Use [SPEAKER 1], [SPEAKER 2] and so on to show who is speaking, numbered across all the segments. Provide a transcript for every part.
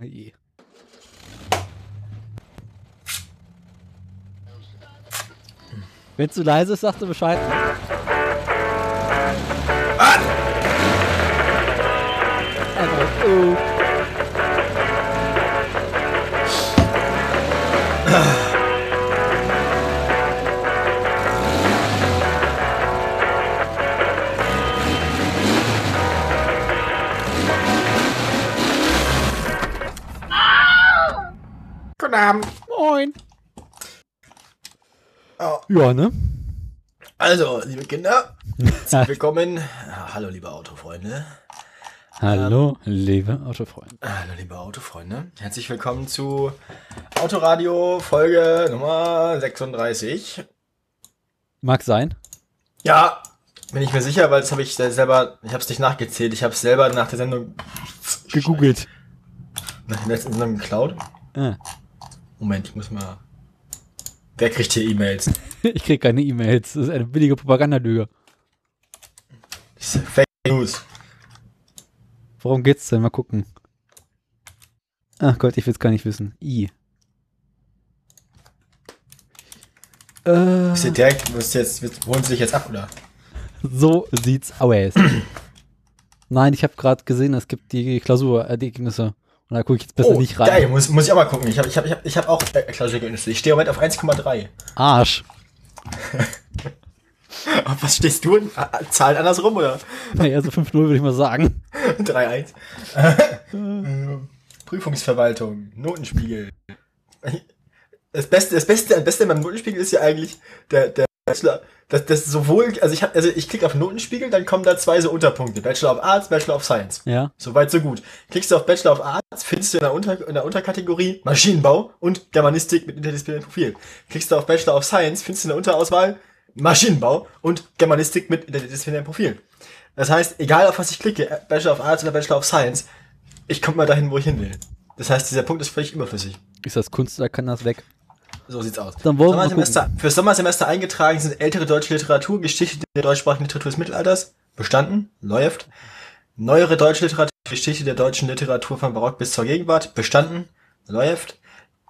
[SPEAKER 1] Je. Wenn zu leise ist, sagst du Bescheid. Einfach, oh.
[SPEAKER 2] Guten Abend.
[SPEAKER 1] Moin.
[SPEAKER 2] Oh.
[SPEAKER 1] Ja, ne?
[SPEAKER 2] Also, liebe Kinder, herzlich willkommen. Ja, hallo, liebe Autofreunde.
[SPEAKER 1] Hallo, liebe Autofreunde.
[SPEAKER 2] Hallo, liebe Autofreunde. Herzlich willkommen zu Autoradio Folge Nummer 36.
[SPEAKER 1] Mag sein.
[SPEAKER 2] Ja, bin ich mir sicher, weil das habe ich selber, ich habe es nicht nachgezählt. Ich habe es selber nach der Sendung
[SPEAKER 1] Gegoogelt.
[SPEAKER 2] nach der letzten Sendung geklaut.
[SPEAKER 1] Ah.
[SPEAKER 2] Moment, ich muss mal. Wer kriegt hier E-Mails?
[SPEAKER 1] Ich krieg keine E-Mails. Das ist eine billige Propagandalüge.
[SPEAKER 2] Fake News.
[SPEAKER 1] Worum geht's denn? Mal gucken. Ach Gott, ich will's gar nicht wissen. I. Äh,
[SPEAKER 2] Ist direkt, musst jetzt, holen sie dich jetzt ab, oder?
[SPEAKER 1] so sieht's aus. Nein, ich habe gerade gesehen, es gibt die Klausur, äh, die Ergebnisse. Und da gucke ich jetzt besser
[SPEAKER 2] oh,
[SPEAKER 1] nicht rein.
[SPEAKER 2] geil, muss, muss ich auch mal gucken. Ich habe ich hab, ich hab, ich hab auch äh, Klausurergebnisse. Ich stehe im Moment auf 1,3.
[SPEAKER 1] Arsch.
[SPEAKER 2] Was stehst du? Ah, Zahlen andersrum, oder?
[SPEAKER 1] Naja, so 5-0 würde ich mal sagen.
[SPEAKER 2] 3-1. Äh, Prüfungsverwaltung, Notenspiegel. Das Beste, das Beste, das Beste beim Notenspiegel ist ja eigentlich der, der Bachelor, das, das sowohl, also ich hab, also ich klicke auf Notenspiegel, dann kommen da zwei so Unterpunkte. Bachelor of Arts, Bachelor of Science.
[SPEAKER 1] Ja.
[SPEAKER 2] Soweit, so gut. Klickst du auf Bachelor of Arts, findest du in der, Unter in der Unterkategorie Maschinenbau und Germanistik mit interdisziplinärem Profil. Klickst du auf Bachelor of Science, findest du in der Unterauswahl Maschinenbau und Germanistik mit interdisziplinärem Profil. Das heißt, egal auf was ich klicke, Bachelor of Arts oder Bachelor of Science, ich komme mal dahin, wo ich hin will. Das heißt, dieser Punkt ist völlig überflüssig.
[SPEAKER 1] Ist das Kunst oder kann das weg?
[SPEAKER 2] So sieht's aus.
[SPEAKER 1] Dann wollen wir
[SPEAKER 2] Sommersemester, für Sommersemester eingetragen sind ältere deutsche Literatur, Geschichte der deutschsprachigen Literatur des Mittelalters. Bestanden. Läuft. Neuere deutsche Literatur, Geschichte der deutschen Literatur von Barock bis zur Gegenwart. Bestanden. Läuft.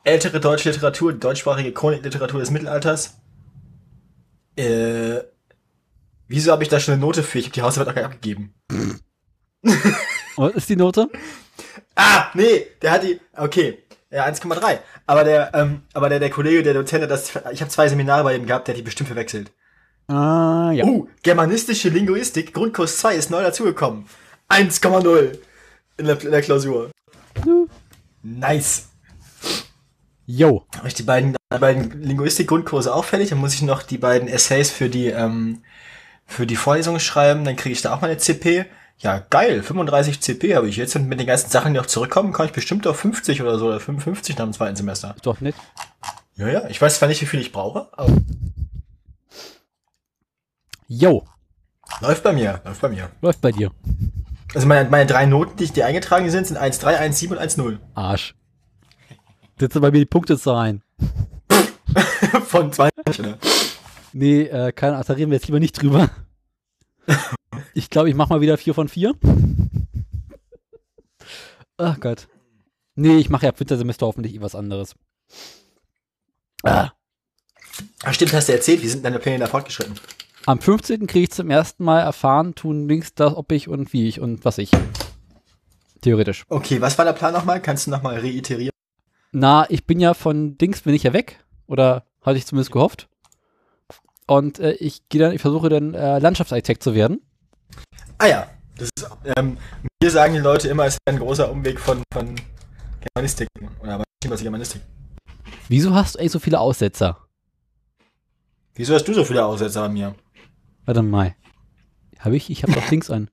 [SPEAKER 2] Ältere deutsche Literatur, deutschsprachige Chronikliteratur des Mittelalters. Äh, wieso habe ich da schon eine Note für? Ich habe die Hausarbeit auch gar nicht abgegeben.
[SPEAKER 1] Was ist die Note?
[SPEAKER 2] Ah, nee, der hat die, okay, ja, 1,3. Aber der, ähm, aber der, der Kollege, der Dozent hat das, ich habe zwei Seminare bei ihm gehabt, der hat die bestimmt verwechselt.
[SPEAKER 1] Ah, ja.
[SPEAKER 2] Uh, germanistische Linguistik, Grundkurs 2 ist neu dazugekommen. 1,0 in der, in der Klausur. Nice.
[SPEAKER 1] Yo.
[SPEAKER 2] Habe ich die beiden, die beiden Linguistik-Grundkurse auch fertig, dann muss ich noch die beiden Essays für die, ähm, für die Vorlesung schreiben, dann kriege ich da auch meine CP. Ja, geil, 35 CP habe ich jetzt und mit den ganzen Sachen, die noch zurückkommen, komme ich bestimmt auf 50 oder so oder 55 nach dem zweiten Semester.
[SPEAKER 1] Ist doch nett.
[SPEAKER 2] Ja, ja, ich weiß zwar nicht, wie viel ich brauche, aber
[SPEAKER 1] Yo.
[SPEAKER 2] läuft bei mir, läuft bei mir.
[SPEAKER 1] Läuft bei dir.
[SPEAKER 2] Also meine, meine drei Noten, die, die eingetragen sind, sind 1,3, 1,7 und 1,0.
[SPEAKER 1] Arsch. Setze bei mir die Punktezahlen.
[SPEAKER 2] Von 20, oder?
[SPEAKER 1] Nee, äh, keine Ahnung, da reden wir jetzt lieber nicht drüber. Ich glaube, ich mach mal wieder 4 von 4. Ach Gott. Nee, ich mache ja Wintersemester hoffentlich eh was anderes. Ah.
[SPEAKER 2] Ach stimmt, hast du erzählt, wie sind deine Pläne da fortgeschritten?
[SPEAKER 1] Am 15. kriege ich zum ersten Mal erfahren, tun links das, ob ich und wie ich und was ich. Theoretisch.
[SPEAKER 2] Okay, was war der Plan nochmal? Kannst du nochmal reiterieren?
[SPEAKER 1] Na, ich bin ja von Dings, bin ich ja weg. Oder hatte ich zumindest gehofft. Und äh, ich gehe dann, ich versuche dann äh, Landschaftsarchitekt zu werden.
[SPEAKER 2] Ah ja, das ist, ähm, mir sagen die Leute immer, es wäre ein großer Umweg von, von Germanistik. Oder was Germanistik.
[SPEAKER 1] Wieso hast du eigentlich so viele Aussetzer?
[SPEAKER 2] Wieso hast du so viele Aussätze bei mir?
[SPEAKER 1] Warte mal. Habe ich? Ich habe doch Dings an.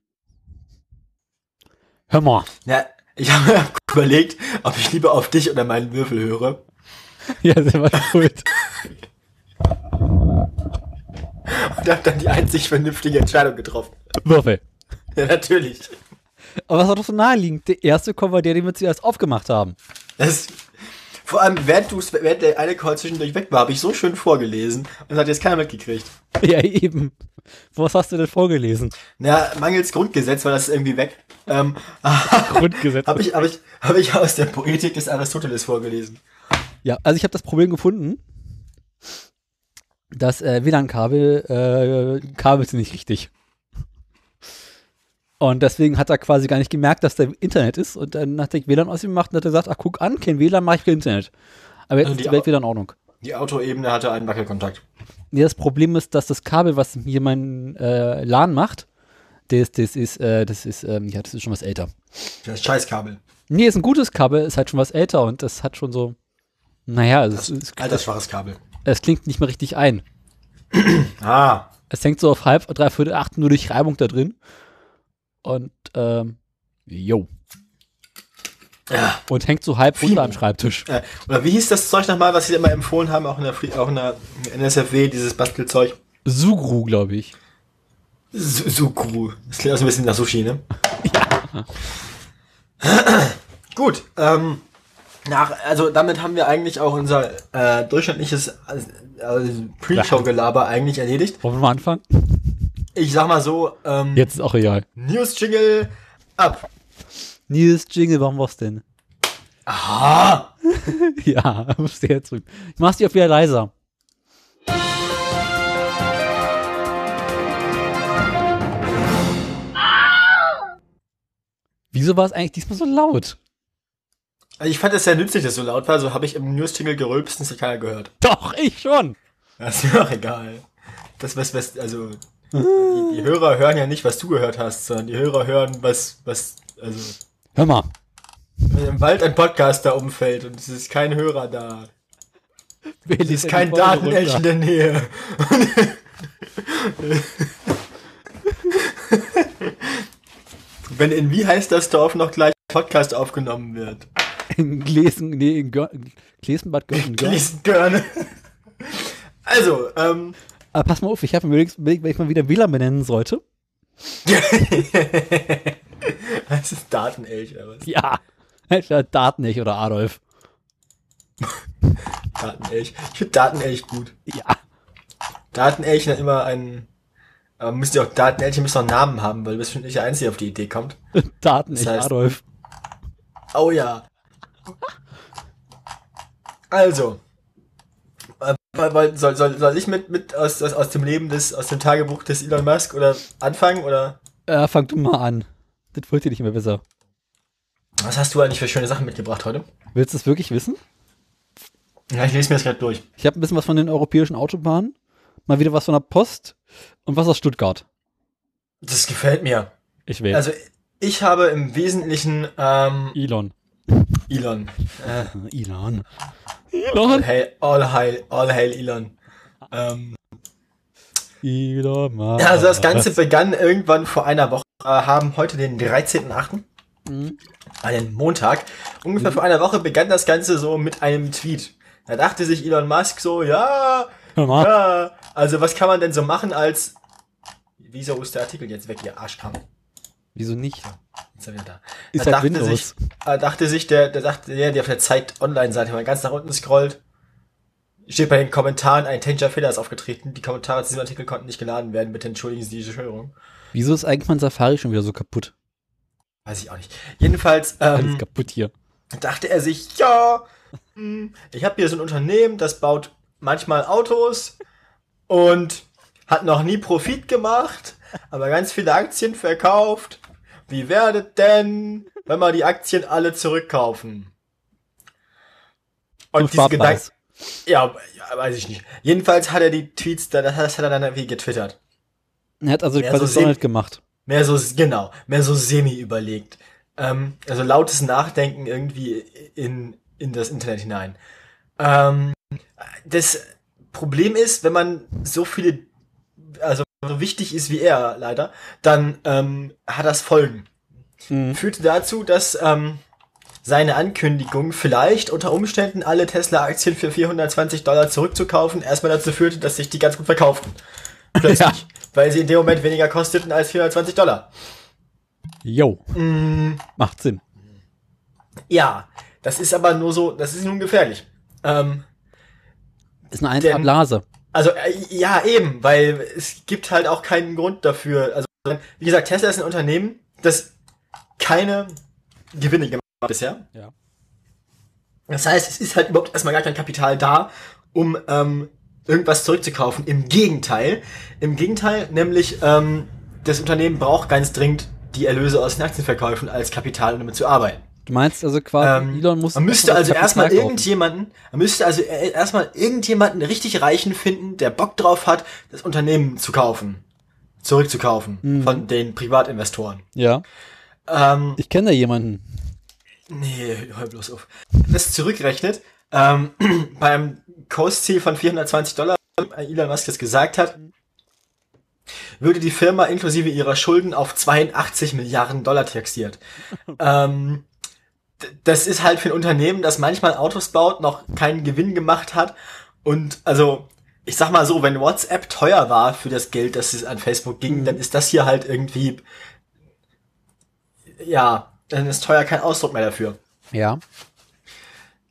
[SPEAKER 1] Hör mal.
[SPEAKER 2] Ja, ich habe mir überlegt, ob ich lieber auf dich oder meinen Würfel höre.
[SPEAKER 1] Ja, selber schuld.
[SPEAKER 2] Und habe dann die einzig vernünftige Entscheidung getroffen.
[SPEAKER 1] Würfel.
[SPEAKER 2] Ja, natürlich.
[SPEAKER 1] Aber was war doch so naheliegend? Der erste Cover, der, den wir zuerst aufgemacht haben.
[SPEAKER 2] Das, Vor allem, während, während der eine Call zwischendurch weg war, habe ich so schön vorgelesen und hat jetzt keiner mitgekriegt.
[SPEAKER 1] Ja, eben. Was hast du denn vorgelesen?
[SPEAKER 2] Na, mangels Grundgesetz war das irgendwie weg. Ähm,
[SPEAKER 1] Grundgesetz.
[SPEAKER 2] habe ich, hab ich, hab ich aus der Poetik des Aristoteles vorgelesen.
[SPEAKER 1] Ja, also ich habe das Problem gefunden, dass äh, WLAN-Kabel, äh, Kabel sind nicht richtig. Und deswegen hat er quasi gar nicht gemerkt, dass da Internet ist. Und dann hat er WLAN aus ihm gemacht und hat gesagt, ach guck an, kein WLAN, mache ich kein Internet. Aber jetzt
[SPEAKER 2] Also
[SPEAKER 1] ist
[SPEAKER 2] die
[SPEAKER 1] Welt wieder in Ordnung.
[SPEAKER 2] Die Autoebene hatte einen Wackelkontakt.
[SPEAKER 1] Nee, das Problem ist, dass das Kabel, was hier mein äh, LAN macht, das, das ist, äh, das ist, ähm, ja, das ist schon was älter.
[SPEAKER 2] Das Scheißkabel.
[SPEAKER 1] Nee, ist ein gutes Kabel, ist halt schon was älter und das hat schon so, naja, also es, es,
[SPEAKER 2] Altersschwaches Kabel.
[SPEAKER 1] es klingt nicht mehr richtig ein.
[SPEAKER 2] Ah.
[SPEAKER 1] Es hängt so auf halb, dreiviertel, acht nur durch Reibung da drin. Und, ähm, jo.
[SPEAKER 2] Ja.
[SPEAKER 1] Und hängt so halb runter am Schreibtisch.
[SPEAKER 2] Äh, oder wie hieß das Zeug nochmal, was sie immer empfohlen haben, auch in der, auch in der NSFW, dieses Bastelzeug?
[SPEAKER 1] Sugru, glaube ich.
[SPEAKER 2] Su- Sukru. Das klingt auch so ein bisschen nach Sushi, ne? Ja. Gut, ähm, nach, also damit haben wir eigentlich auch unser äh, durchschnittliches äh, äh, Pre-Show-Gelaber eigentlich erledigt.
[SPEAKER 1] Wollen wir mal anfangen?
[SPEAKER 2] Ich sag mal so, ähm,
[SPEAKER 1] Jetzt ist auch egal.
[SPEAKER 2] News-Jingle ab.
[SPEAKER 1] Nils Jingle, warum war's denn?
[SPEAKER 2] Aha!
[SPEAKER 1] ja, musst du jetzt drücken. Ich mach's dir auch wieder leiser. Wieso war es eigentlich diesmal so laut?
[SPEAKER 2] Also ich fand es sehr nützlich, dass es so laut war, so habe ich im News-Jingle gerülpst und es hat keiner gehört.
[SPEAKER 1] Doch, ich schon.
[SPEAKER 2] Das ist mir auch egal. Das, was, was, also, die, die Hörer hören ja nicht, was du gehört hast, sondern die Hörer hören, was, was, also,
[SPEAKER 1] Hör mal.
[SPEAKER 2] wenn im Wald ein Podcast da umfällt und es ist kein Hörer da. Es ist kein Datenelch in der Nähe. Wenn in wie heißt das Dorf noch gleich Podcast aufgenommen wird?
[SPEAKER 1] In Glesen, nee, in Gör Glesenbad Görn.
[SPEAKER 2] Gießengörne. Also, ähm,
[SPEAKER 1] Aber pass mal auf, ich habe mir überlegt, wenn ich mal wieder WLAN benennen sollte.
[SPEAKER 2] das ist Datenelch oder was?
[SPEAKER 1] Ja. Alter, Datenech oder Adolf.
[SPEAKER 2] Datenelch. Ich finde Datenelch gut.
[SPEAKER 1] Ja.
[SPEAKER 2] Datenelch hat immer einen. Aber müsst ihr auch Datenelche müssen auch einen Namen haben, weil du bist nicht der Einzige, der auf die Idee kommt.
[SPEAKER 1] Datenech
[SPEAKER 2] Das heißt-
[SPEAKER 1] Adolf.
[SPEAKER 2] Oh ja. Also. Weil- soll, soll, soll ich mit, mit aus, aus, aus dem Leben des, aus dem Tagebuch des Elon Musk oder anfangen oder?
[SPEAKER 1] Äh, fang du mal an. Das wollt ihr nicht mehr besser.
[SPEAKER 2] Was hast du eigentlich für schöne Sachen mitgebracht heute?
[SPEAKER 1] Willst du es wirklich wissen?
[SPEAKER 2] Ja, ich lese mir das gerade durch.
[SPEAKER 1] Ich habe ein bisschen was von den europäischen Autobahnen, mal wieder was von der Post und was aus Stuttgart.
[SPEAKER 2] Das gefällt mir.
[SPEAKER 1] Ich will.
[SPEAKER 2] Also ich habe im Wesentlichen ähm,
[SPEAKER 1] Elon.
[SPEAKER 2] Elon. Äh,
[SPEAKER 1] Elon.
[SPEAKER 2] All,
[SPEAKER 1] Elon.
[SPEAKER 2] hail, all, hail, all hail Elon. Ähm,
[SPEAKER 1] Elon. Musk.
[SPEAKER 2] also das Ganze begann irgendwann vor einer Woche. Äh, haben heute den 13.8.
[SPEAKER 1] Mhm.
[SPEAKER 2] einen Montag. Ungefähr vor einer Woche begann das Ganze so mit einem Tweet. Da dachte sich Elon Musk so, ja, ja, also was kann man denn so machen als, wieso ist der Artikel jetzt weg, ihr Arschkram?
[SPEAKER 1] Wieso nicht?
[SPEAKER 2] Ist er wieder da.
[SPEAKER 1] Ist
[SPEAKER 2] da
[SPEAKER 1] halt
[SPEAKER 2] dachte
[SPEAKER 1] Windows.
[SPEAKER 2] sich, da dachte sich der, der dachte, der, der auf der Zeit Online-Seite mal ganz nach unten scrollt, steht bei den Kommentaren, ein technischer Fehler ist aufgetreten. Die Kommentare zu diesem Artikel konnten nicht geladen werden. Bitte entschuldigen Sie diese Störung.
[SPEAKER 1] Wieso ist eigentlich mein Safari schon wieder so kaputt?
[SPEAKER 2] Weiß ich auch nicht. Jedenfalls,
[SPEAKER 1] Alles
[SPEAKER 2] ähm,
[SPEAKER 1] kaputt hier.
[SPEAKER 2] dachte er sich, ja, hm, ich habe hier so ein Unternehmen, das baut manchmal Autos und hat noch nie Profit gemacht, aber ganz viele Aktien verkauft. Wie werdet denn, wenn wir die Aktien alle zurückkaufen? Und diese Gedanken, ja, weiß ich nicht. Jedenfalls hat er die Tweets, da- das hat er dann irgendwie getwittert.
[SPEAKER 1] Er hat also
[SPEAKER 2] Ja,
[SPEAKER 1] quasi
[SPEAKER 2] so
[SPEAKER 1] Donald gemacht.
[SPEAKER 2] Mehr so, genau, mehr so semi überlegt. Ähm, also lautes Nachdenken irgendwie in, in das Internet hinein. Ähm, das Problem ist, wenn man so viele, also so wichtig ist wie er leider, dann ähm, hat das Folgen.
[SPEAKER 1] Mhm.
[SPEAKER 2] Führte dazu, dass ähm, seine Ankündigung, vielleicht unter Umständen alle Tesla-Aktien für 420 Dollar zurückzukaufen, erstmal dazu führte, dass sich die ganz gut verkauften. Plötzlich.
[SPEAKER 1] Ja.
[SPEAKER 2] Weil sie in dem Moment weniger kosteten als 420 Dollar.
[SPEAKER 1] Jo,
[SPEAKER 2] Mm,
[SPEAKER 1] macht Sinn.
[SPEAKER 2] ja, Das ist aber nur so, das ist nun gefährlich. Ähm,
[SPEAKER 1] Ist eine 1A Blase.
[SPEAKER 2] Also äh, ja, eben, weil es gibt halt auch keinen Grund dafür. Also wie gesagt, Tesla ist ein Unternehmen, das keine Gewinne gemacht hat bisher.
[SPEAKER 1] Ja.
[SPEAKER 2] Das heißt, es ist halt überhaupt erstmal gar kein Kapital da, um ähm, irgendwas zurückzukaufen. Im Gegenteil. Im Gegenteil, nämlich ähm, das Unternehmen braucht ganz dringend die Erlöse aus den Aktienverkäufen als Kapital, um damit zu arbeiten.
[SPEAKER 1] Du meinst also quasi,
[SPEAKER 2] Ähm,
[SPEAKER 1] Elon muss.
[SPEAKER 2] man müsste also erstmal irgendjemanden, man müsste also äh, erstmal irgendjemanden richtig Reichen finden, der Bock drauf hat, das Unternehmen zu kaufen, zurückzukaufen
[SPEAKER 1] Mhm.
[SPEAKER 2] von den Privatinvestoren.
[SPEAKER 1] Ja.
[SPEAKER 2] Ähm,
[SPEAKER 1] Ich kenne da jemanden.
[SPEAKER 2] nee, hör bloß auf. Das zurückrechnet, ähm, beim Kursziel von 420 Dollar, äh, Elon Musk das gesagt hat, würde die Firma inklusive ihrer Schulden auf 82 Milliarden Dollar taxiert. ähm, das ist halt für ein Unternehmen, das manchmal Autos baut, noch keinen Gewinn gemacht hat. Und also, ich sag mal so, wenn WhatsApp teuer war für das Geld, das es an Facebook ging, dann ist das hier halt irgendwie, ja, dann ist teuer kein Ausdruck mehr dafür.
[SPEAKER 1] Ja.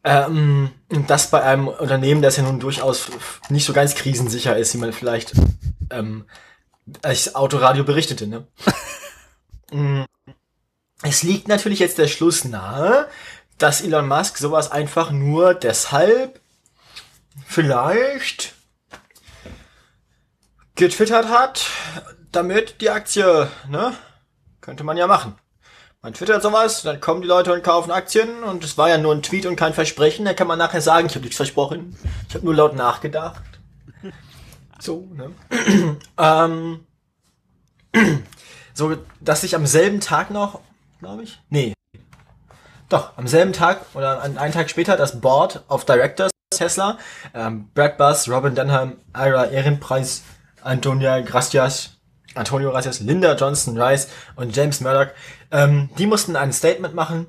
[SPEAKER 2] Ähm, und das bei einem Unternehmen, das ja nun durchaus nicht so ganz krisensicher ist, wie man vielleicht ähm, als Autoradio berichtete. Ne? Mm. Es liegt natürlich jetzt der Schluss nahe, dass Elon Musk sowas einfach nur deshalb vielleicht getwittert hat, damit die Aktie, ne? Könnte man ja machen. Man twittert sowas, dann kommen die Leute und kaufen Aktien und es war ja nur ein Tweet und kein Versprechen. Da kann man nachher sagen, ich habe nichts versprochen, ich habe nur laut nachgedacht. So, ne? ähm, so, dass ich am selben Tag noch, glaube ich, nee, doch, am selben Tag oder an- einen Tag später das Board of Directors Tesla, ähm, Brad Buss, Robin Denham, Ira Ehrenpreis, Antonia Gracias, Antonio Gracias, Linda Johnson Rice und James Murdoch, ähm, die mussten ein Statement machen,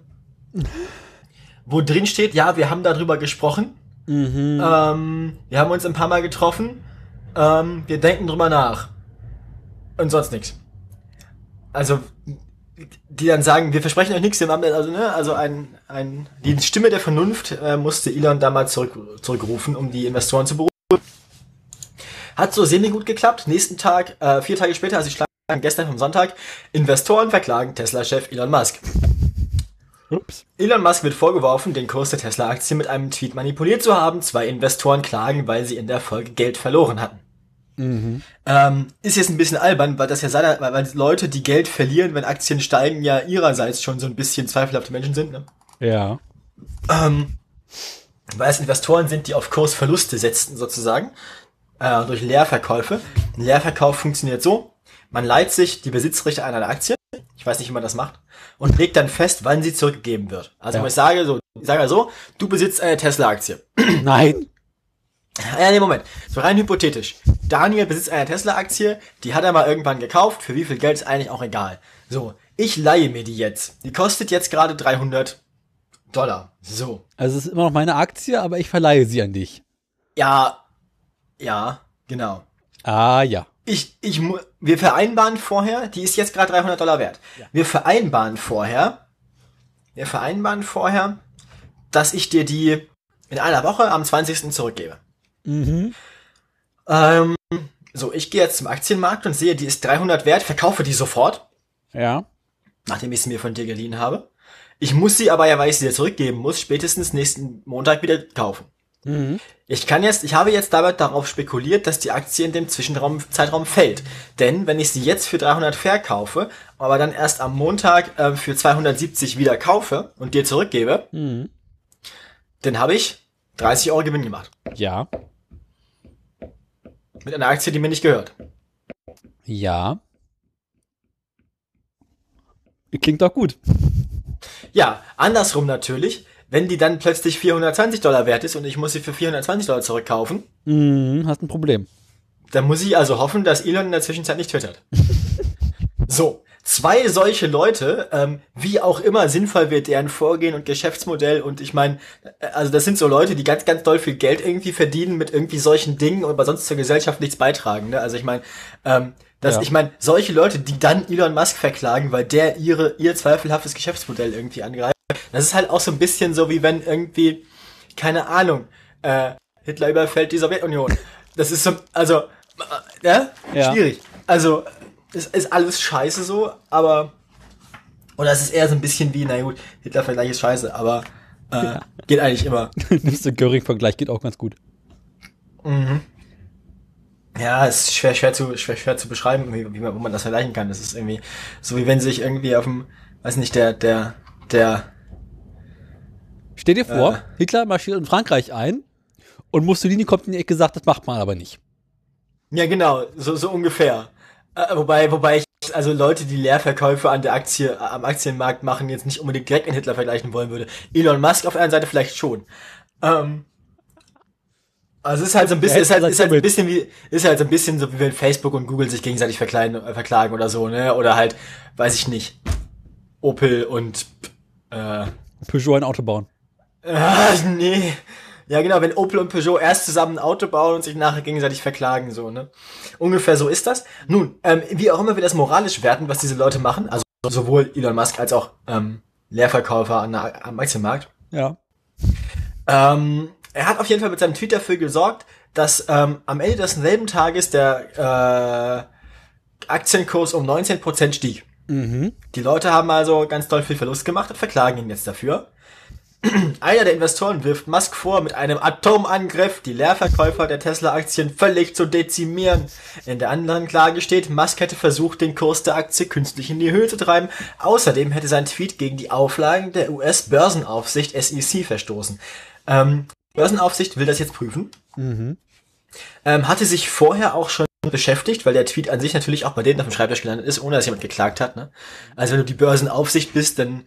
[SPEAKER 2] wo drin steht, ja, wir haben darüber gesprochen, ähm, wir haben uns ein paar Mal getroffen, ähm, wir denken drüber nach. Und sonst nichts. Also die dann sagen, wir versprechen euch nichts, wir haben also ne, also ein, ein die Stimme der Vernunft äh, musste Elon damals zurück, zurückrufen, um die Investoren zu beruhigen. Hat so semi gut geklappt. Nächsten Tag, äh, vier Tage später, also ich schlage gestern vom Sonntag, Investoren verklagen Tesla-Chef Elon Musk.
[SPEAKER 1] Ups.
[SPEAKER 2] Elon Musk wird vorgeworfen, den Kurs der Tesla-Aktie mit einem Tweet manipuliert zu haben. Zwei Investoren klagen, weil sie in der Folge Geld verloren hatten. Ähm, ist jetzt ein bisschen albern, weil das ja seiner, weil, weil Leute, die Geld verlieren, wenn Aktien steigen, ja ihrerseits schon so ein bisschen zweifelhafte Menschen sind. Ne?
[SPEAKER 1] Ja.
[SPEAKER 2] Ähm, weil es Investoren sind, die auf Kursverluste setzten sozusagen äh, durch Leerverkäufe. Ein Leerverkauf funktioniert so: Man leiht sich die Besitzrechte an einer Aktie. Ich weiß nicht, wie man das macht und legt dann fest, wann sie zurückgegeben wird. Also
[SPEAKER 1] Ja.
[SPEAKER 2] ich sage so, ich sage so, du besitzt eine Tesla-Aktie.
[SPEAKER 1] Nein.
[SPEAKER 2] Ja, nee, Moment. So rein hypothetisch. Daniel besitzt eine Tesla-Aktie, die hat er mal irgendwann gekauft. Für wie viel Geld ist eigentlich auch egal. So, ich leihe mir die jetzt. Die kostet jetzt gerade 300 Dollar. So.
[SPEAKER 1] Also es ist immer noch meine Aktie, aber ich verleihe sie an dich.
[SPEAKER 2] Ja, ja, genau.
[SPEAKER 1] Ah ja.
[SPEAKER 2] Ich, ich, wir vereinbaren vorher, die ist jetzt gerade 300 Dollar wert. Wir vereinbaren vorher, wir vereinbaren vorher, dass ich dir die in einer Woche am 20. zurückgebe.
[SPEAKER 1] Mhm.
[SPEAKER 2] Ähm, so, ich gehe jetzt zum Aktienmarkt und sehe, die ist 300 wert, verkaufe die sofort,
[SPEAKER 1] Ja.
[SPEAKER 2] nachdem ich sie mir von dir geliehen habe. Ich muss sie aber ja, weil ich sie dir zurückgeben muss, spätestens nächsten Montag wieder kaufen.
[SPEAKER 1] Mhm.
[SPEAKER 2] Ich kann jetzt, ich habe jetzt damit darauf spekuliert, dass die Aktie in dem Zwischenraum, Zeitraum fällt. Denn wenn ich sie jetzt für 300 verkaufe, aber dann erst am Montag äh, für 270 wieder kaufe und dir zurückgebe,
[SPEAKER 1] Mhm.
[SPEAKER 2] dann habe ich 30 Euro Gewinn gemacht.
[SPEAKER 1] Ja.
[SPEAKER 2] Mit einer Aktie, die mir nicht gehört.
[SPEAKER 1] Ja. Klingt doch gut.
[SPEAKER 2] Ja, andersrum natürlich, wenn die dann plötzlich 420 Dollar wert ist und ich muss sie für 420 Dollar zurückkaufen,
[SPEAKER 1] Mhm, hast ein Problem.
[SPEAKER 2] dann muss ich also hoffen, dass Elon in der Zwischenzeit nicht twittert. so, zwei solche Leute, ähm, wie auch immer sinnvoll wird deren Vorgehen und Geschäftsmodell und ich meine, äh, also das sind so Leute, die ganz, ganz doll viel Geld irgendwie verdienen mit irgendwie solchen Dingen und aber sonst zur Gesellschaft nichts beitragen. Ne? Also ich meine, ähm, dass
[SPEAKER 1] Ja.
[SPEAKER 2] ich meine, solche Leute, die dann Elon Musk verklagen, weil der ihre ihr zweifelhaftes Geschäftsmodell irgendwie angreift, Das ist halt auch so ein bisschen so, wie wenn irgendwie, keine Ahnung, äh, Hitler überfällt die Sowjetunion. Das ist so, also, äh, ja,
[SPEAKER 1] Ja.
[SPEAKER 2] schwierig. Also, es ist alles scheiße so, aber, oder es ist eher so ein bisschen wie, na gut, Hitler-Vergleich ist scheiße, aber, äh, geht eigentlich immer.
[SPEAKER 1] Nimmst du Göring-Vergleich, geht auch ganz gut.
[SPEAKER 2] Ja, es ist schwer, schwer zu, schwer, schwer zu beschreiben, wie, wie man, wo man das vergleichen kann. Das ist irgendwie, so wie wenn sich irgendwie auf dem, weiß nicht, der, der, der,
[SPEAKER 1] Stell dir vor,
[SPEAKER 2] Äh.
[SPEAKER 1] Hitler marschiert in Frankreich ein und Mussolini kommt in die Ecke gesagt, das macht man aber nicht.
[SPEAKER 2] Ja, genau, so, so ungefähr. Äh, wobei, wobei ich, also Leute, die Leerverkäufe an der Aktie, äh, am Aktienmarkt machen, jetzt nicht unbedingt direkt mit Hitler vergleichen wollen würde. Elon Musk auf der einen Seite vielleicht schon. Ähm, also es ist halt so ein bisschen, ist halt, ist halt ein bisschen wie, ist halt so ein bisschen so wie wenn Facebook und Google sich gegenseitig verklagen, äh, verklagen oder so, ne? Oder halt, weiß ich nicht, Opel und, äh,
[SPEAKER 1] Peugeot ein Auto bauen.
[SPEAKER 2] Ah, nee. Ja, genau, wenn Opel und Peugeot erst zusammen ein Auto bauen und sich nachher gegenseitig verklagen, so, ne? Ungefähr so ist das. Nun, ähm, wie auch immer wir das moralisch werten, was diese Leute machen, also sowohl Elon Musk als auch ähm, Leerverkäufer an am Aktienmarkt,
[SPEAKER 1] Ja.
[SPEAKER 2] ähm, er hat auf jeden Fall mit seinem Tweet dafür gesorgt, dass ähm, am Ende desselben Tages der äh, Aktienkurs um 19% stieg.
[SPEAKER 1] Mhm.
[SPEAKER 2] Die Leute haben also ganz doll viel Verlust gemacht und verklagen ihn jetzt dafür. Einer der Investoren wirft Musk vor, mit einem Atomangriff die Leerverkäufer der Tesla-Aktien völlig zu dezimieren. In der anderen Klage steht, Musk hätte versucht, den Kurs der Aktie künstlich in die Höhe zu treiben. Außerdem hätte sein Tweet gegen die Auflagen der US-Börsenaufsicht SEC verstoßen. Ähm, Börsenaufsicht will das jetzt prüfen.
[SPEAKER 1] Mhm.
[SPEAKER 2] Ähm, hatte sich vorher auch schon beschäftigt, weil der Tweet an sich natürlich auch bei denen auf dem Schreibtisch gelandet ist, ohne dass jemand geklagt hat. Ne? Also wenn du die Börsenaufsicht bist, dann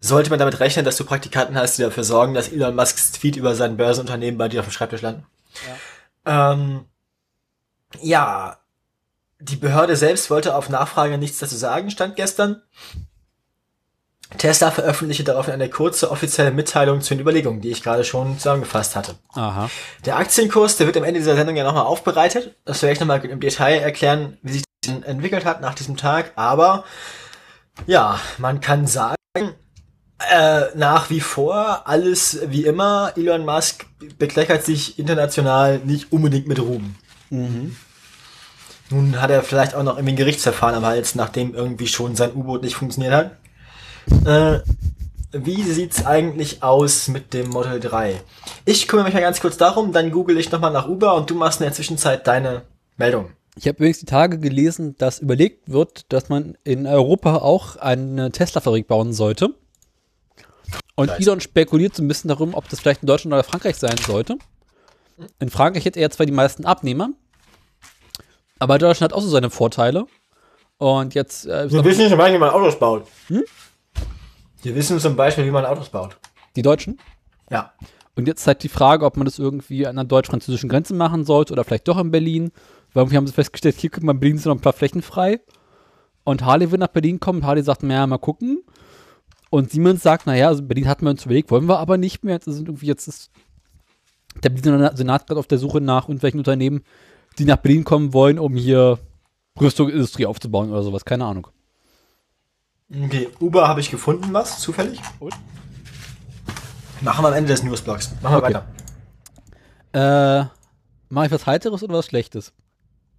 [SPEAKER 2] sollte man damit rechnen, dass du Praktikanten hast, die dafür sorgen, dass Elon Musks Tweet über sein Börsenunternehmen bei dir auf dem Schreibtisch landen. Ja. Ähm, ja, die Behörde selbst wollte auf Nachfrage nichts dazu sagen, stand gestern. Tesla veröffentlichte daraufhin eine kurze offizielle Mitteilung zu den Überlegungen, die ich gerade schon zusammengefasst hatte.
[SPEAKER 1] Aha.
[SPEAKER 2] Der Aktienkurs, der wird am Ende dieser Sendung ja nochmal aufbereitet. Das werde ich nochmal im Detail erklären, wie sich das entwickelt hat nach diesem Tag. Aber ja, man kann sagen, äh, nach wie vor alles wie immer. Elon Musk bekleckert sich international nicht unbedingt mit Ruhm.
[SPEAKER 1] Mhm.
[SPEAKER 2] Nun hat er vielleicht auch noch irgendwie ein Gerichtsverfahren am Hals, nachdem irgendwie schon sein U-Boot nicht funktioniert hat. Äh, wie sieht's eigentlich aus mit dem Model 3? Ich kümmere mich mal ganz kurz darum, dann google ich nochmal nach Uber und du machst in der Zwischenzeit deine Meldung.
[SPEAKER 1] Ich habe übrigens die Tage gelesen, dass überlegt wird, dass man in Europa auch eine Tesla-Fabrik bauen sollte. Und. Elon spekuliert so ein bisschen darum, ob das vielleicht in Deutschland oder Frankreich sein sollte. In Frankreich hätte er zwar die meisten Abnehmer, aber Deutschland hat auch so seine Vorteile. Und jetzt äh,
[SPEAKER 2] Wir wissen zum Beispiel, wie man Autos baut. Wir wissen zum Beispiel, wie man Autos baut.
[SPEAKER 1] die Deutschen.
[SPEAKER 2] Ja.
[SPEAKER 1] Und jetzt halt die Frage, ob man das irgendwie an der deutsch-französischen Grenze machen sollte oder vielleicht doch in Berlin. Weil wir haben sie festgestellt, hier guck mal, in Berlin sind noch ein paar Flächen frei. Und Harley wird nach Berlin kommen. Und Harley sagt, naja, mal gucken. Und Siemens sagt, naja, also Berlin hatten wir uns überlegt, wollen wir aber nicht mehr. Jetzt sind irgendwie, jetzt ist der Berliner Senat gerade auf der Suche nach irgendwelchen Unternehmen, die nach Berlin kommen wollen, um hier Rüstungsindustrie aufzubauen oder sowas. Keine Ahnung.
[SPEAKER 2] Okay, Uber habe ich gefunden, was? Zufällig?
[SPEAKER 1] Und?
[SPEAKER 2] Machen wir am Ende des Newsblocks. Machen wir
[SPEAKER 1] Okay.
[SPEAKER 2] weiter.
[SPEAKER 1] Äh, mache ich was Heiteres oder was Schlechtes?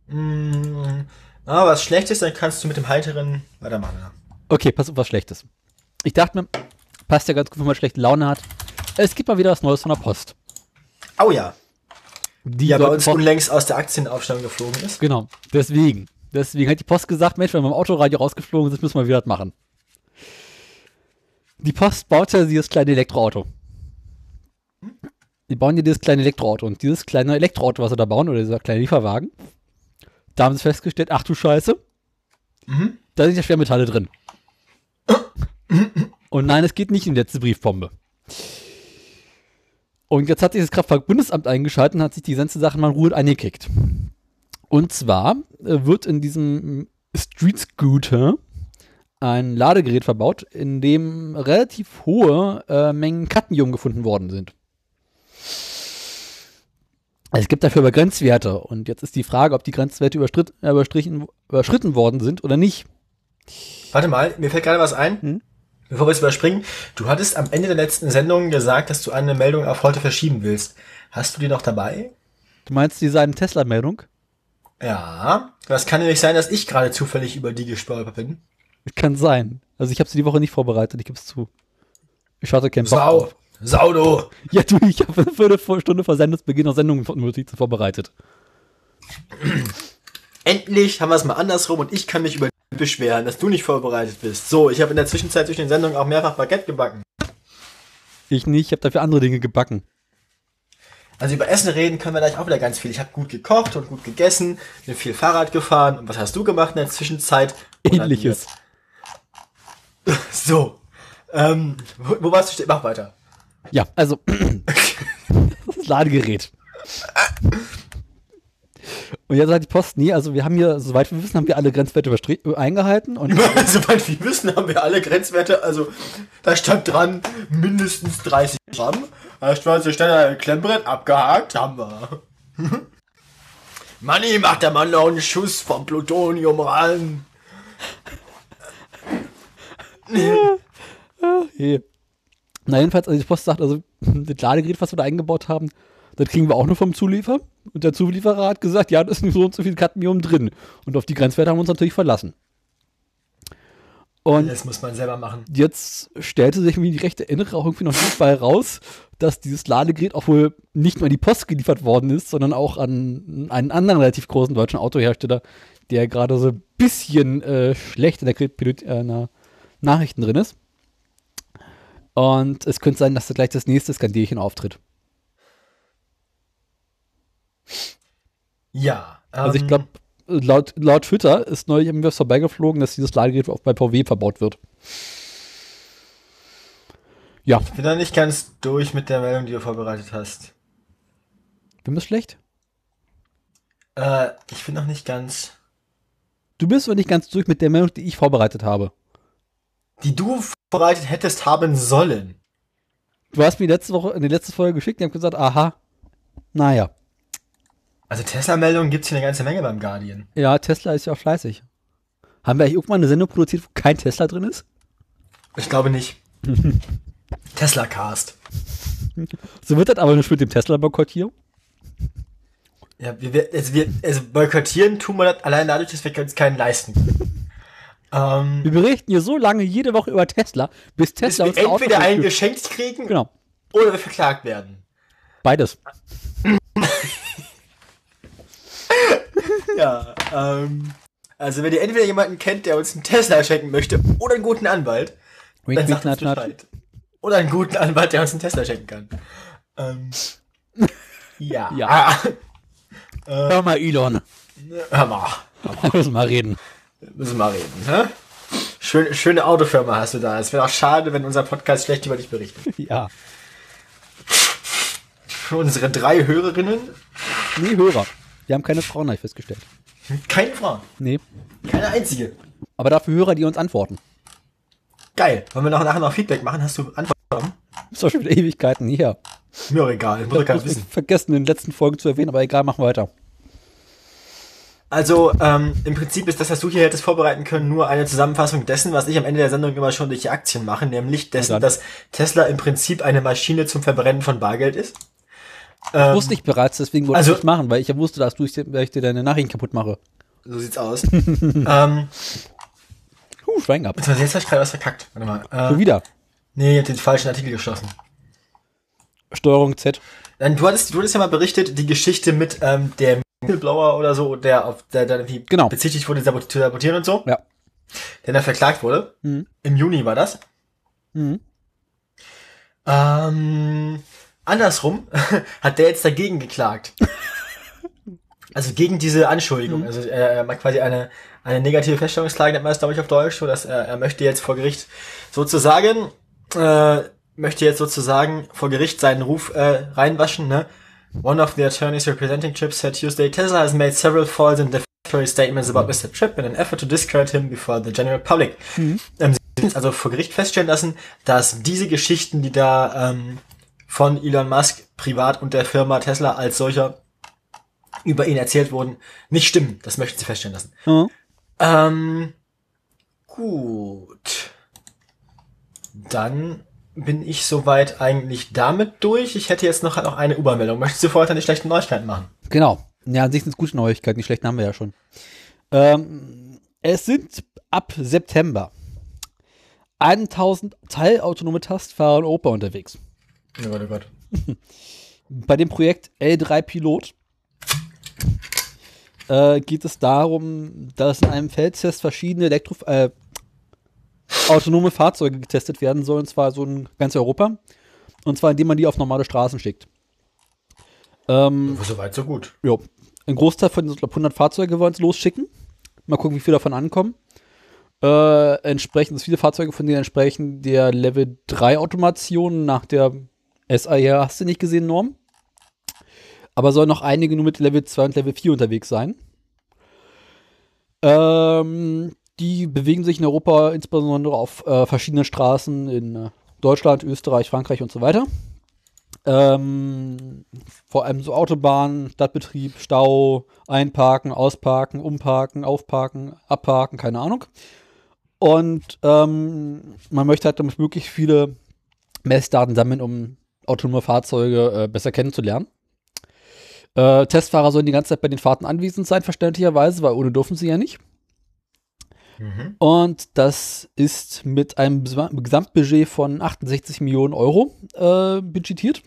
[SPEAKER 2] Mm, ah, was schlecht ist, dann kannst du mit dem Heiteren weitermachen. Ja.
[SPEAKER 1] Okay, pass auf, was Schlechtes. Ich dachte mir, passt ja ganz gut, wenn man schlechte Laune hat. Es gibt mal wieder was Neues von der Post.
[SPEAKER 2] Oh ja,
[SPEAKER 1] Die
[SPEAKER 2] ja bei uns unlängst aus der Aktienaufstellung geflogen ist.
[SPEAKER 1] Genau, deswegen. Deswegen hat die Post gesagt, Mensch, wenn wir im Autoradio rausgeflogen sind, müssen wir wieder was machen. Die Post baut ja dieses kleine Elektroauto. Die bauen ja dieses kleine Elektroauto. Und dieses kleine Elektroauto, was sie da bauen, oder dieser kleine Lieferwagen, da haben sie festgestellt, ach du Scheiße,
[SPEAKER 2] Mhm.
[SPEAKER 1] da sind ja Schwermetalle drin. Und nein, es geht nicht in die letzte Briefbombe. Und jetzt hat sich das Kraftfahrtbundesamt eingeschaltet und hat sich die ganze Sache mal in Ruhe eingekickt. Und zwar äh, wird in diesem Street Scooter ein Ladegerät verbaut, in dem relativ hohe äh, Mengen Cadmium gefunden worden sind. Es gibt dafür aber Grenzwerte und jetzt ist die Frage, ob die Grenzwerte überstritt, überstrichen, überschritten worden sind oder nicht.
[SPEAKER 2] Warte mal, mir fällt gerade was ein.
[SPEAKER 1] Hm?
[SPEAKER 2] Bevor wir es überspringen, du hattest am Ende der letzten Sendung gesagt, dass du eine Meldung auf heute verschieben willst. Hast du die noch dabei?
[SPEAKER 1] Du meinst diese eine Tesla-Meldung?
[SPEAKER 2] Ja. Das kann nämlich sein, dass ich gerade zufällig über die gestolpert bin.
[SPEAKER 1] Kann sein. Also ich habe sie die Woche nicht vorbereitet, ich gebe es zu. Ich hatte keinen Bock
[SPEAKER 2] Sau.
[SPEAKER 1] drauf.
[SPEAKER 2] Sau, du.
[SPEAKER 1] Ja, du, ich habe für eine Stunde vor Sendungsbeginn noch Sendungsnotizen vorbereitet.
[SPEAKER 2] Endlich haben wir es mal andersrum und ich kann mich über beschweren, dass du nicht vorbereitet bist. So, ich habe in der Zwischenzeit zwischen den Sendungen auch mehrfach Baguette gebacken.
[SPEAKER 1] Ich nicht, ich habe dafür andere Dinge gebacken.
[SPEAKER 2] Also über Essen reden können wir gleich auch wieder ganz viel. Ich habe gut gekocht und gut gegessen, bin viel Fahrrad gefahren. Und was hast du gemacht in der Zwischenzeit?
[SPEAKER 1] Ähnliches.
[SPEAKER 2] So. Ähm, wo, wo warst du? Mach weiter.
[SPEAKER 1] Ja, also das Ladegerät. Und jetzt sagt die Post, nee, also wir haben hier, soweit wir wissen, haben wir alle Grenzwerte eingehalten und
[SPEAKER 2] Soweit wir wissen, haben wir alle Grenzwerte. Also da stand dran mindestens 30 Gramm. Da stand ein Klemmbrett abgehakt. Haben wir. Manni, macht der Mann noch einen Schuss vom Plutonium ran.
[SPEAKER 1] hey. Na jedenfalls, also die Post sagt, also das Ladegerät, was wir da eingebaut haben, das kriegen wir auch nur vom Zulieferer. Und der Zulieferer hat gesagt, ja, da ist nicht so und so viel Cadmium drin. Und auf die Grenzwerte haben wir uns natürlich verlassen. Und
[SPEAKER 2] Das muss man selber machen.
[SPEAKER 1] jetzt stellte sich mir die rechte Innere auch irgendwie noch nicht bei raus, dass dieses Ladegerät auch wohl nicht nur an die Post geliefert worden ist, sondern auch an einen anderen relativ großen deutschen Autohersteller, der gerade so ein bisschen äh, schlecht in der, Pilot, äh, na, Nachrichten drin ist. Und es könnte sein, dass da gleich das nächste Skandälchen auftritt.
[SPEAKER 2] Ja.
[SPEAKER 1] Also ich
[SPEAKER 2] ähm,
[SPEAKER 1] glaube, laut, laut Twitter ist neulich irgendwie was vorbeigeflogen, dass dieses Ladegerät auch bei VW verbaut wird. Ja,
[SPEAKER 2] Ich bin da nicht ganz durch mit der Meldung, die du vorbereitet hast.
[SPEAKER 1] bin das schlecht?
[SPEAKER 2] Äh, ich bin noch nicht ganz.
[SPEAKER 1] Du bist noch nicht ganz durch mit der Meldung, die ich vorbereitet habe.
[SPEAKER 2] Die du vorbereitet hättest haben sollen.
[SPEAKER 1] Du hast mir letzte Woche in die letzte Folge geschickt und hab gesagt, aha, naja.
[SPEAKER 2] Also Tesla-Meldungen gibt's hier eine ganze Menge beim Guardian.
[SPEAKER 1] Ja, Tesla ist ja auch fleißig. Haben wir eigentlich irgendwann eine Sendung produziert, wo kein Tesla drin ist?
[SPEAKER 2] Ich glaube nicht. Tesla Cast.
[SPEAKER 1] So wird das aber nicht mit dem Tesla-Boykott hier.
[SPEAKER 2] Ja, wir, wir, also wir also boykottieren tun wir das allein dadurch, dass wir uns keinen leisten können. ähm,
[SPEAKER 1] Wir berichten hier so lange jede Woche über Tesla, bis
[SPEAKER 2] bis
[SPEAKER 1] Tesla
[SPEAKER 2] wir
[SPEAKER 1] uns ein Auto
[SPEAKER 2] entweder einen geschenkt kriegen
[SPEAKER 1] Genau,
[SPEAKER 2] oder wir verklagt werden.
[SPEAKER 1] beides.
[SPEAKER 2] Ja, ähm, also wenn ihr entweder jemanden kennt, der uns einen Tesla schenken möchte oder einen guten Anwalt,
[SPEAKER 1] Wink,
[SPEAKER 2] dann
[SPEAKER 1] wink,
[SPEAKER 2] sagt
[SPEAKER 1] nat.
[SPEAKER 2] Bescheid. Oder einen guten Anwalt, der uns einen Tesla schenken kann. Ähm, ja.
[SPEAKER 1] Ja. Hör mal, Elon.
[SPEAKER 2] Hör mal.
[SPEAKER 1] Wir müssen mal reden.
[SPEAKER 2] Müssen wir mal reden, hä? Schön, schöne Autofirma hast du da. Es wäre auch schade, wenn unser Podcast schlecht über dich berichtet.
[SPEAKER 1] Ja.
[SPEAKER 2] Für unsere drei Hörerinnen,
[SPEAKER 1] Nee, Hörer. Die haben keine Frauen, habe ich festgestellt.
[SPEAKER 2] keine Frau.
[SPEAKER 1] Nee.
[SPEAKER 2] Keine einzige.
[SPEAKER 1] Aber dafür Hörer, die uns antworten.
[SPEAKER 2] Geil. Wollen wir nachher noch Feedback machen? Hast du Antworten?
[SPEAKER 1] Ist doch schon wieder Ewigkeiten her.
[SPEAKER 2] Mir auch egal. Muss
[SPEAKER 1] Ich
[SPEAKER 2] wissen.
[SPEAKER 1] vergessen, in den letzten Folgen zu erwähnen, aber egal, machen wir weiter.
[SPEAKER 2] Also, ähm, im Prinzip ist das, was du hier hättest vorbereiten können, nur eine Zusammenfassung dessen, was ich am Ende der Sendung immer schon durch die Aktien mache, nämlich dessen, dass Tesla im Prinzip eine Maschine zum Verbrennen von Bargeld ist. Ähm,
[SPEAKER 1] Wusste ich bereits, deswegen wollte
[SPEAKER 2] also-
[SPEAKER 1] ich es machen, weil ich ja wusste, dass du ich, dir- ich dir deine Nachrichten kaputt mache.
[SPEAKER 2] So sieht's aus. ähm,
[SPEAKER 1] Huh, Schwein gehabt.
[SPEAKER 2] beziehungsweise jetzt habe ich gerade was verkackt. Warte mal.
[SPEAKER 1] Schon
[SPEAKER 2] Äh,
[SPEAKER 1] wieder.
[SPEAKER 2] nee, ich hab den falschen Artikel geschlossen.
[SPEAKER 1] Steuerung Z.
[SPEAKER 2] Dann, du hattest, du hattest ja mal berichtet, die Geschichte mit ähm, der Whistleblower oder so, der auf der dann irgendwie
[SPEAKER 1] Genau.
[SPEAKER 2] bezichtigt wurde, zu sabotieren und so,
[SPEAKER 1] Ja.
[SPEAKER 2] der dann verklagt wurde.
[SPEAKER 1] Mhm.
[SPEAKER 2] Im Juni war das.
[SPEAKER 1] Mhm.
[SPEAKER 2] Ähm, andersrum hat der jetzt dagegen geklagt. Also gegen diese Anschuldigung. Also er, er macht quasi eine, eine negative Feststellungsklage, nennt man das, glaube ich, auf Deutsch, so dass er, er möchte jetzt vor Gericht sozusagen, äh, möchte jetzt sozusagen vor Gericht seinen Ruf äh, reinwaschen, ne? One of the attorneys representing Tripp said Tuesday, Tesla has made several false and defamatory statements about Mr. Tripp in an effort to discredit him before the general public. Ähm, sie also vor Gericht feststellen lassen, dass diese Geschichten, die da ähm, von Elon Musk privat und der Firma Tesla als solcher über ihn erzählt wurden, nicht stimmen. Das möchten sie feststellen lassen.
[SPEAKER 1] Mhm.
[SPEAKER 2] Ähm, gut. Dann bin ich soweit eigentlich damit durch. Ich hätte jetzt noch, noch eine U-Bahn-Meldung. Möchtest du vorher die schlechten Neuigkeiten machen?
[SPEAKER 1] Genau. Ja, an sich sind es gute Neuigkeiten. Die schlechten haben wir ja schon. Ähm, es sind ab September 1000 teilautonome Tastfahrer in Oper unterwegs.
[SPEAKER 2] Oh Gott, oh Gott.
[SPEAKER 1] Bei dem Projekt L3 Pilot äh, geht es darum, dass in einem Feldtest verschiedene Elektro äh, autonome Fahrzeuge getestet werden sollen, und zwar so in ganz Europa. Und zwar indem man die auf normale Straßen schickt. Ähm,
[SPEAKER 2] Soweit, so gut.
[SPEAKER 1] ja, ein Großteil von diesen 100 Fahrzeuge wollen es losschicken. Mal gucken, wie viele davon ankommen. Äh, entsprechend, viele Fahrzeuge von denen entsprechen der Level 3 Automation nach der SIR, hast du nicht gesehen, Norm? Aber sollen noch einige nur mit Level 2 und Level 4 unterwegs sein. Ähm, die bewegen sich in Europa insbesondere auf äh, verschiedenen Straßen in äh, Deutschland, Österreich, Frankreich und so weiter. Ähm, vor allem so Autobahn, Stadtbetrieb, Stau, einparken, ausparken, umparken, aufparken, abparken, keine Ahnung. Und ähm, man möchte halt damit möglichst viele Messdaten sammeln, um autonome Fahrzeuge äh, besser kennenzulernen. Äh, Testfahrer sollen die ganze Zeit bei den Fahrten anwesend sein, verständlicherweise, weil ohne dürfen sie ja nicht.
[SPEAKER 2] Mhm.
[SPEAKER 1] Und das ist mit einem Gesamtbudget von 68 Millionen Euro äh, budgetiert.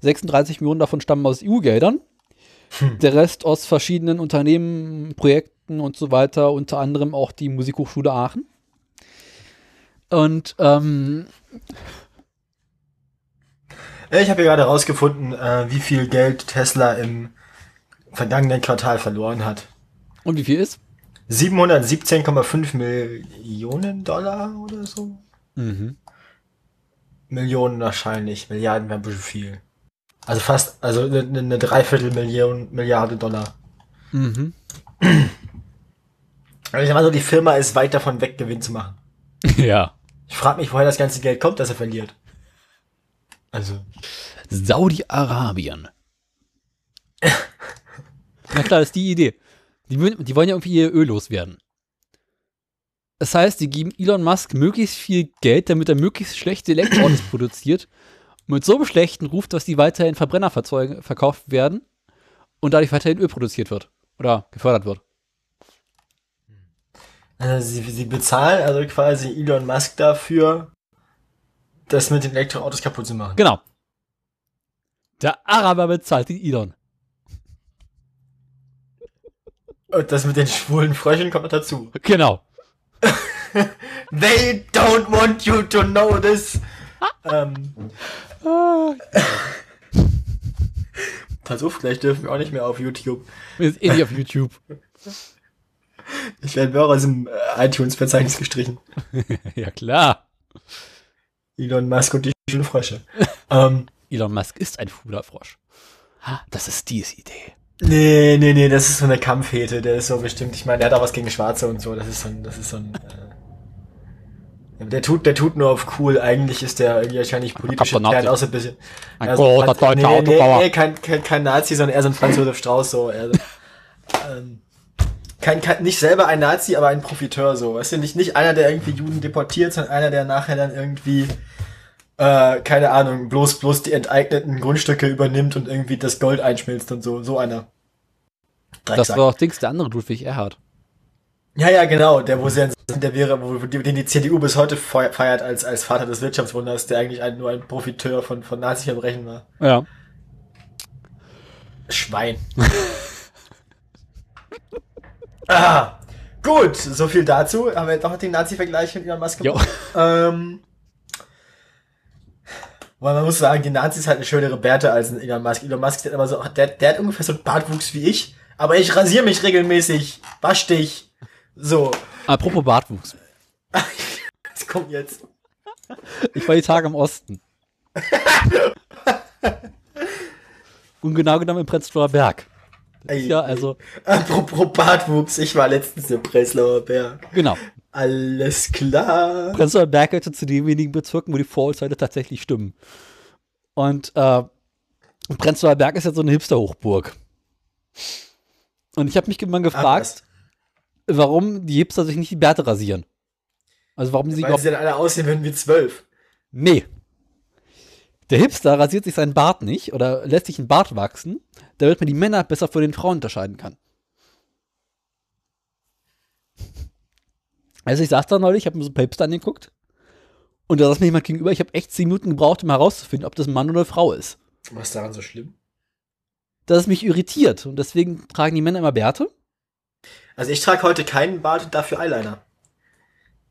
[SPEAKER 1] 36 Millionen davon stammen aus EU-Geldern. Der Rest aus verschiedenen Unternehmen, Projekten und so weiter, unter anderem auch die Musikhochschule Aachen. Und ähm,
[SPEAKER 2] Ich habe hier gerade herausgefunden, äh, wie viel Geld Tesla im vergangenen Quartal verloren hat.
[SPEAKER 1] und wie viel ist?
[SPEAKER 2] 717,5 Millionen Dollar oder so?
[SPEAKER 1] Mhm.
[SPEAKER 2] Millionen wahrscheinlich. Milliarden wäre ein bisschen viel. Also fast, also eine, eine Dreiviertel Million, Milliarde Dollar.
[SPEAKER 1] Mhm.
[SPEAKER 2] Also ich sag mal so, die Firma ist weit davon weg, Gewinn zu machen.
[SPEAKER 1] ja.
[SPEAKER 2] Ich frage mich, woher das ganze Geld kommt, das er verliert. Also,
[SPEAKER 1] Saudi-Arabien. Na klar, das ist die Idee. Die, die wollen ja irgendwie ihr Öl loswerden. Das heißt, die geben Elon Musk möglichst viel Geld, damit er möglichst schlechte Elektroautos produziert. Und mit so einem schlechten Ruf, dass die weiterhin Verbrennerfahrzeuge verkauft werden und dadurch weiterhin Öl produziert wird. Oder gefördert wird.
[SPEAKER 2] also sie, sie bezahlen also quasi Elon Musk dafür, das mit den Elektroautos kaputt zu machen.
[SPEAKER 1] Genau. Der Araber bezahlt den Elon.
[SPEAKER 2] Und das mit den schwulen Fröschen kommt dazu.
[SPEAKER 1] Genau.
[SPEAKER 2] They don't want you to know this. ähm, pass auf, gleich dürfen wir auch nicht mehr auf YouTube.
[SPEAKER 1] Ist eh nicht auf YouTube.
[SPEAKER 2] Ich werde mir auch aus dem äh, iTunes-Verzeichnis gestrichen.
[SPEAKER 1] ja, klar.
[SPEAKER 2] Elon Musk und die schwulen Frösche. ähm,
[SPEAKER 1] Elon Musk ist ein schwuler Frosch. Ha, das ist diese Idee.
[SPEAKER 2] nee, nee, nee, das ist so eine Kampfhete, der ist so bestimmt. Ich meine, der hat auch was gegen Schwarze und so. Das ist so ein, das ist so ein. Äh, der tut, der tut nur auf cool. Eigentlich ist der irgendwie wahrscheinlich politisch intern auch so ein bisschen.
[SPEAKER 1] Ein
[SPEAKER 2] Ja, so
[SPEAKER 1] großer deutscher
[SPEAKER 2] nee, nee. Nee, kein, kein, kein Nazi, sondern eher so ein Franz Josef Strauß so. Eher so ähm, kein, kein, nicht selber ein Nazi, aber ein Profiteur so. Weißt du, nicht, nicht einer, der irgendwie Juden deportiert, sondern einer, der nachher dann irgendwie, äh, keine Ahnung, bloß, bloß die enteigneten Grundstücke übernimmt und irgendwie das Gold einschmilzt und so. So einer.
[SPEAKER 1] Das
[SPEAKER 2] Drecksack.
[SPEAKER 1] war auch Dings, der andere Ludwig Erhard.
[SPEAKER 2] Ja, ja, genau. Der, wo sie, der wäre, wo, den die CDU bis heute feiert als, als Vater des Wirtschaftswunders, der eigentlich ein, nur ein Profiteur von, von Nazi-Verbrechen war.
[SPEAKER 1] Ja.
[SPEAKER 2] Schwein. ah, gut, so viel dazu. Haben wir noch den Nazi-Vergleich mit Elon Musk gemacht. Ähm, weil man muss sagen, die Nazis halt eine schönere Bärte als ein Elon Musk. Elon Musk der hat aber so, der, der hat ungefähr so einen Bartwuchs wie ich, aber ich rasiere mich regelmäßig, wasch dich. So,
[SPEAKER 1] Apropos Bartwuchs.
[SPEAKER 2] was kommt jetzt?
[SPEAKER 1] Ich war die Tage im Osten. Und genau genommen im Prenzlauer Berg.
[SPEAKER 2] Ey,
[SPEAKER 1] Ja, also,
[SPEAKER 2] Apropos Bartwuchs, ich war letztens im Breslauer Berg.
[SPEAKER 1] genau.
[SPEAKER 2] Alles klar.
[SPEAKER 1] Prenzlauer Berg gehörte zu den wenigen Bezirken, wo die Vorurteile tatsächlich stimmen. Und äh, Prenzlauer Berg ist ja so eine Hipster-Hochburg. Und ich habe mich immer
[SPEAKER 2] Ach,
[SPEAKER 1] gefragt, warum die Hipster sich nicht die Bärte rasieren. Also warum sie
[SPEAKER 2] Weil sie dann alle aussehen würden wie zwölf.
[SPEAKER 1] Nee. Der Hipster rasiert sich seinen Bart nicht oder lässt sich einen Bart wachsen, damit man die Männer besser von den Frauen unterscheiden kann. Also ich saß da neulich, ich habe mir so ein paar Hipster angeguckt und da saß mir jemand gegenüber, ich habe echt zehn Minuten gebraucht, um herauszufinden, ob das ein Mann oder eine Frau ist.
[SPEAKER 2] Was ist daran so schlimm?
[SPEAKER 1] Dass es mich irritiert und deswegen tragen die Männer immer Bärte.
[SPEAKER 2] Also ich trage heute keinen Bart und dafür Eyeliner.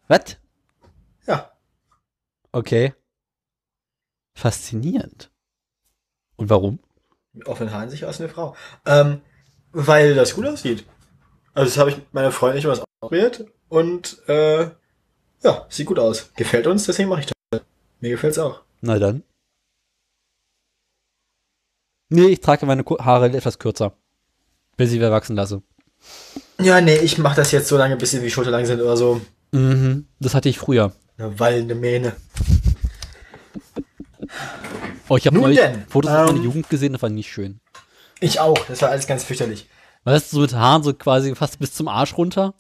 [SPEAKER 1] Was?
[SPEAKER 2] Ja.
[SPEAKER 1] Okay. Faszinierend. Und warum?
[SPEAKER 2] Mit offenen Haaren sich aus eine Frau. Ähm, weil das gut aussieht. Also das habe ich mit meiner Freundin was ausprobiert und äh, ja, sieht gut aus. Gefällt uns, deswegen mache ich das. Mir gefällt's auch.
[SPEAKER 1] Na dann. Nee, ich trage meine Haare etwas kürzer. Bis ich wieder wachsen lasse.
[SPEAKER 2] Ja, nee, ich mache das jetzt so lange, bis sie wie schulterlang sind oder so.
[SPEAKER 1] Mhm. Das hatte ich früher.
[SPEAKER 2] Eine wallende Mähne.
[SPEAKER 1] Oh, ich habe neulich
[SPEAKER 2] denn,
[SPEAKER 1] Fotos aus meiner
[SPEAKER 2] ähm,
[SPEAKER 1] Jugend gesehen, das war nicht schön.
[SPEAKER 2] Ich auch. Das war alles ganz fürchterlich.
[SPEAKER 1] Weißt du, so mit Haaren so quasi fast bis zum Arsch runter?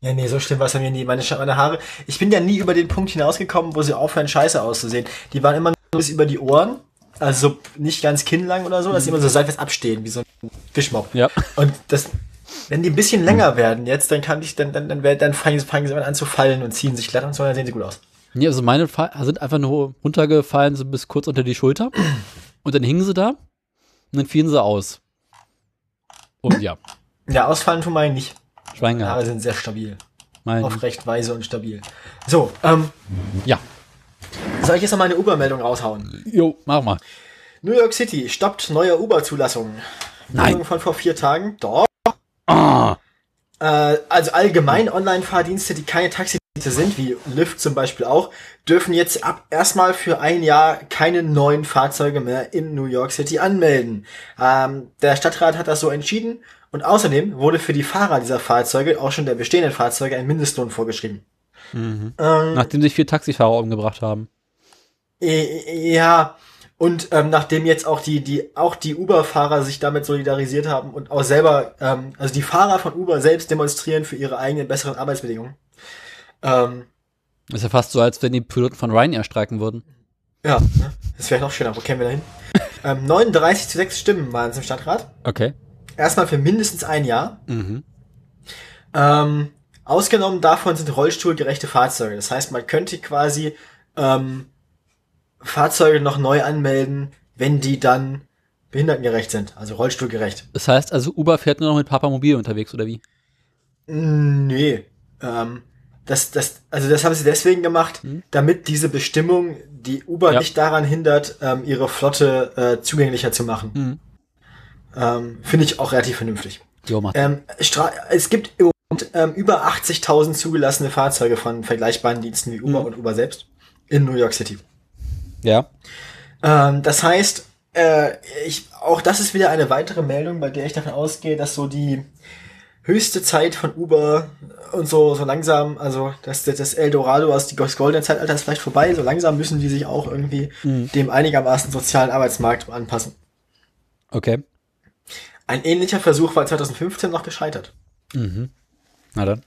[SPEAKER 2] Ja, nee, so schlimm war es bei mir nie. Meine, meine Haare, ich bin ja nie über den Punkt hinausgekommen, wo sie aufhören, scheiße auszusehen. Die waren immer nur bis über die Ohren. Also so nicht ganz kinnlang oder so, dass sie immer so seitwärts abstehen, wie so ein Fischmob.
[SPEAKER 1] Ja.
[SPEAKER 2] Und das, wenn die ein bisschen länger werden jetzt, dann kann ich, dann, dann, dann, dann fangen, sie- fangen sie an zu fallen und ziehen sich glatt und so, dann sehen sie gut aus.
[SPEAKER 1] Nee, also meine Fa- sind einfach nur runtergefallen, so bis kurz unter die Schulter. Und dann hingen sie da und dann fielen sie aus. Und ja,
[SPEAKER 2] Ja, ausfallen tun meine nicht.
[SPEAKER 1] Schwein
[SPEAKER 2] Meine Haare sind sehr stabil.
[SPEAKER 1] Mein,
[SPEAKER 2] Aufrecht, weise und stabil. So, ähm,
[SPEAKER 1] ja.
[SPEAKER 2] soll ich jetzt noch mal eine Uber-Meldung raushauen?
[SPEAKER 1] Jo, mach mal.
[SPEAKER 2] New York City stoppt neue Uber-Zulassungen.
[SPEAKER 1] Nein.
[SPEAKER 2] Meldung von vor vier Tagen. Doch.
[SPEAKER 1] Ah,
[SPEAKER 2] Äh, also allgemein Online-Fahrdienste, die keine Taxidienste sind, wie Lyft zum Beispiel auch, dürfen jetzt ab erstmal für ein Jahr keine neuen Fahrzeuge mehr in New York City anmelden. Ähm, der Stadtrat hat das so entschieden und außerdem wurde für die Fahrer dieser Fahrzeuge, auch schon der bestehenden Fahrzeuge, ein Mindestlohn vorgeschrieben. Ähm,
[SPEAKER 1] nachdem sich vier Taxifahrer umgebracht haben.
[SPEAKER 2] Äh, Ja, und ähm, nachdem jetzt auch die, die, auch die Uber-Fahrer sich damit solidarisiert haben und auch selber, ähm, also die Fahrer von Uber selbst demonstrieren für ihre eigenen besseren Arbeitsbedingungen. Ähm,
[SPEAKER 1] ist ja fast so, als wenn die Piloten von Ryanair streiken würden.
[SPEAKER 2] ja, ne? das wäre noch schöner. Wo kämen wir da hin? ähm, 39 zu 6 Stimmen waren es im Stadtrat.
[SPEAKER 1] Okay.
[SPEAKER 2] Erstmal für mindestens ein Jahr.
[SPEAKER 1] Mhm.
[SPEAKER 2] Ähm, ausgenommen davon sind rollstuhlgerechte Fahrzeuge. Das heißt, man könnte quasi ähm, Fahrzeuge noch neu anmelden, wenn die dann behindertengerecht sind, also rollstuhlgerecht.
[SPEAKER 1] Das heißt also, Uber fährt nur noch mit Papa Mobil unterwegs, oder wie?
[SPEAKER 2] Nee. Ähm, das, das, also das haben sie deswegen gemacht, damit diese Bestimmung die Uber
[SPEAKER 1] Ja.
[SPEAKER 2] nicht daran hindert, ähm, ihre Flotte äh, zugänglicher zu machen.
[SPEAKER 1] Mhm.
[SPEAKER 2] Ähm, Finde ich auch relativ vernünftig.
[SPEAKER 1] Jo.
[SPEAKER 2] Ähm, es gibt im Moment ähm, über 80.000 zugelassene Fahrzeuge von vergleichbaren Diensten wie Uber
[SPEAKER 1] Mhm.
[SPEAKER 2] und Uber selbst in New York City.
[SPEAKER 1] Ja.
[SPEAKER 2] Ähm, das heißt, äh, ich, auch das ist wieder eine weitere Meldung, bei der ich davon ausgehe, dass so die höchste Zeit von Uber und so, so langsam, also das, das das Eldorado aus des goldenen Zeitalter ist vielleicht vorbei, so langsam müssen die sich auch irgendwie dem einigermaßen sozialen Arbeitsmarkt anpassen.
[SPEAKER 1] Okay.
[SPEAKER 2] Ein ähnlicher Versuch war 2015 noch gescheitert.
[SPEAKER 1] Na dann.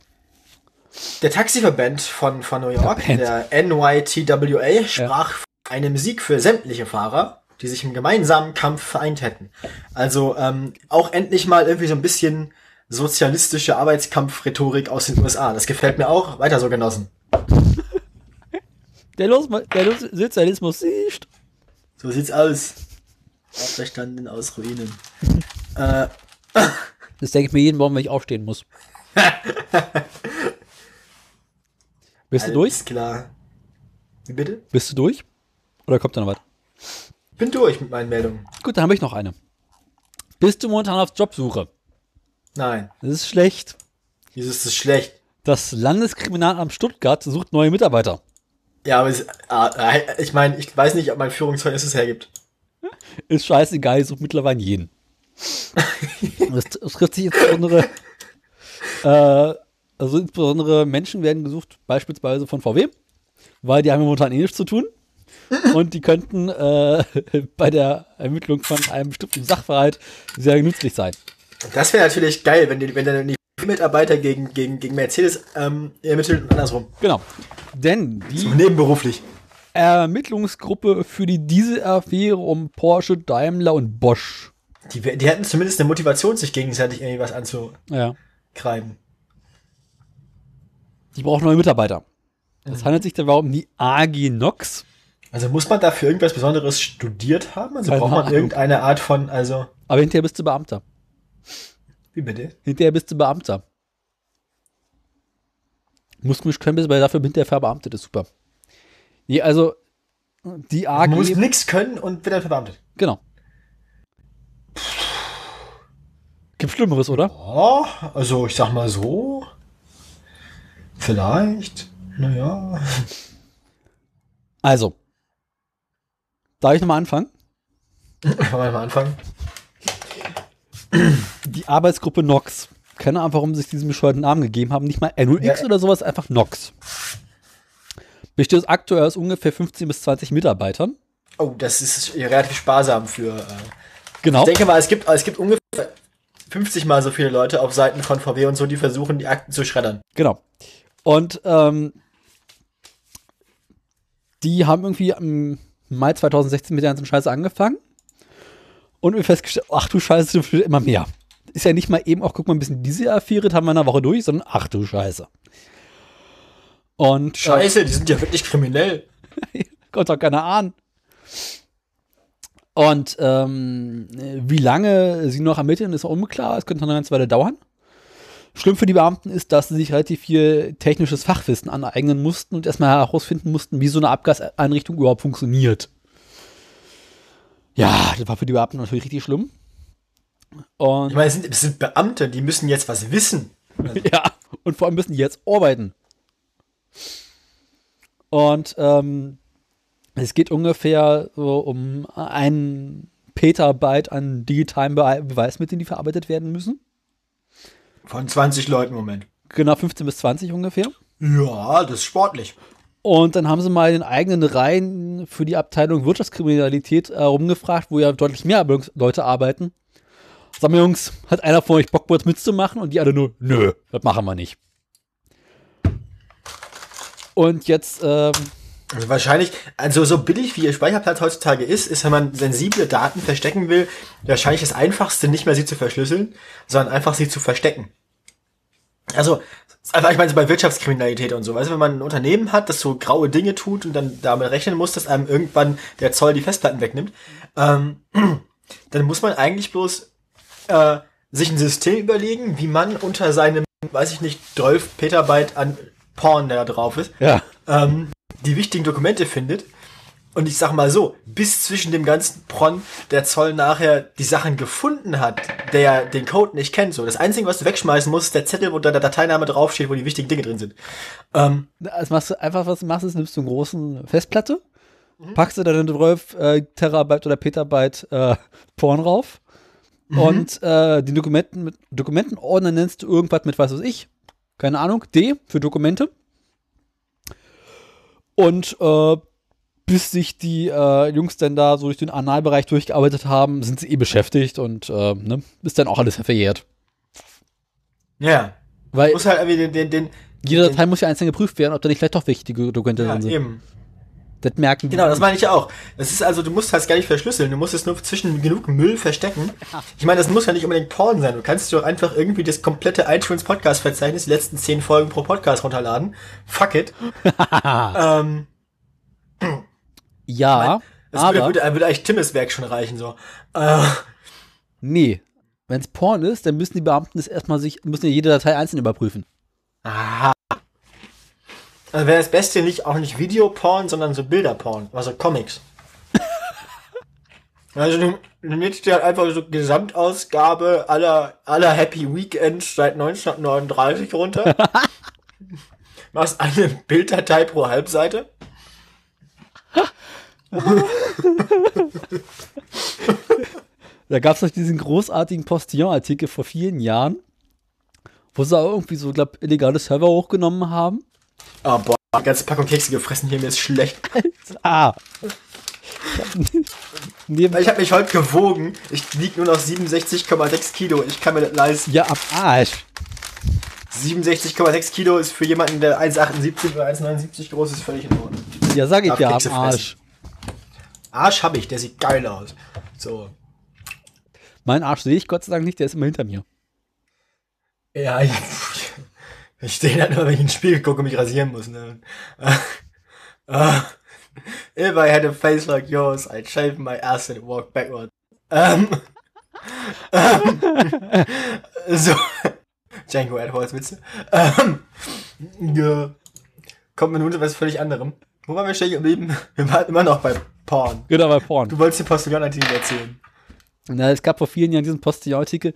[SPEAKER 2] Der Taxiverband von, von New York,
[SPEAKER 1] Verband.
[SPEAKER 2] der NYTWA, sprach von einem Sieg für sämtliche Fahrer, die sich im gemeinsamen Kampf vereint hätten. Also ähm, auch endlich mal irgendwie so ein bisschen sozialistische Arbeitskampfrhetorik aus den USA. Das gefällt mir auch. Weiter so genossen.
[SPEAKER 1] Der, Los der Los Sozialismus ist.
[SPEAKER 2] So sieht's aus. Auferstanden aus Ruinen. äh,
[SPEAKER 1] Das denke ich mir jeden Morgen, wenn ich aufstehen muss. Bist du durch?
[SPEAKER 2] alles klar. Wie bitte?
[SPEAKER 1] Bist du durch? Oder kommt da noch was?
[SPEAKER 2] Bin durch mit meinen Meldungen.
[SPEAKER 1] Gut, dann habe ich noch eine. Bist du momentan auf Jobsuche?
[SPEAKER 2] Nein.
[SPEAKER 1] Das ist schlecht.
[SPEAKER 2] Wieso ist das schlecht?
[SPEAKER 1] Das Landeskriminalamt Stuttgart sucht neue Mitarbeiter.
[SPEAKER 2] Ja, aber es, äh, ich meine, ich weiß nicht, ob mein Führungszeugnis es hergibt.
[SPEAKER 1] Ist scheißegal, ich suche mittlerweile jeden. das, das trifft sich insbesondere, äh, also insbesondere Menschen werden gesucht, beispielsweise von VW, weil die haben momentan eh nichts zu tun. Und die könnten äh, bei der Ermittlung von einem bestimmten Sachverhalt sehr nützlich sein.
[SPEAKER 2] Das wäre natürlich geil, wenn die, wenn dann die Mitarbeiter gegen, gegen, gegen Mercedes ähm, ermitteln und andersrum.
[SPEAKER 1] Genau. Denn die
[SPEAKER 2] Nebenberuflich.
[SPEAKER 1] Ermittlungsgruppe für die Dieselaffäre um Porsche, Daimler und Bosch.
[SPEAKER 2] Die, die hätten zumindest eine Motivation, sich gegenseitig irgendwie was anzukreiden.
[SPEAKER 1] Ja. Die brauchen neue Mitarbeiter. Es handelt sich dabei um die AG Nox.
[SPEAKER 2] Also muss man dafür irgendwas Besonderes studiert haben? Also
[SPEAKER 1] Keine
[SPEAKER 2] braucht man
[SPEAKER 1] Ahnung.
[SPEAKER 2] irgendeine Art von, also,
[SPEAKER 1] Aber hinterher bist du Beamter.
[SPEAKER 2] Wie bitte?
[SPEAKER 1] Hinterher bist du Beamter. Musst mich können, bist aber dafür hinterher verbeamtet, ist super. Nee, also die AG.
[SPEAKER 2] Man muss nix können und wird dann verbeamtet.
[SPEAKER 1] Genau. Gibt Schlimmeres, oder?
[SPEAKER 2] Oh, also ich sag mal so. Vielleicht. Naja.
[SPEAKER 1] Also. Darf ich nochmal anfangen?
[SPEAKER 2] Wollen wir mal anfangen?
[SPEAKER 1] Die Arbeitsgruppe Nox. Keine Ahnung, warum sie sich diesen bescheuerten Namen gegeben haben. Nicht mal NOx
[SPEAKER 2] Ja.
[SPEAKER 1] oder sowas, einfach Nox. Besteht aktuell aus ungefähr 15 bis 20 Mitarbeitern.
[SPEAKER 2] Oh, das ist relativ sparsam für. Äh
[SPEAKER 1] Genau.
[SPEAKER 2] Ich denke mal, es gibt, es gibt ungefähr 50 mal so viele Leute auf Seiten von VW und so, die versuchen, die Akten zu schreddern.
[SPEAKER 1] Genau. Und ähm, die haben irgendwie im Mai 2016 mit der ganzen Scheiße angefangen. Und wir festgestellt, ach du Scheiße, wird immer mehr. Ist ja nicht mal eben auch, guck mal, ein bisschen diese Affäre, haben wir in einer Woche durch, sondern ach du Scheiße. Und
[SPEAKER 2] Scheiße, die sind ja wirklich kriminell.
[SPEAKER 1] Gott doch keine Ahnung. Und ähm, wie lange sie noch ermitteln, ist auch unklar. Es könnte noch eine ganze Weile dauern. Schlimm für die Beamten ist, dass sie sich relativ viel technisches Fachwissen aneignen mussten und erstmal herausfinden mussten, wie so eine Abgaseinrichtung überhaupt funktioniert. Ja, das war für die Beamten natürlich richtig schlimm. Und
[SPEAKER 2] Ich meine, es sind, es sind Beamte, die müssen jetzt was wissen.
[SPEAKER 1] Ja, und vor allem müssen die jetzt arbeiten. Und ähm, es geht ungefähr so um ein Petabyte an digitalen Be Beweismitteln, die verarbeitet werden müssen.
[SPEAKER 2] Von 20 Leuten, Moment.
[SPEAKER 1] Genau 15 bis 20 ungefähr.
[SPEAKER 2] Ja, das ist sportlich.
[SPEAKER 1] Und dann haben sie mal in den eigenen Reihen für die Abteilung Wirtschaftskriminalität äh, rumgefragt, wo ja deutlich mehr Leute arbeiten. Sag mal, Jungs, hat einer von euch Bock, was mitzumachen? Und die alle nur, nö, das machen wir nicht. Und jetzt, ähm,
[SPEAKER 2] Also wahrscheinlich, also so billig wie ihr Speicherplatz heutzutage ist, ist, wenn man sensible Daten verstecken will, wahrscheinlich das einfachste nicht mehr sie zu verschlüsseln, sondern einfach sie zu verstecken. Also, einfach, ich meine, so bei Wirtschaftskriminalität und so, weißt du, wenn man ein Unternehmen hat, das so graue Dinge tut und dann damit rechnen muss, dass einem irgendwann der Zoll die Festplatten wegnimmt, ähm, dann muss man eigentlich bloß äh, sich ein System überlegen, wie man unter seinem, weiß ich nicht, 12 Petabyte an Porn, der da drauf ist,
[SPEAKER 1] ja,
[SPEAKER 2] ähm, die wichtigen Dokumente findet. Und ich sag mal so, bis zwischen dem ganzen Pron der Zoll nachher die Sachen gefunden hat, der den Code nicht kennt. So, das Einzige, was du wegschmeißen musst, ist der Zettel, wo da der Dateiname draufsteht, wo die wichtigen Dinge drin sind. Ähm,
[SPEAKER 1] Also machst du einfach, was du machst, ist, nimmst du eine große Festplatte, packst du deine 12 äh, Terabyte oder Petabyte äh, Porn rauf und äh, die Dokumenten mit Dokumentenordner nennst du irgendwas mit, was weiß ich, keine Ahnung, D für Dokumente. Und äh, bis sich die äh, Jungs dann da so durch den Analbereich durchgearbeitet haben, sind sie eh beschäftigt und äh, ne, ist dann auch alles verjährt.
[SPEAKER 2] ja.
[SPEAKER 1] Weil
[SPEAKER 2] Muss halt irgendwie den, den, den
[SPEAKER 1] jede Datei muss ja einzeln geprüft werden, ob da nicht vielleicht doch wichtige Dokumente
[SPEAKER 2] ja,
[SPEAKER 1] drin sind.
[SPEAKER 2] eben.
[SPEAKER 1] Das merken die.
[SPEAKER 2] Genau, das meine ich auch. Das ist also, du musst halt gar nicht verschlüsseln, du musst es nur zwischen genug Müll verstecken. Ich meine, das muss ja nicht unbedingt Porn sein. Du kannst doch einfach irgendwie das komplette iTunes Podcast Verzeichnis, die letzten zehn Folgen pro Podcast runterladen. Fuck it. ähm,
[SPEAKER 1] Ja,
[SPEAKER 2] das
[SPEAKER 1] aber
[SPEAKER 2] würde, würde, würde eigentlich Timmes Werk schon reichen, so. Äh,
[SPEAKER 1] nee. Wenn es Porn ist, dann müssen die Beamten das erstmal sich, müssen ja jede Datei einzeln überprüfen.
[SPEAKER 2] aha. Also wäre das Beste nicht auch nicht Videoporn, sondern so Bilderporn, also Comics. Also du, du nimmst dir halt einfach so Gesamtausgabe aller, aller Happy Weekends seit 1939 runter. machst eine Bilddatei pro Halbseite.
[SPEAKER 1] Da gab es noch diesen großartigen Postillon-Artikel vor vielen Jahren, wo sie auch irgendwie so, glaub, illegale Server hochgenommen haben.
[SPEAKER 2] Oh boah, die ganze Packung Kekse gefressen hier, mir ist schlecht.
[SPEAKER 1] Ah.
[SPEAKER 2] Ich habe mich heute gewogen. Ich wiege nur noch 67,6 Kilo. Ich kann mir das leisten.
[SPEAKER 1] ja, am Arsch.
[SPEAKER 2] 67,6 Kilo ist für jemanden, der 1,78 oder 1,79 groß ist, völlig in Ordnung.
[SPEAKER 1] Ja, sag ich
[SPEAKER 2] Da
[SPEAKER 1] ja, am. Arsch.
[SPEAKER 2] Arsch habe ich, der sieht geil aus. So.
[SPEAKER 1] Mein Arsch sehe ich Gott sei Dank nicht, der ist immer hinter mir.
[SPEAKER 2] Ja, ich, ich stehe halt nur, wenn ich in den Spiegel gucke und mich rasieren muss. Ne? Uh, if I had a face like yours, I'd shave my ass and walk backward. Ähm, ähm, so. Django Edwards Witze. Ähm, ja. Kommt nun zu was völlig anderem. Wo waren wir stehen geblieben? Wir waren immer noch bei Porn.
[SPEAKER 1] Genau, bei Porn.
[SPEAKER 2] Du wolltest den Postillon-Artikel erzählen.
[SPEAKER 1] Na, es gab vor vielen Jahren diesen Postillon-Artikel,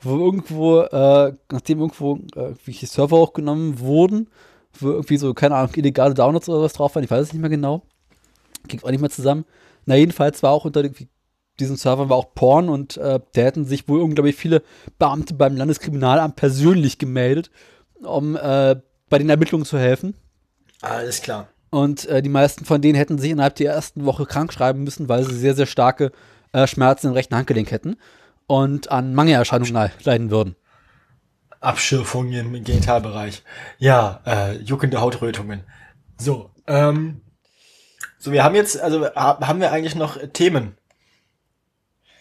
[SPEAKER 1] wo irgendwo, äh, nachdem irgendwo äh, irgendwelche Server hochgenommen wurden, wo irgendwie so, keine Ahnung, illegale Downloads oder was drauf waren, ich weiß es nicht mehr genau. Kriegt auch nicht mehr zusammen. Na, jedenfalls war auch unter irgendwie diesen Servern war auch Porn und äh, da hätten sich wohl unglaublich viele Beamte beim Landeskriminalamt persönlich gemeldet, um äh, bei den Ermittlungen zu helfen.
[SPEAKER 2] Alles klar.
[SPEAKER 1] Und äh, die meisten von denen hätten sich innerhalb der ersten Woche krank schreiben müssen, weil sie sehr, sehr starke äh, Schmerzen im rechten Handgelenk hätten und an Mangelerscheinungen le- leiden würden.
[SPEAKER 2] Abschürfungen im Genitalbereich. Ja, äh, juckende Hautrötungen. So, ähm, so wir haben jetzt, also ha- haben wir eigentlich noch Themen?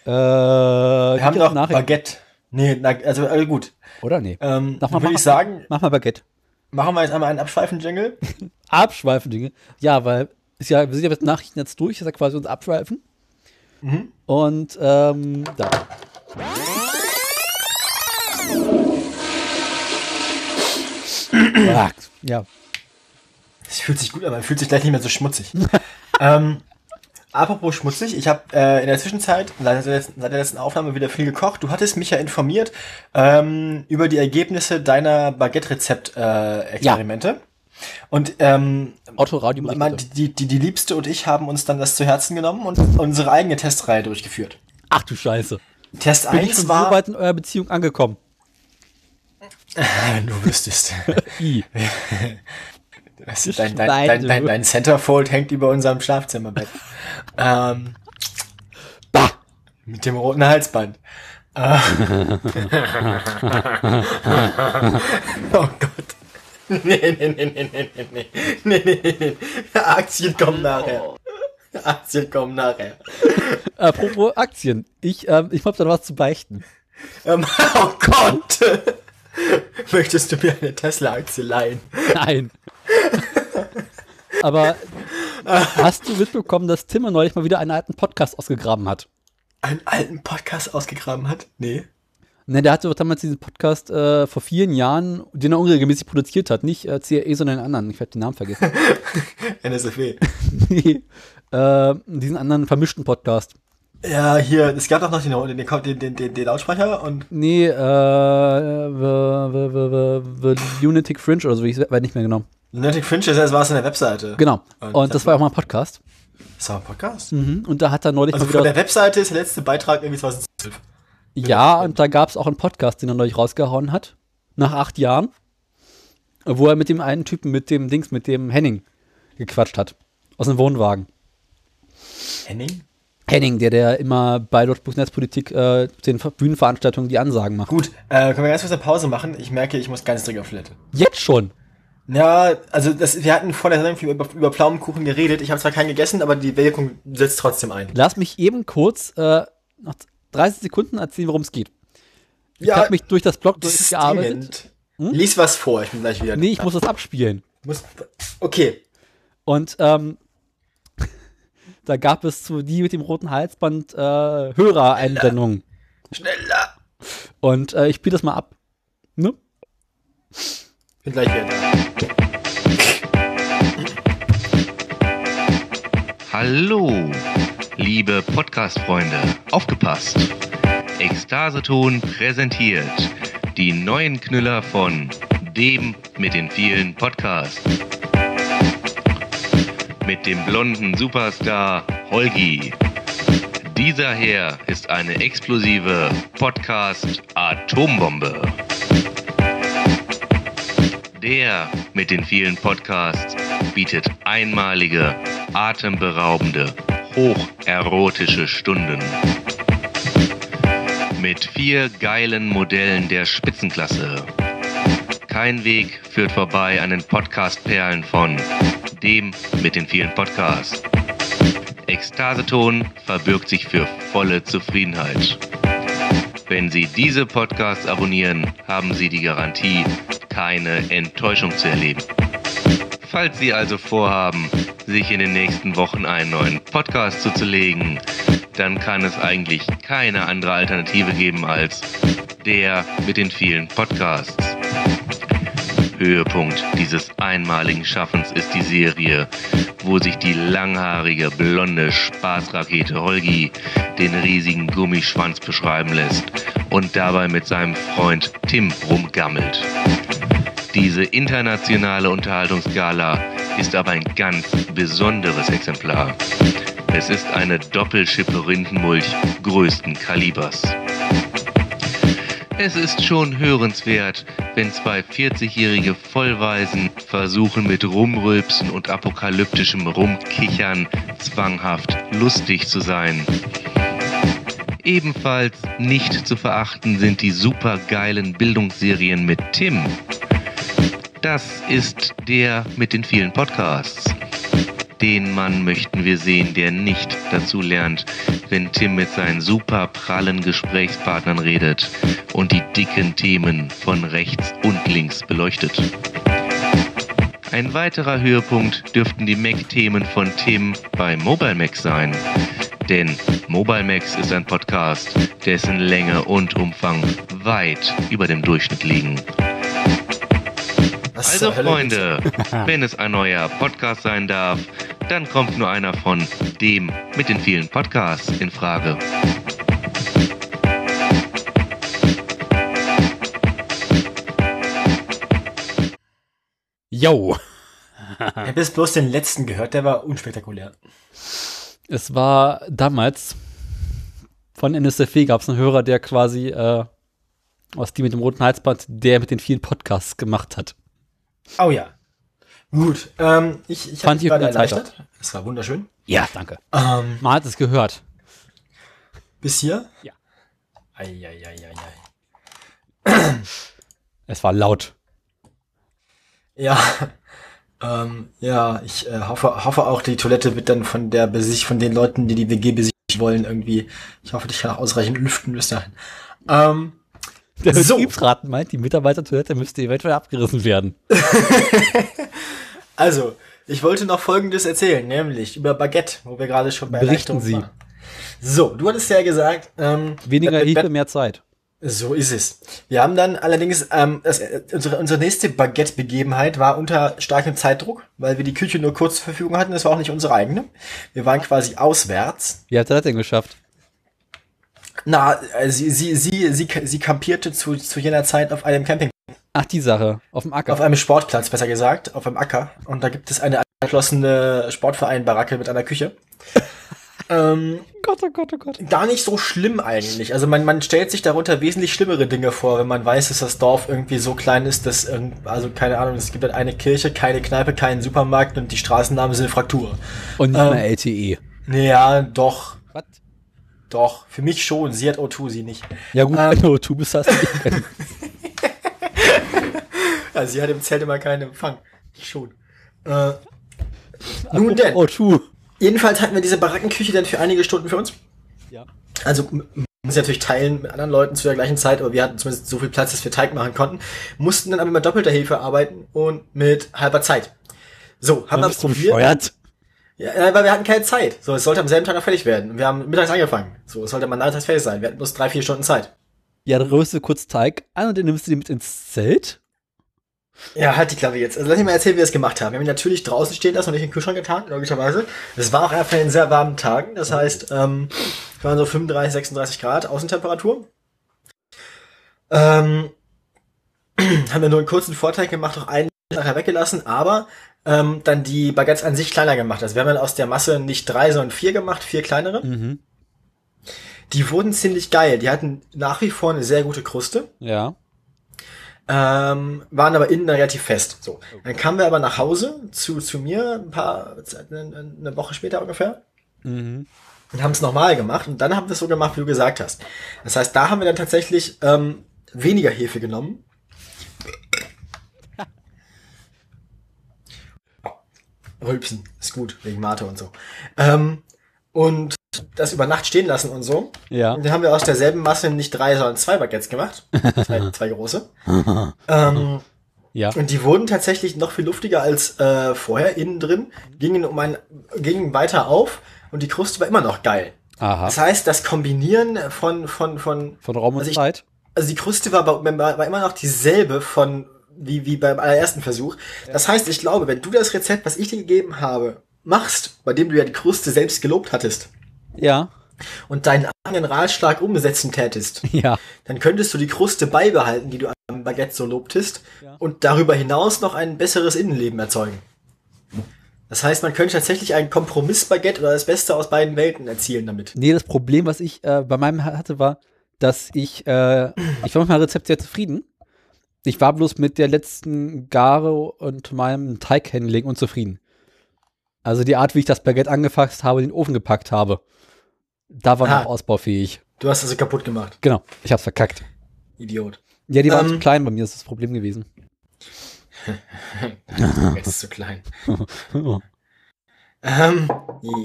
[SPEAKER 1] Äh,
[SPEAKER 2] Wir haben noch
[SPEAKER 1] Nachrichten,
[SPEAKER 2] Baguette. Nee, na, also äh, gut.
[SPEAKER 1] oder? Nee.
[SPEAKER 2] Ähm,
[SPEAKER 1] Sag mal,
[SPEAKER 2] würde
[SPEAKER 1] mach-
[SPEAKER 2] ich sagen,
[SPEAKER 1] Mach mal Baguette.
[SPEAKER 2] machen wir jetzt einmal einen Abschweifen-Jingle.
[SPEAKER 1] Abschweifen Dinge. Ja, weil ist ja, wir sind ja mit Nachrichten jetzt durch, ist ja quasi uns abschweifen.
[SPEAKER 2] Mhm.
[SPEAKER 1] Und ähm, da. ja.
[SPEAKER 2] Es fühlt sich gut an, man fühlt sich gleich nicht mehr so schmutzig. ähm, apropos schmutzig, ich habe äh, in der Zwischenzeit, seit der, letzten, seit der letzten Aufnahme wieder viel gekocht. Du hattest mich ja informiert ähm, über die Ergebnisse deiner Baguette-Rezept-Experimente. Und ähm,
[SPEAKER 1] Otto Radio
[SPEAKER 2] man, die, die, die Liebste und ich haben uns dann das zu Herzen genommen und unsere eigene Testreihe durchgeführt.
[SPEAKER 1] Ach du Scheiße.
[SPEAKER 2] Test
[SPEAKER 1] Bin ich
[SPEAKER 2] 1
[SPEAKER 1] schon so
[SPEAKER 2] war...
[SPEAKER 1] weit in eurer Beziehung angekommen?
[SPEAKER 2] Wenn du wüsstest.
[SPEAKER 1] I.
[SPEAKER 2] Dein, dein, dein, dein, Centerfold hängt über unserem Schlafzimmerbett. ähm,
[SPEAKER 1] Bah!
[SPEAKER 2] mit dem roten Halsband. Äh. oh Gott. Nee, nee, nee, nee, nee, nee, nee, nee, nee, nee, nee. Aktien kommen nachher. Aktien kommen nachher.
[SPEAKER 1] Apropos Aktien. Ich, ähm, ich hab da was zu beichten.
[SPEAKER 2] Ähm, oh Gott. Möchtest du mir eine Tesla-Aktie leihen?
[SPEAKER 1] Nein. Aber hast du mitbekommen, dass Tim neulich mal wieder einen alten Podcast ausgegraben hat?
[SPEAKER 2] Einen alten Podcast ausgegraben hat? Nee.
[SPEAKER 1] Ne, der hatte doch damals diesen Podcast äh, vor vielen Jahren, den er unregelmäßig produziert hat. Nicht äh, CRE, sondern einen anderen. Ich werde den Namen vergessen.
[SPEAKER 2] NSFW.
[SPEAKER 1] nee, äh, diesen anderen vermischten Podcast.
[SPEAKER 2] Ja, hier, es gab doch noch den, den, den, den, den, den Lautsprecher und
[SPEAKER 1] Nee, äh, the, the, the, the, the Lunatic Fringe oder so, ich weiß nicht mehr genau.
[SPEAKER 2] Lunatic Fringe, das war es in der Webseite.
[SPEAKER 1] Genau.
[SPEAKER 2] Und
[SPEAKER 1] Und das war auch mal ein Podcast.
[SPEAKER 2] Das war ein Podcast.
[SPEAKER 1] Mhm. Und da hat er neulich
[SPEAKER 2] Also
[SPEAKER 1] mal
[SPEAKER 2] von
[SPEAKER 1] wieder.
[SPEAKER 2] der Webseite ist der letzte Beitrag irgendwie 2012.
[SPEAKER 1] Ja, und da gab es auch einen Podcast, den er neulich rausgehauen hat. Nach acht Jahren. Wo er mit dem einen Typen, mit dem Dings, mit dem Henning gequatscht hat. Aus dem Wohnwagen.
[SPEAKER 2] Henning?
[SPEAKER 1] Henning, der, der immer bei Lotbuch Netzpolitik äh, den Ver- Bühnenveranstaltungen die Ansagen macht.
[SPEAKER 2] Gut, äh, können wir ganz kurz eine Pause machen? Ich merke, ich muss ganz dringend auf Toilette.
[SPEAKER 1] Jetzt schon.
[SPEAKER 2] Ja, also das, wir hatten vor der Sendung viel über, über Pflaumenkuchen geredet. Ich habe zwar keinen gegessen, aber die Wirkung setzt trotzdem ein.
[SPEAKER 1] Lass mich eben kurz äh, nach 30 Sekunden erzählen, worum es geht. Ich
[SPEAKER 2] Ja,
[SPEAKER 1] habe mich durch das Blog durchgearbeitet.
[SPEAKER 2] dringend. Lies was vor, ich bin gleich wieder.
[SPEAKER 1] Nee, ich muss das abspielen.
[SPEAKER 2] muss. Okay.
[SPEAKER 1] Und ähm, da gab es zu die mit dem roten Halsband äh, Hörereinsendungen.
[SPEAKER 2] Schneller.
[SPEAKER 1] Und äh, ich spiele das mal ab. Ne?
[SPEAKER 2] Bin gleich da.
[SPEAKER 3] Hallo, liebe Podcast-Freunde, aufgepasst! Ekstaseton präsentiert die neuen Knüller von dem mit den vielen Podcasts. Mit dem blonden Superstar Holgi. Dieser Herr ist eine explosive Podcast-Atombombe. Der mit den vielen Podcasts bietet einmalige, atemberaubende, hocherotische Stunden. Mit vier geilen Modellen der Spitzenklasse. Kein Weg führt vorbei an den Podcast-Perlen von dem mit den vielen Podcasts. Ekstaseton verbirgt sich für volle Zufriedenheit. Wenn Sie diese Podcasts abonnieren, haben Sie die Garantie, keine Enttäuschung zu erleben. Falls Sie also vorhaben, sich in den nächsten Wochen einen neuen Podcast zuzulegen, dann kann es eigentlich keine andere Alternative geben als der mit den vielen Podcasts. Höhepunkt dieses einmaligen Schaffens ist die Serie, wo sich die langhaarige, blonde Spaßrakete Holgi den riesigen Gummischwanz beschreiben lässt und dabei mit seinem Freund Tim rumgammelt. Diese internationale Unterhaltungsgala ist aber ein ganz besonderes Exemplar. Es ist eine Doppelschippe Rindenmulch größten Kalibers. Es ist schon hörenswert, wenn zwei 40-jährige Vollweisen versuchen mit Rumrülpsen und apokalyptischem Rumkichern zwanghaft lustig zu sein. Ebenfalls nicht zu verachten sind die supergeilen Bildungsserien mit Tim. Das ist der mit den vielen Podcasts. Den Mann möchten wir sehen, der nicht dazu lernt, wenn Tim mit seinen super prallen Gesprächspartnern redet und die dicken Themen von rechts und links beleuchtet. Ein weiterer Höhepunkt dürften die Mac-Themen von Tim bei Mobile Mac sein. Denn Mobile Max ist ein Podcast, dessen Länge und Umfang weit über dem Durchschnitt liegen.
[SPEAKER 2] Was
[SPEAKER 3] Also Freunde, wenn es ein neuer Podcast sein darf, dann kommt nur einer von dem mit den vielen Podcasts in Frage.
[SPEAKER 1] Yo.
[SPEAKER 2] Ich habe jetzt bloß den letzten gehört, der war unspektakulär.
[SPEAKER 1] Es war damals von NSFW gab es einen Hörer, der quasi äh, aus die mit dem roten Halsband, der mit den vielen Podcasts gemacht hat.
[SPEAKER 2] Oh ja. Gut, ähm, ich, ich
[SPEAKER 1] Fand ich
[SPEAKER 2] gerade
[SPEAKER 1] Zeit
[SPEAKER 2] erleichtert. Es war wunderschön.
[SPEAKER 1] Ja, danke.
[SPEAKER 2] Ähm,
[SPEAKER 1] Man hat es gehört.
[SPEAKER 2] bis hier?
[SPEAKER 1] Ja.
[SPEAKER 2] Eieieiei.
[SPEAKER 1] Es war laut.
[SPEAKER 2] Ja, ähm, ja, ich äh, hoffe, hoffe auch, die Toilette wird dann von der Besicht, von den Leuten, die die WG besichtigen wollen, irgendwie. Ich hoffe, ich kann auch ausreichend lüften bis dahin. Ähm,
[SPEAKER 1] Der
[SPEAKER 2] So.
[SPEAKER 1] Betriebsrat meint, die Mitarbeitertoilette müsste eventuell abgerissen werden.
[SPEAKER 2] also, ich wollte noch Folgendes erzählen, nämlich über Baguette, wo wir gerade schon bei
[SPEAKER 1] Berichten
[SPEAKER 2] Erleichterung
[SPEAKER 1] Sie.
[SPEAKER 2] waren. So, du hattest ja gesagt, ähm,
[SPEAKER 1] Weniger
[SPEAKER 2] Bad-
[SPEAKER 1] mehr Zeit.
[SPEAKER 2] So ist es. Wir haben dann allerdings, ähm, das, äh, unsere, unsere nächste Baguette-Begebenheit war unter starkem Zeitdruck, weil wir die Küche nur kurz zur Verfügung hatten. Das war auch nicht unsere eigene. Wir waren quasi auswärts.
[SPEAKER 1] Wie hat er das denn geschafft?
[SPEAKER 2] Na, äh, sie, sie, sie, sie, sie kampierte zu, zu jener Zeit auf einem Camping,
[SPEAKER 1] Ach, die Sache. Auf dem Acker.
[SPEAKER 2] auf einem Sportplatz, besser gesagt, auf einem Acker. Und da gibt es eine geschlossene Sportverein-Baracke mit einer Küche. ähm,
[SPEAKER 1] Gott, oh Gott, oh Gott.
[SPEAKER 2] gar nicht so schlimm eigentlich. Also man, man stellt sich darunter wesentlich schlimmere Dinge vor, wenn man weiß, dass das Dorf irgendwie so klein ist, dass, also keine Ahnung, es gibt halt eine Kirche, keine Kneipe, keinen Supermarkt und die Straßennamen sind Fraktur.
[SPEAKER 1] Und nicht
[SPEAKER 2] Ähm.
[SPEAKER 1] mehr LTE.
[SPEAKER 2] Ja, doch? Doch. Für mich schon. Sie hat O2, sie nicht.
[SPEAKER 1] Ja gut,
[SPEAKER 2] Ähm.
[SPEAKER 1] wenn du du bist, hast du nicht.
[SPEAKER 2] Also sie hat im Zelt immer keinen Empfang. Ich schon. Äh, nun denn.
[SPEAKER 1] Oh, tu.
[SPEAKER 2] Jedenfalls hatten wir diese Barackenküche dann für einige Stunden für uns.
[SPEAKER 1] Ja.
[SPEAKER 2] Also muss natürlich teilen mit anderen Leuten zu der gleichen Zeit, aber wir hatten zumindest so viel Platz, dass wir Teig machen konnten. Mussten dann aber mit doppelter Hefe arbeiten und mit halber Zeit. So, haben wir probiert.
[SPEAKER 1] bescheuert?
[SPEAKER 2] Ja, weil wir hatten keine Zeit. So, es sollte am selben Tag noch fertig werden. Wir haben mittags angefangen. So, es sollte mal nachmittags fertig sein. Wir hatten bloß drei, vier Stunden Zeit.
[SPEAKER 1] Ja, dann röst du kurz Teig an und dann nimmst du den mit ins Zelt.
[SPEAKER 2] Ja, halt die Klappe jetzt. Also lass mich mal erzählen, wie wir es gemacht haben. Wir haben ihn natürlich draußen stehen lassen und nicht in den Kühlschrank getan, logischerweise. Es war auch einfach in sehr warmen Tagen. Das heißt, ähm, es waren so 35, 36 Grad Außentemperatur. Ähm, haben wir nur einen kurzen Vorteil gemacht, auch einen nachher weggelassen, aber ähm, dann die Baguettes an sich kleiner gemacht. Also wir haben dann aus der Masse nicht drei, sondern vier gemacht, vier kleinere.
[SPEAKER 1] Mhm.
[SPEAKER 2] Die wurden ziemlich geil. Die hatten nach wie vor eine sehr gute Kruste.
[SPEAKER 1] Ja.
[SPEAKER 2] ähm, waren aber innen relativ fest. So, dann kamen wir aber nach Hause zu, zu mir ein paar eine, eine Woche später ungefähr
[SPEAKER 1] Mhm.
[SPEAKER 2] und haben es nochmal gemacht und dann haben wir es so gemacht, wie du gesagt hast. Das heißt, da haben wir dann tatsächlich ähm, weniger Hefe genommen. Rülpsen. Ist gut, wegen Mate und so. Ähm, und das über Nacht stehen lassen und so.
[SPEAKER 1] Ja.
[SPEAKER 2] Und dann haben wir aus derselben Masse nicht drei, sondern zwei Baguettes gemacht. zwei, zwei große. ähm,
[SPEAKER 1] Ja.
[SPEAKER 2] und die wurden tatsächlich noch viel luftiger als äh, vorher innen drin, gingen um ein, gingen weiter auf und die Kruste war immer noch geil.
[SPEAKER 1] Aha.
[SPEAKER 2] Das heißt, das Kombinieren von, von, von,
[SPEAKER 1] Von Raum und
[SPEAKER 2] Also ich-
[SPEAKER 1] Zeit.
[SPEAKER 2] also die Kruste war, war immer noch dieselbe von, wie, wie beim allerersten Versuch. Das heißt, ich glaube, wenn du das Rezept, was ich dir gegeben habe, machst, bei dem du ja die Kruste selbst gelobt hattest
[SPEAKER 1] Ja.
[SPEAKER 2] und deinen eigenen Ratschlag umsetzen tätest,
[SPEAKER 1] Ja.
[SPEAKER 2] dann könntest du die Kruste beibehalten, die du am Baguette so lobtest,
[SPEAKER 1] Ja.
[SPEAKER 2] und darüber hinaus noch ein besseres Innenleben erzeugen. Das heißt, man könnte tatsächlich ein Kompromissbaguette oder das Beste aus beiden Welten erzielen damit.
[SPEAKER 1] Nee, das Problem, was ich äh, bei meinem hatte, war, dass ich, äh, ich war mit meinem Rezept sehr zufrieden. Ich war bloß mit der letzten Gare und meinem Teighandling unzufrieden. Also die Art, wie ich das Baguette angefasst habe, in den Ofen gepackt habe. Da war
[SPEAKER 2] Ah.
[SPEAKER 1] noch ausbaufähig.
[SPEAKER 2] Du hast also kaputt gemacht.
[SPEAKER 1] Genau, ich hab's verkackt.
[SPEAKER 2] Idiot.
[SPEAKER 1] Ja, die waren
[SPEAKER 2] Ähm.
[SPEAKER 1] zu klein bei mir, das ist das Problem gewesen.
[SPEAKER 2] Jetzt ist zu klein. Ähm,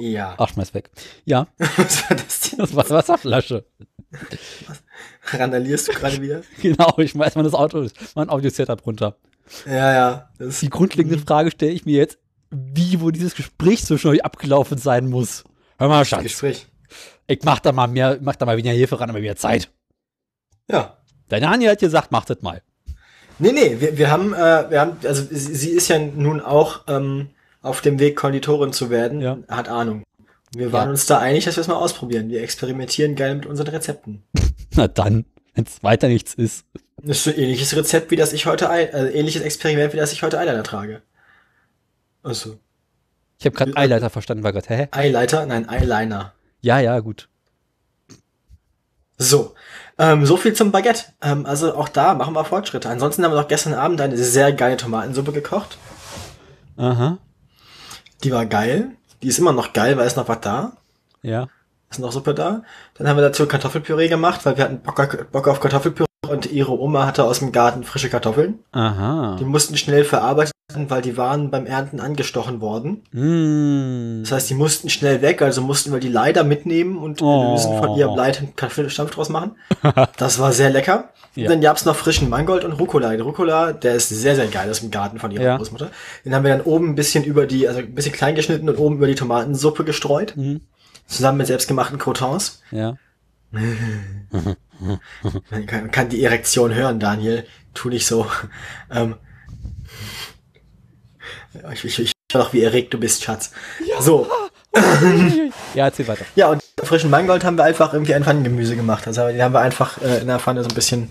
[SPEAKER 2] ja.
[SPEAKER 1] Ach, schmeiß weg. Ja,
[SPEAKER 2] Was war das denn?
[SPEAKER 1] das war Wasserflasche.
[SPEAKER 2] Randalierst du gerade wieder?
[SPEAKER 1] Genau, ich schmeiß mal das Auto, mein Audio-Setup runter.
[SPEAKER 2] Ja, ja. Das
[SPEAKER 1] Die grundlegende Frage stelle ich mir jetzt, wie wohl dieses Gespräch zwischen euch abgelaufen sein muss. Hör mal, Schatz,
[SPEAKER 2] Gespräch.
[SPEAKER 1] ich mach da mal mehr, mach da mal weniger Hilfe ran, aber mehr Zeit.
[SPEAKER 2] Ja.
[SPEAKER 1] Deine Anja hat gesagt, macht das mal.
[SPEAKER 2] Nee, nee, wir, wir haben, äh, wir haben, also sie, sie ist ja nun auch ähm, auf dem Weg, Konditorin zu werden,
[SPEAKER 1] Ja.
[SPEAKER 2] hat Ahnung. Wir waren
[SPEAKER 1] Ja.
[SPEAKER 2] uns da einig, dass wir es mal ausprobieren. Wir experimentieren gerne mit unseren Rezepten.
[SPEAKER 1] Na dann, wenn's weiter nichts ist.
[SPEAKER 2] Das ist so ein ähnliches Rezept, wie das ich heute, Ei- äh, ähnliches Experiment, wie das ich heute Eyeliner trage. Also,
[SPEAKER 1] Ich habe gerade Eileiter verstanden, war gerade, hä?
[SPEAKER 2] Eyeliner, nein, Eyeliner.
[SPEAKER 1] Ja, ja, gut.
[SPEAKER 2] So, ähm, so viel zum Baguette. Ähm, also auch da machen wir Fortschritte. Ansonsten haben wir noch gestern Abend eine sehr geile Tomatensuppe gekocht.
[SPEAKER 1] Aha,
[SPEAKER 2] Die war geil. Die ist immer noch geil, weil ist noch was da.
[SPEAKER 1] ja.
[SPEAKER 2] Ist noch Suppe da. Dann haben wir dazu Kartoffelpüree gemacht, weil wir hatten Bock, Bock auf Kartoffelpüree und ihre Oma hatte aus dem Garten frische Kartoffeln.
[SPEAKER 1] Aha.
[SPEAKER 2] Die mussten schnell verarbeitet weil die waren beim Ernten angestochen worden.
[SPEAKER 1] Mm.
[SPEAKER 2] Das heißt, die mussten schnell weg, also mussten wir die leider mitnehmen und
[SPEAKER 1] Oh.
[SPEAKER 2] lösen von ihrem Leid einen Kartoffelstampf draus machen. Das war sehr lecker.
[SPEAKER 1] Ja.
[SPEAKER 2] Und dann gab's noch frischen Mangold und Rucola. Den Rucola, der ist sehr, sehr geil aus dem Garten von ihrer
[SPEAKER 1] Ja.
[SPEAKER 2] Großmutter. Den haben wir dann oben ein bisschen über die, also ein bisschen klein geschnitten und oben über die Tomatensuppe gestreut.
[SPEAKER 1] Mhm.
[SPEAKER 2] Zusammen mit selbstgemachten Crotons.
[SPEAKER 1] Ja.
[SPEAKER 2] Man kann, die Erektion hören, Daniel. Tu nicht so. Ähm, ich, ich, ich höre doch, wie erregt du bist, Schatz. So.
[SPEAKER 1] Ja, erzähl weiter.
[SPEAKER 2] Ja, und frischen Mangold haben wir einfach irgendwie ein Pfannengemüse gemacht. Also den haben wir einfach äh, in der Pfanne so ein bisschen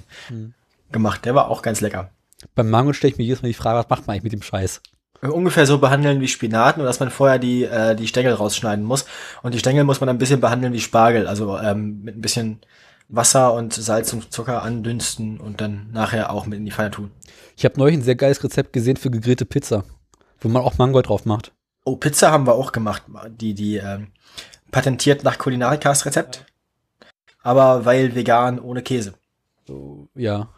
[SPEAKER 2] gemacht. Der war auch ganz lecker.
[SPEAKER 1] Beim Mango stelle ich mir jedes Mal die Frage, was macht man eigentlich mit dem Scheiß?
[SPEAKER 2] Ungefähr so behandeln wie Spinat, nur dass man vorher die, äh, die Stängel rausschneiden muss. Und die Stängel muss man ein bisschen behandeln wie Spargel. Also ähm, mit ein bisschen Wasser und Salz und Zucker andünsten und dann nachher auch mit in die Pfanne tun.
[SPEAKER 1] Ich habe neulich ein sehr geiles Rezept gesehen für gegrillte Pizza, wo man auch Mango drauf macht.
[SPEAKER 2] Oh, Pizza haben wir auch gemacht. Die, die ähm, patentiert nach Kulinarikas Rezept. Aber weil vegan ohne Käse.
[SPEAKER 1] So, ja.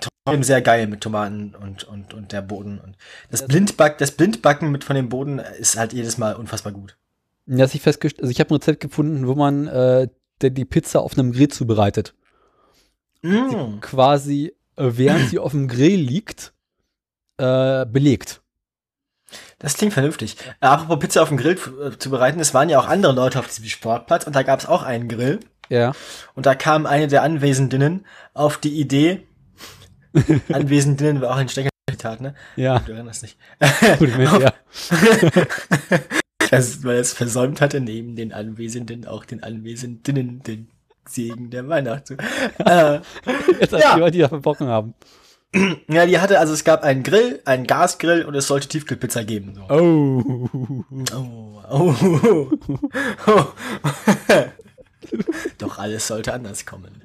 [SPEAKER 2] Trotzdem sehr geil mit Tomaten und, und, und der Boden. Und das, Blindback, das Blindbacken mit von dem Boden ist halt jedes Mal unfassbar gut.
[SPEAKER 1] Ja, ich festgestellt, also ich habe ein Rezept gefunden, wo man äh, die Pizza auf einem Grill zubereitet.
[SPEAKER 2] Mm.
[SPEAKER 1] Quasi, äh, während sie auf dem Grill liegt, äh, belegt.
[SPEAKER 2] Das klingt vernünftig. Äh, apropos Pizza auf dem Grill äh, zu bereiten, es waren ja auch andere Leute auf diesem Sportplatz und da gab es auch einen Grill.
[SPEAKER 1] Ja.
[SPEAKER 2] Und da kam eine der Anwesendinnen auf die Idee, Anwesendinnen war auch ein Steckerzitat, ne?
[SPEAKER 1] Ja.
[SPEAKER 2] Du erinnerst dich.
[SPEAKER 1] Gut, mit, ja.
[SPEAKER 2] Das, weil es versäumt hatte, neben den Anwesenden auch den Anwesendinnen den Segen der Weihnacht zu. Äh,
[SPEAKER 1] Jetzt
[SPEAKER 2] Ja.
[SPEAKER 1] ja. die, die da verbrochen haben.
[SPEAKER 2] Ja, die hatte, also es gab einen Grill, einen Gasgrill und es sollte Tiefkühlpizza geben. So.
[SPEAKER 1] Oh.
[SPEAKER 2] Oh, oh, oh. Doch alles sollte anders kommen.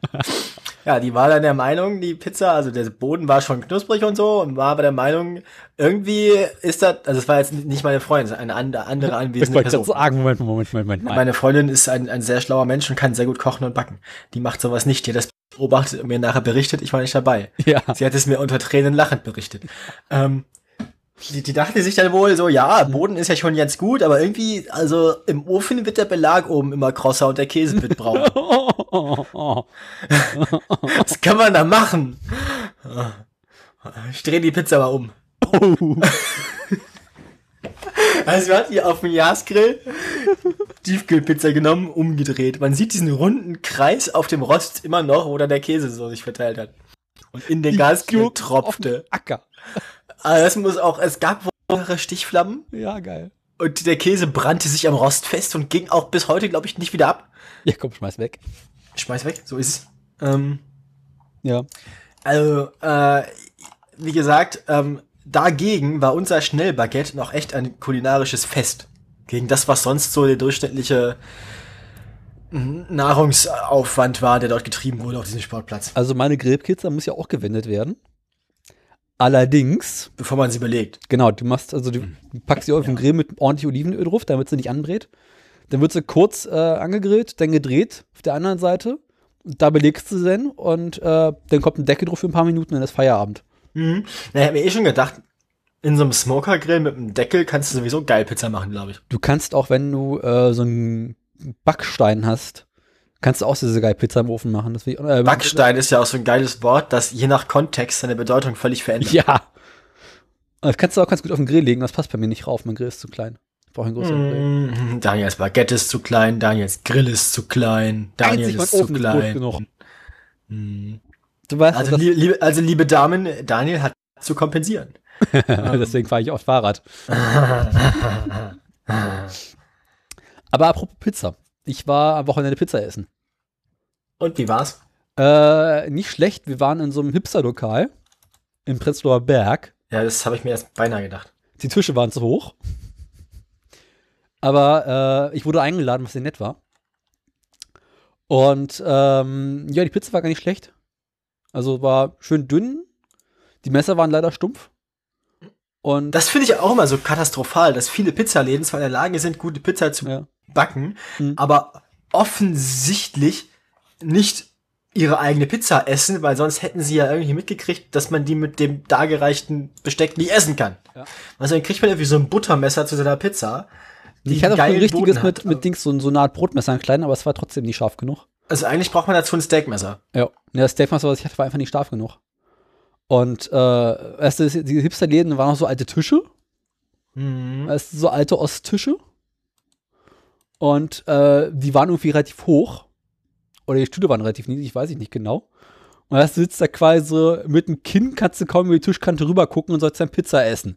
[SPEAKER 2] Ja, die war dann der Meinung, die Pizza, also der Boden war schon knusprig und so und war aber der Meinung, irgendwie ist das, also es war jetzt nicht meine Freundin, eine andere, andere
[SPEAKER 1] Ich
[SPEAKER 2] anwesende
[SPEAKER 1] gerade
[SPEAKER 2] Person.
[SPEAKER 1] sagen, Moment, Moment, Moment, Moment.
[SPEAKER 2] Meine Freundin ist ein, ein sehr schlauer Mensch und kann sehr gut kochen und backen. Die macht sowas nicht. Hat das beobachtet und mir nachher berichtet, ich war nicht dabei.
[SPEAKER 1] Ja.
[SPEAKER 2] Sie hat es mir unter Tränen lachend berichtet. Ähm, Die, die dachte sich dann wohl so, ja, Boden ist ja schon jetzt gut, aber irgendwie, also im Ofen wird der Belag oben immer krosser und der Käse wird braun. Was kann man da machen? Ich drehe die Pizza mal um. Also wir hatten hier auf dem Jasgrill Tiefkühlpizza genommen, umgedreht. Man sieht diesen runden Kreis auf dem Rost immer noch, wo dann der Käse so sich verteilt hat. Und in den Gasgrill tropfte.
[SPEAKER 1] Acker.
[SPEAKER 2] Also das muss auch, es gab mehrere Stichflammen
[SPEAKER 1] Ja, geil.
[SPEAKER 2] und der Käse brannte sich am Rost fest und ging auch bis heute, glaube ich, nicht wieder ab.
[SPEAKER 1] Ja, komm, schmeiß weg.
[SPEAKER 2] Schmeiß weg, so ist es. Ähm,
[SPEAKER 1] Ja.
[SPEAKER 2] also, äh, wie gesagt, ähm, dagegen war unser Schnellbaguette noch echt ein kulinarisches Fest. Gegen das, was sonst so der durchschnittliche mm, Nahrungsaufwand war, der dort getrieben wurde auf diesem Sportplatz.
[SPEAKER 1] Also meine Grillpizza muss ja auch gewendet werden. Allerdings,
[SPEAKER 2] Bevor man sie überlegt.
[SPEAKER 1] genau, du machst, also du packst sie auf den Grill mit ordentlich Olivenöl drauf, damit sie nicht anbrät. Dann wird sie kurz äh, angegrillt, dann gedreht auf der anderen Seite. Da belegst du sie dann und äh, dann kommt ein Deckel drauf für ein paar Minuten, dann ist Feierabend.
[SPEAKER 2] Mhm. Na, ich hab mir eh schon gedacht, in so einem Smokergrill mit einem Deckel kannst du sowieso geil Pizza machen, glaube ich.
[SPEAKER 1] Du kannst auch, wenn du äh, so einen Backstein hast, kannst du auch diese geile Pizza im Ofen machen. Ich, äh,
[SPEAKER 2] Backstein ist ja auch so ein geiles Wort, das je nach Kontext seine Bedeutung völlig verändert.
[SPEAKER 1] Ja. Das kannst du auch ganz gut auf den Grill legen, das passt bei mir nicht rauf. Mein Grill ist zu klein. Ich brauche einen größeren Grill.
[SPEAKER 2] Mhm. Daniels Baguette ist zu klein, Daniels Grill ist zu klein, Daniel
[SPEAKER 1] Einzig
[SPEAKER 2] ist zu
[SPEAKER 1] Ofen ist groß
[SPEAKER 2] klein.
[SPEAKER 1] genug.
[SPEAKER 2] Mhm.
[SPEAKER 1] Du weißt,
[SPEAKER 2] Also, lie- liebe, also liebe Damen, Daniel hat zu kompensieren.
[SPEAKER 1] deswegen fahre ich oft Fahrrad. Aber apropos Pizza. Ich war am Wochenende Pizza essen.
[SPEAKER 2] Und wie war's?
[SPEAKER 1] Äh, nicht schlecht. Wir waren in so einem Hipster-Lokal im Prenzlauer Berg.
[SPEAKER 2] Ja, das habe ich mir erst beinahe gedacht.
[SPEAKER 1] Die Tische waren zu hoch. Aber äh, ich wurde eingeladen, was sehr nett war. Und ähm, ja, die Pizza war gar nicht schlecht. Also war schön dünn. Die Messer waren leider stumpf. Und
[SPEAKER 2] Das finde ich auch immer so katastrophal, dass viele Pizzaläden zwar in der Lage sind, gute Pizza zu
[SPEAKER 1] ja.
[SPEAKER 2] backen,
[SPEAKER 1] Mhm.
[SPEAKER 2] aber offensichtlich nicht ihre eigene Pizza essen, weil sonst hätten sie ja irgendwie mitgekriegt, dass man die mit dem dargereichten Besteck nicht essen kann.
[SPEAKER 1] Ja.
[SPEAKER 2] Also dann kriegt man irgendwie so ein Buttermesser zu seiner Pizza. die
[SPEAKER 1] ich hatte schon ein richtiges mit, mit Dings, so, so eine Art Brotmesser, ein klein, aber es war trotzdem nicht scharf genug.
[SPEAKER 2] Also eigentlich braucht man dazu ein Steakmesser.
[SPEAKER 1] Ja. ja das Steakmaster, was ich hatte, war einfach nicht scharf genug. Und äh, erst das- die Hipsterläden waren noch so alte Tische.
[SPEAKER 2] Mhm.
[SPEAKER 1] Es sind so alte Osttische. Und äh, die waren irgendwie relativ hoch. Oder die Stühle waren relativ niedrig, weiß ich nicht genau. Und da sitzt da quasi so mit dem Kinn, kannst du kaum über die Tischkante rüber gucken und sollst dann Pizza essen.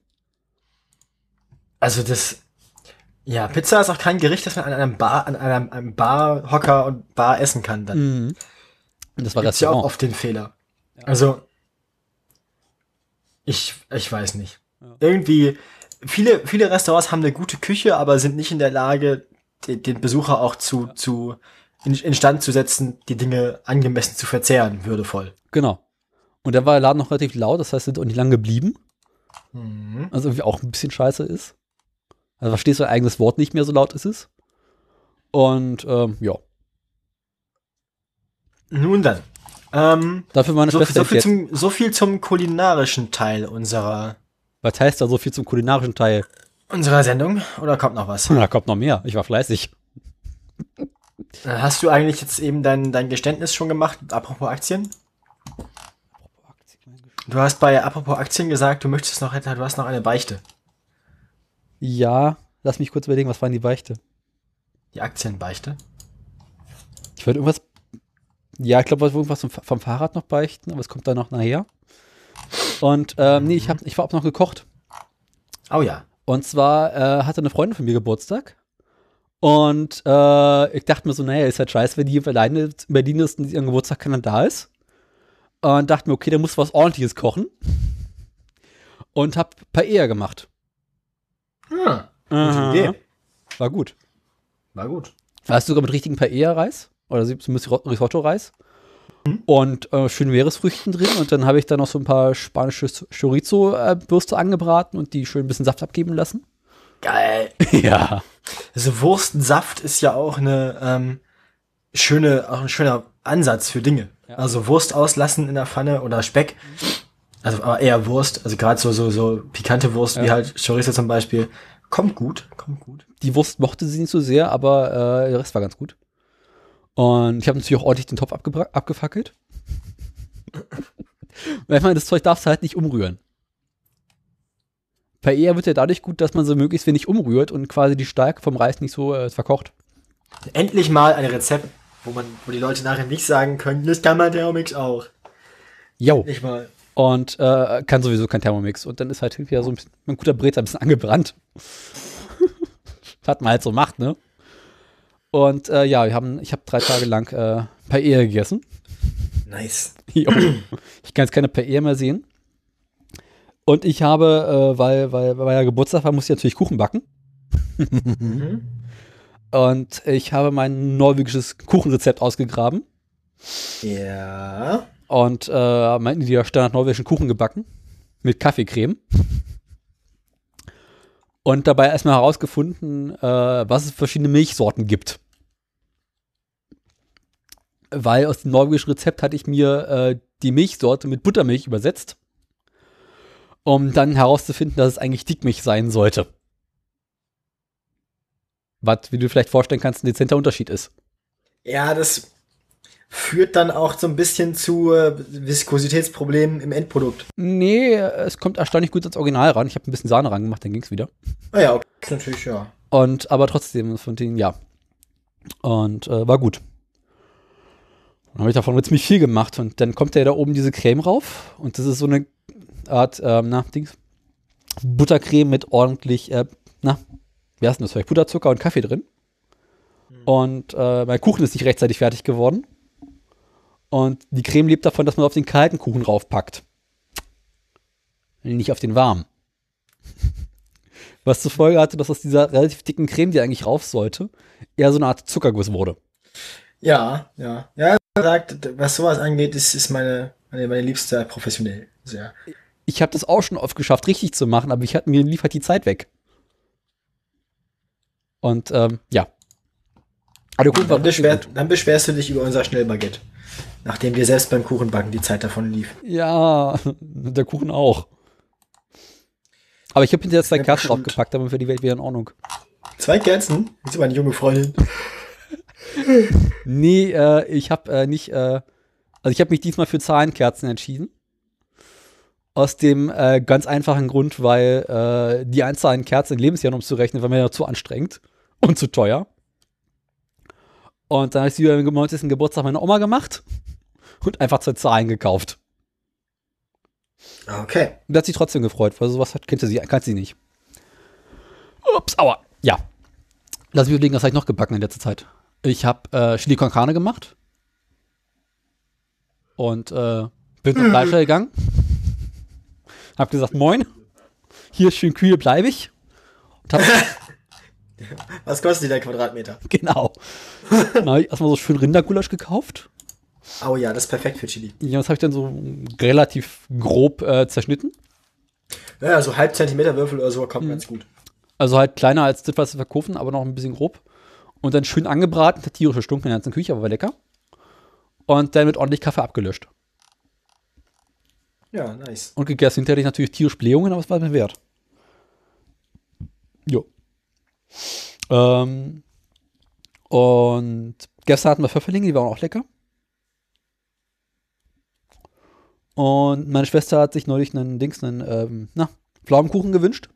[SPEAKER 2] Also das, ja, Pizza ist auch kein Gericht, das man an einem Bar, an einem, einem Barhocker und Bar essen kann. Dann
[SPEAKER 1] Mhm. Das war
[SPEAKER 2] gibt's ja auch oft den Fehler. Also, ich, ich weiß nicht.
[SPEAKER 1] Ja.
[SPEAKER 2] Irgendwie, viele, viele Restaurants haben eine gute Küche, aber sind nicht in der Lage, den, den Besucher auch zu, zu, in, instand zu setzen, die Dinge angemessen zu verzehren, würdevoll.
[SPEAKER 1] Genau. Und dann war der Laden noch relativ laut, das heißt, sind auch nicht lange geblieben.
[SPEAKER 2] Mhm.
[SPEAKER 1] Also irgendwie auch ein bisschen scheiße ist. Also verstehst du dein eigenes Wort nicht mehr, so laut ist es. Und ähm, ja,
[SPEAKER 2] Nun dann. Ähm,
[SPEAKER 1] dafür meine
[SPEAKER 2] so,
[SPEAKER 1] Schwester
[SPEAKER 2] so, viel zum, so viel zum kulinarischen Teil unserer,
[SPEAKER 1] Was heißt da so viel zum kulinarischen Teil?
[SPEAKER 2] unserer Sendung. Oder kommt noch was?
[SPEAKER 1] Da kommt noch mehr. Ich war fleißig.
[SPEAKER 2] Äh, Hast du eigentlich jetzt eben dein, dein Geständnis schon gemacht, apropos Aktien? Du hast bei apropos Aktien gesagt, du möchtest noch, du hast noch eine Beichte.
[SPEAKER 1] Ja, lass mich kurz überlegen, was war denn die Beichte?
[SPEAKER 2] Die Aktienbeichte.
[SPEAKER 1] Ich wollte irgendwas. Ja, ich glaube, ich wollte irgendwas vom, Fahrrad noch beichten, aber es kommt dann noch nachher. Und ähm, nee, ich, hab, ich war auch noch gekocht.
[SPEAKER 2] Oh ja.
[SPEAKER 1] Und zwar äh, hatte eine Freundin von mir Geburtstag. Und äh, ich dachte mir so, naja, ist halt scheiße, wenn die alleine in Berlin ist und ihren Geburtstag keiner da ist. Und dachte mir, okay, da muss was ordentliches kochen. Und hab Paella gemacht.
[SPEAKER 2] Hm,
[SPEAKER 1] Aha.
[SPEAKER 2] Idee.
[SPEAKER 1] War gut.
[SPEAKER 2] war gut.
[SPEAKER 1] Weißt du sogar mit richtigen Paella-Reis? Oder zumindest Risotto-Reis? Und äh, schön Meeresfrüchten drin. Und dann habe ich da noch so ein paar spanische Chorizo-Würste angebraten und die schön ein bisschen Saft abgeben lassen.
[SPEAKER 2] Geil.
[SPEAKER 1] ja.
[SPEAKER 2] Also Wurstsaft ist ja auch eine ähm, schöne, auch ein schöner Ansatz für Dinge.
[SPEAKER 1] Ja.
[SPEAKER 2] Also Wurst auslassen in der Pfanne oder Speck Also aber eher Wurst, also gerade so, so, so pikante Wurst, wie
[SPEAKER 1] Ja.
[SPEAKER 2] halt Chorizo zum Beispiel. Kommt gut, kommt gut.
[SPEAKER 1] Die Wurst mochte sie nicht so sehr, aber äh, der Rest war ganz gut. Und ich habe natürlich auch ordentlich den Topf abgefackelt. Weil ich meine, das Zeug darfst du halt nicht umrühren. Paella wird ja dadurch gut, dass man so möglichst wenig umrührt und quasi die Stärke vom Reis nicht so äh, verkocht.
[SPEAKER 2] Endlich mal ein Rezept, wo man, wo die Leute nachher nicht sagen können, das kann man Thermomix auch.
[SPEAKER 1] Jo.
[SPEAKER 2] Nicht mal.
[SPEAKER 1] Und äh, kann sowieso kein Thermomix. Und dann ist halt wieder so ein, bisschen, ein guter Brez ein bisschen angebrannt. Was man halt so macht, ne? Und äh, ja, wir haben, ich habe drei Tage lang äh, Paella gegessen.
[SPEAKER 2] Nice.
[SPEAKER 1] Ich kann jetzt keine Paella mehr sehen. Und ich habe, äh, weil, weil, weil ja Geburtstag war, musste ich natürlich Kuchen backen.
[SPEAKER 2] Mhm.
[SPEAKER 1] Und ich habe mein norwegisches Kuchenrezept ausgegraben
[SPEAKER 2] Ja.
[SPEAKER 1] Und äh, meinen die Standard norwegischen Kuchen gebacken mit Kaffeecreme. Und dabei erstmal herausgefunden, äh, was es verschiedene Milchsorten gibt. Weil aus dem norwegischen Rezept hatte ich mir äh, die Milchsorte mit Buttermilch übersetzt, um dann herauszufinden, dass es eigentlich Dickmilch sein sollte. Was, wie du vielleicht vorstellen kannst, ein dezenter Unterschied ist.
[SPEAKER 2] Ja, das führt dann auch so ein bisschen zu äh, Viskositätsproblemen im Endprodukt.
[SPEAKER 1] Nee, es kommt erstaunlich gut ans Original ran. Ich habe ein bisschen Sahne rangemacht, dann ging's wieder.
[SPEAKER 2] Ah ja, okay. Natürlich, ja.
[SPEAKER 1] Und aber trotzdem von denen ja. Und äh, war gut. Dann habe ich davon jetzt ziemlich viel gemacht und dann kommt ja da oben diese Creme rauf und das ist so eine Art, ähm, na, Dings, Buttercreme mit ordentlich, äh, na, wie heißt denn das? Zeug? Butterzucker und Kaffee drin. Und äh, mein Kuchen ist nicht rechtzeitig fertig geworden. Und die Creme lebt davon, dass man auf den kalten Kuchen raufpackt. Nicht auf den warmen. Was zur Folge hatte, dass aus dieser relativ dicken Creme, die eigentlich rauf sollte, eher so eine Art Zuckerguss wurde.
[SPEAKER 2] Ja, ja. Ja, sagt, was sowas angeht, ist, ist meine, meine, meine Liebste professionell. Sehr.
[SPEAKER 1] Ich habe das auch schon oft geschafft, richtig zu machen, aber ich hatte mir liefert die Zeit weg. Und ähm, ja. Aber war
[SPEAKER 2] Dann, beschwer,
[SPEAKER 1] gut.
[SPEAKER 2] dann beschwerst du dich über unser Schnellbaguette. Nachdem dir selbst beim Kuchenbacken die Zeit davon lief.
[SPEAKER 1] Ja, der Kuchen auch. Aber ich habe hinterher zwei Kerzen draufgepackt, damit wäre die Welt wieder in Ordnung.
[SPEAKER 2] Zwei Kerzen? Das ist meine junge Freundin.
[SPEAKER 1] Nee, äh, ich habe äh, nicht, äh, also ich habe mich diesmal für Zahlenkerzen entschieden. Aus dem äh, ganz einfachen Grund, weil äh, die Anzahl an Kerzen in Lebensjahren umzurechnen, war mir ja zu anstrengend und zu teuer. Und dann habe ich sie beim 90. Geburtstag meiner Oma gemacht und einfach zwei Zahlen gekauft.
[SPEAKER 2] Okay.
[SPEAKER 1] Und hat sich trotzdem gefreut, weil sowas hat, kennt sie, kann sie nicht. Ups, aua. Ja. Lass mich überlegen, was habe ich noch gebacken in letzter Zeit. Ich habe äh, Chili con Carne gemacht. Und äh, bin zum Fleischer gegangen. Hab gesagt, moin. Hier schön kühl bleibe ich. Und hab,
[SPEAKER 2] Was kostet die der Quadratmeter?
[SPEAKER 1] genau. Dann habe ich erstmal so schön Rindergulasch gekauft.
[SPEAKER 2] Oh ja, das ist perfekt für Chili.
[SPEAKER 1] Ja, das habe ich dann so relativ grob äh, zerschnitten.
[SPEAKER 2] Ja, so halb Zentimeter Würfel oder so kommt ganz gut.
[SPEAKER 1] Also halt kleiner als das, was sie verkaufen, aber noch ein bisschen grob. Und dann schön angebraten, der tierische Stunk in der ganzen Küche, aber war lecker. Und dann mit ordentlich Kaffee abgelöscht.
[SPEAKER 2] Ja, nice.
[SPEAKER 1] Und gegessen hinterher natürlich tierisch Blähungen, aber es war mir wert. Jo. Ähm, und gestern hatten wir Pfefferlinge, die waren auch lecker. Und meine Schwester hat sich neulich einen Dings, einen, ähm, na, Pflaumenkuchen gewünscht.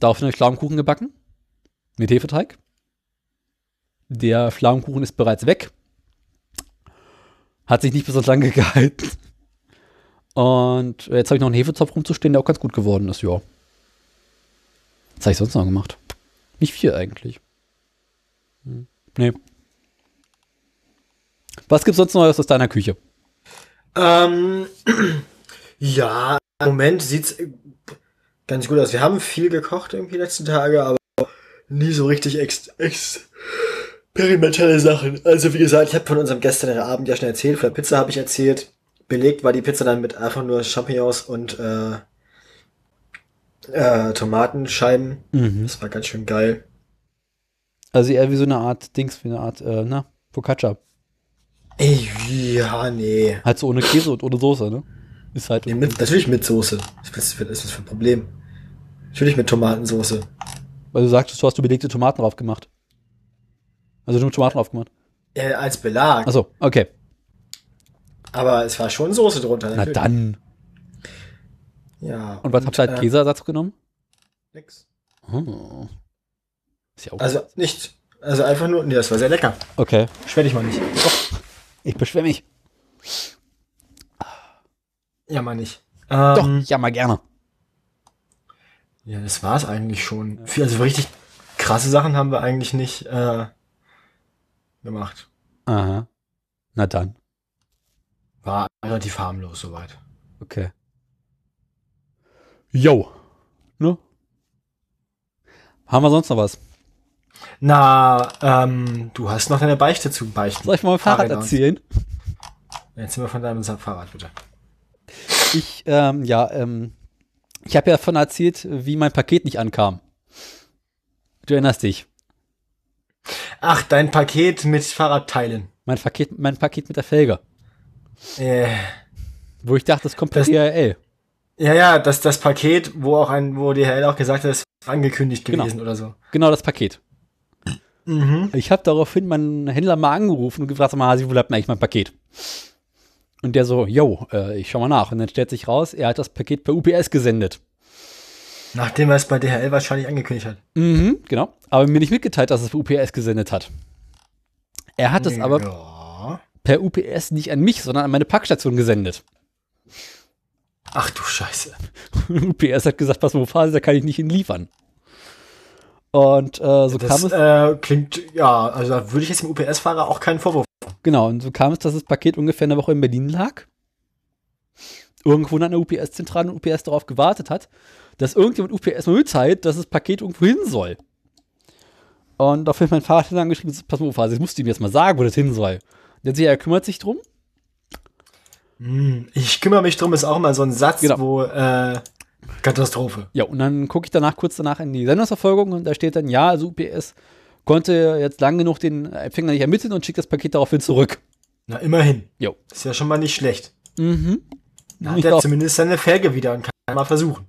[SPEAKER 1] Daraufhin habe ich Pflaumenkuchen gebacken. Mit Hefeteig. Der Pflaumenkuchen ist bereits weg. Hat sich nicht besonders lange gehalten. Und jetzt habe ich noch einen Hefezopf rumzustehen, der auch ganz gut geworden ist, ja. Was habe ich sonst noch gemacht? Nicht viel eigentlich. Hm. Nee. Was gibt's sonst Neues aus deiner Küche?
[SPEAKER 2] Ähm, ja, im Moment sieht's ganz gut aus. Wir haben viel gekocht irgendwie die letzten Tage, aber nie so richtig ex experimentelle Sachen. Also wie gesagt, ich habe von unserem gestrigen Abend ja schon erzählt, von der Pizza habe ich erzählt. Belegt war die Pizza dann mit einfach nur Champignons und äh, äh, Tomatenscheiben.
[SPEAKER 1] Mhm.
[SPEAKER 2] Das war ganz schön geil.
[SPEAKER 1] Also eher wie so eine Art Dings, wie eine Art, äh, na, Focaccia.
[SPEAKER 2] Ey, ja, nee.
[SPEAKER 1] Halt so ohne Käse und ohne Soße, ne? Ist halt.
[SPEAKER 2] Nee, mit, natürlich mit Soße. Was ist das für ein Problem? Natürlich mit Tomatensoße.
[SPEAKER 1] Weil du sagtest, du hast du belegte Tomaten drauf gemacht. Also nur Tomaten drauf gemacht.
[SPEAKER 2] Äh, als Belag.
[SPEAKER 1] Achso, okay.
[SPEAKER 2] Aber es war schon Soße drunter.
[SPEAKER 1] Na
[SPEAKER 2] natürlich.
[SPEAKER 1] dann.
[SPEAKER 2] Ja.
[SPEAKER 1] Und was habt ihr als
[SPEAKER 2] äh,
[SPEAKER 1] Käseersatz genommen?
[SPEAKER 2] Nix.
[SPEAKER 1] Oh. Ist ja auch.
[SPEAKER 2] Also nicht. Also einfach nur. Nee, das war sehr lecker.
[SPEAKER 1] okay.
[SPEAKER 2] Beschwer dich mal nicht.
[SPEAKER 1] Ich beschwere mich.
[SPEAKER 2] Ja, mal nicht.
[SPEAKER 1] Doch,
[SPEAKER 2] Ähm,
[SPEAKER 1] ja, mal gerne.
[SPEAKER 2] Ja, das war's eigentlich schon. Viel- Also richtig krasse Sachen haben wir eigentlich nicht äh, gemacht.
[SPEAKER 1] Aha. Na dann.
[SPEAKER 2] War relativ harmlos soweit.
[SPEAKER 1] Okay. Yo. Ne? Haben wir sonst noch was?
[SPEAKER 2] Na, ähm, du hast noch deine Beichte zu beichten.
[SPEAKER 1] Soll ich mal mein Fahrrad erzählen?
[SPEAKER 2] Jetzt sind wir von deinem Fahrrad, bitte.
[SPEAKER 1] Ich, ähm, ja, ähm, ich habe ja davon erzählt, wie mein Paket nicht ankam. Du erinnerst dich.
[SPEAKER 2] Ach, dein Paket mit Fahrradteilen.
[SPEAKER 1] Mein Paket, mein Paket mit der Felge.
[SPEAKER 2] Äh,
[SPEAKER 1] Wo ich dachte, das kommt per
[SPEAKER 2] Das-
[SPEAKER 1] DHL.
[SPEAKER 2] Ja, ja, das, das Paket, wo auch ein, wo DHL auch gesagt hat, es ist angekündigt
[SPEAKER 1] Genau.
[SPEAKER 2] gewesen oder so.
[SPEAKER 1] Genau das Paket.
[SPEAKER 2] Mhm.
[SPEAKER 1] Ich habe daraufhin meinen Händler mal angerufen und gefragt, mal, Hasi, wo bleibt denn eigentlich mein Paket? Und der so, yo, äh, ich schau mal nach. Und dann stellt sich raus, er hat das Paket per UPS gesendet.
[SPEAKER 2] Nachdem er es bei DHL wahrscheinlich angekündigt hat.
[SPEAKER 1] Mhm, genau. Aber mir nicht mitgeteilt, dass es per UPS gesendet hat. Er hat es aber
[SPEAKER 2] Ja.
[SPEAKER 1] per UPS nicht an mich, sondern an meine Packstation gesendet.
[SPEAKER 2] Ach du Scheiße.
[SPEAKER 1] UPS hat gesagt, pass mal auf, Hasi, da kann ich nicht hinliefern. Und äh, so kam
[SPEAKER 2] Das
[SPEAKER 1] es,
[SPEAKER 2] äh, klingt, ja, also da würde ich jetzt dem UPS-Fahrer auch keinen Vorwurf.
[SPEAKER 1] genau, und so kam es, dass das Paket ungefähr eine Woche in Berlin lag. Irgendwo an der UPS-Zentrale und UPS darauf gewartet hat, dass irgendjemand UPS mal mitteilt, dass das Paket irgendwo hin soll. Und dafür hat mein Vater dann geschrieben, pass mal Hasi, das musst du ihm jetzt mal sagen, wo das hin soll. Der sagt, er kümmert sich drum.
[SPEAKER 2] Hm, Ich kümmere mich drum, ist auch immer so ein Satz,
[SPEAKER 1] Genau.
[SPEAKER 2] wo äh, Katastrophe.
[SPEAKER 1] Ja, und dann gucke ich danach kurz danach in die Sendungsverfolgung und da steht dann, ja, also UPS konnte jetzt lang genug den Empfänger nicht ermitteln und schickt das Paket daraufhin zurück.
[SPEAKER 2] Na, immerhin.
[SPEAKER 1] Jo.
[SPEAKER 2] Ist ja schon mal nicht schlecht.
[SPEAKER 1] Mhm.
[SPEAKER 2] Dann
[SPEAKER 1] Ich
[SPEAKER 2] hat er zumindest seine Felge wieder und kann mal versuchen.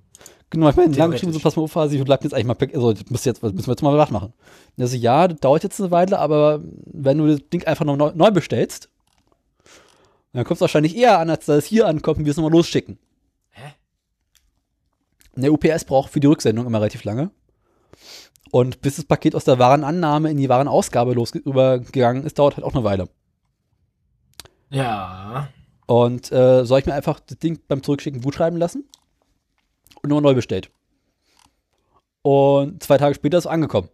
[SPEAKER 1] Genau, ich meine, lang geschrieben, so pass mal auf, Hasi, du bleibst jetzt eigentlich mal, also das müssen, jetzt, das müssen wir jetzt mal was machen. Und er so, ja, das dauert jetzt eine Weile, aber wenn du das Ding einfach noch neu, neu bestellst, dann kommt es wahrscheinlich eher an, als dass es hier ankommt und wir es nochmal losschicken.
[SPEAKER 2] Hä?
[SPEAKER 1] Der UPS braucht für die Rücksendung immer relativ lange. Und bis das Paket aus der Warenannahme in die Warenausgabe losgegangen ist, dauert halt auch eine Weile.
[SPEAKER 2] Ja.
[SPEAKER 1] Und äh, soll ich mir einfach das Ding beim Zurückschicken gut schreiben lassen? Und nochmal neu bestellt. Und zwei Tage später ist es angekommen.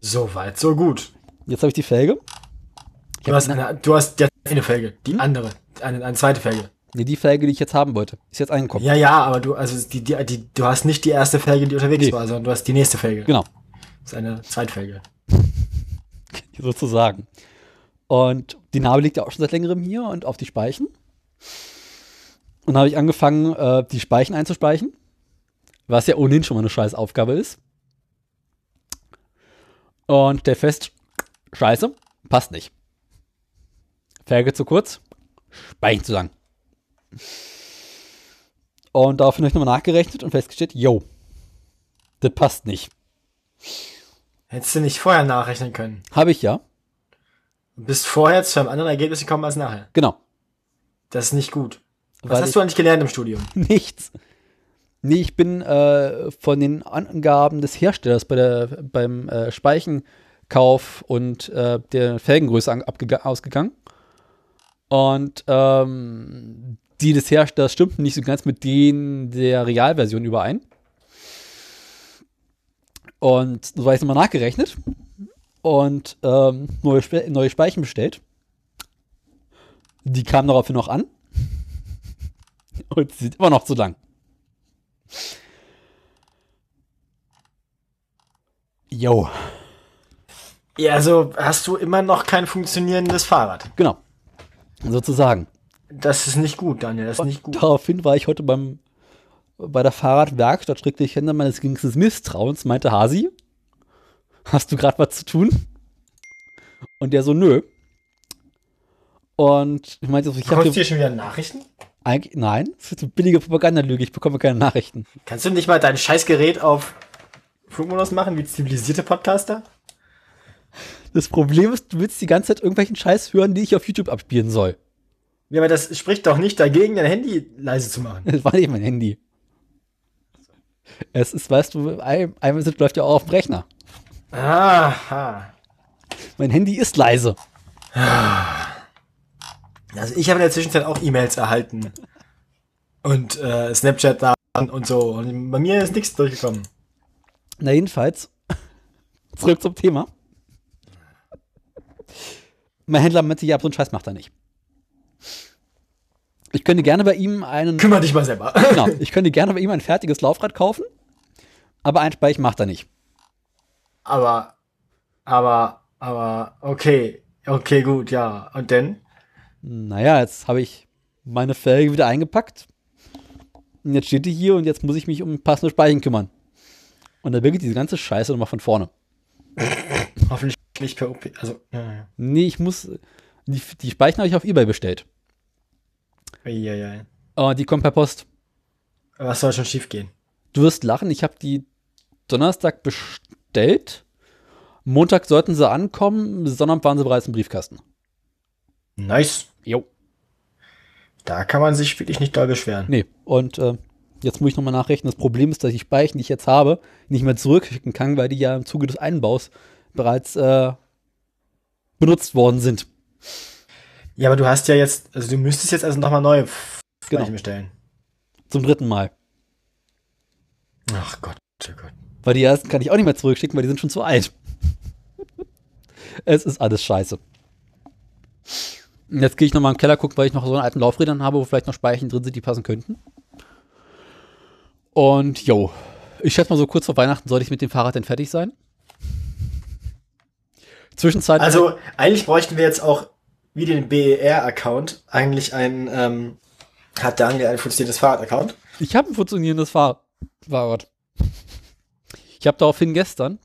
[SPEAKER 2] So weit, so gut.
[SPEAKER 1] Jetzt habe ich die Felge.
[SPEAKER 2] Du hast,
[SPEAKER 1] eine,
[SPEAKER 2] eine, du hast eine Felge, die
[SPEAKER 1] Hm?
[SPEAKER 2] andere, eine, eine zweite Felge.
[SPEAKER 1] nee, die Felge, die ich jetzt haben wollte, ist jetzt angekommen.
[SPEAKER 2] Ja, ja, aber du, also die, die, die, du hast nicht die erste Felge, die unterwegs
[SPEAKER 1] Nee.
[SPEAKER 2] war, sondern du hast die nächste Felge.
[SPEAKER 1] Genau,
[SPEAKER 2] Das ist eine Zweitfelge.
[SPEAKER 1] sozusagen. Und die Narbe liegt ja auch schon seit längerem hier und auf die Speichen. Und habe ich angefangen, äh, die Speichen einzuspeichen. Was ja ohnehin schon mal eine scheiß Aufgabe ist. Und der Fest, scheiße, passt nicht. Felge zu kurz, Speichen zu lang. Und daraufhin habe ich nochmal nachgerechnet und festgestellt, yo, das passt nicht.
[SPEAKER 2] Hättest du nicht vorher nachrechnen können.
[SPEAKER 1] Habe ich ja,
[SPEAKER 2] Du bist vorher zu einem anderen Ergebnis gekommen als nachher.
[SPEAKER 1] genau.
[SPEAKER 2] Das ist nicht gut. Was
[SPEAKER 1] Weil
[SPEAKER 2] hast du eigentlich gelernt im Studium?
[SPEAKER 1] Nichts. Nee, ich bin äh, von den Angaben des Herstellers bei der, beim äh, Speichenkauf und äh, der Felgengröße ausgegangen. Und ähm, die des Herstellers stimmten nicht so ganz mit denen der Realversion überein. Und so habe ich nochmal nachgerechnet und ähm, neue, Spe neue Speichen bestellt. Die kamen daraufhin noch an. Und sie sind immer noch zu lang. Yo,
[SPEAKER 2] Ja, also hast du immer noch kein funktionierendes Fahrrad.
[SPEAKER 1] genau. Sozusagen.
[SPEAKER 2] Das ist nicht gut, Daniel, das ist nicht gut.
[SPEAKER 1] Daraufhin war ich heute beim, bei der Fahrradwerkstatt, streckte ich Hände meines geringsten Misstrauens, meinte Hasi, hast du gerade was zu tun? Und der so, nö. Und ich meinte ich habe
[SPEAKER 2] hier schon wieder Nachrichten?
[SPEAKER 1] Eigentlich, nein, das ist eine billige Propagandalüge, ich bekomme keine Nachrichten.
[SPEAKER 2] Kannst du nicht mal dein Scheißgerät auf Flugmodus machen, wie zivilisierte Podcaster?
[SPEAKER 1] Das Problem ist, du willst die ganze Zeit irgendwelchen Scheiß hören, die ich auf YouTube abspielen soll.
[SPEAKER 2] Ja, aber das spricht doch nicht dagegen, dein Handy leise zu machen.
[SPEAKER 1] Das war nicht mein Handy. Es ist, weißt du, iMessage läuft ja auch auf dem Rechner.
[SPEAKER 2] Aha.
[SPEAKER 1] Mein Handy ist leise.
[SPEAKER 2] Also ich habe in der Zwischenzeit auch E-Mails erhalten. Und äh, Snapchat da und so. Und bei mir ist nichts durchgekommen.
[SPEAKER 1] Na, jedenfalls, zurück zum Thema. Mein Händler meinte, ja, so einen Scheiß macht er nicht. Ich könnte gerne bei ihm einen.
[SPEAKER 2] Kümmer dich mal selber.
[SPEAKER 1] Genau, ich könnte gerne bei ihm ein fertiges Laufrad kaufen, aber ein Speich macht er nicht.
[SPEAKER 2] Aber, aber, aber, okay. Okay, gut, ja. Und denn?
[SPEAKER 1] Naja, jetzt habe ich meine Felge wieder eingepackt. Und jetzt steht die hier und jetzt muss ich mich um passende Speichen kümmern. Und dann beginnt diese ganze Scheiße nochmal von vorne.
[SPEAKER 2] Hoffentlich nicht per OP. Also, ja, ja.
[SPEAKER 1] Nee, ich muss. Die, die Speichen habe ich auf Ebay bestellt.
[SPEAKER 2] Eieiei.
[SPEAKER 1] Und die kommen per Post.
[SPEAKER 2] Was soll schon schief gehen?
[SPEAKER 1] Du wirst lachen, ich habe die Donnerstag bestellt. Montag sollten sie ankommen, Sonnabend waren sie bereits im Briefkasten.
[SPEAKER 2] Nice.
[SPEAKER 1] Jo.
[SPEAKER 2] Da kann man sich wirklich nicht doll beschweren.
[SPEAKER 1] Nee, und äh, jetzt muss ich nochmal nachrechnen. Das Problem ist, dass ich Speichen, die ich jetzt habe, nicht mehr zurückschicken kann, weil die ja im Zuge des Einbaus bereits äh, benutzt worden sind.
[SPEAKER 2] Ja, aber du hast ja jetzt, also du müsstest jetzt also nochmal neue Speichen
[SPEAKER 1] Genau.
[SPEAKER 2] bestellen.
[SPEAKER 1] Zum dritten Mal.
[SPEAKER 2] Ach Gott, oh Gott.
[SPEAKER 1] Weil die ersten kann ich auch nicht mehr zurückschicken, weil die sind schon zu alt. es ist alles scheiße. Jetzt gehe ich nochmal im Keller gucken, weil ich noch so einen alten Laufrädern habe, wo vielleicht noch Speichen drin sind, die passen könnten. Und jo, ich schätze mal so kurz vor Weihnachten sollte ich mit dem Fahrrad denn fertig sein. Zwischenzeit.
[SPEAKER 2] Also, eigentlich bräuchten wir jetzt auch wie den BER-Account eigentlich ein, ähm, hat Daniel ein funktionierendes Fahrrad-Account?
[SPEAKER 1] Ich habe ein funktionierendes Fahr Fahrrad. Ich habe daraufhin gestern,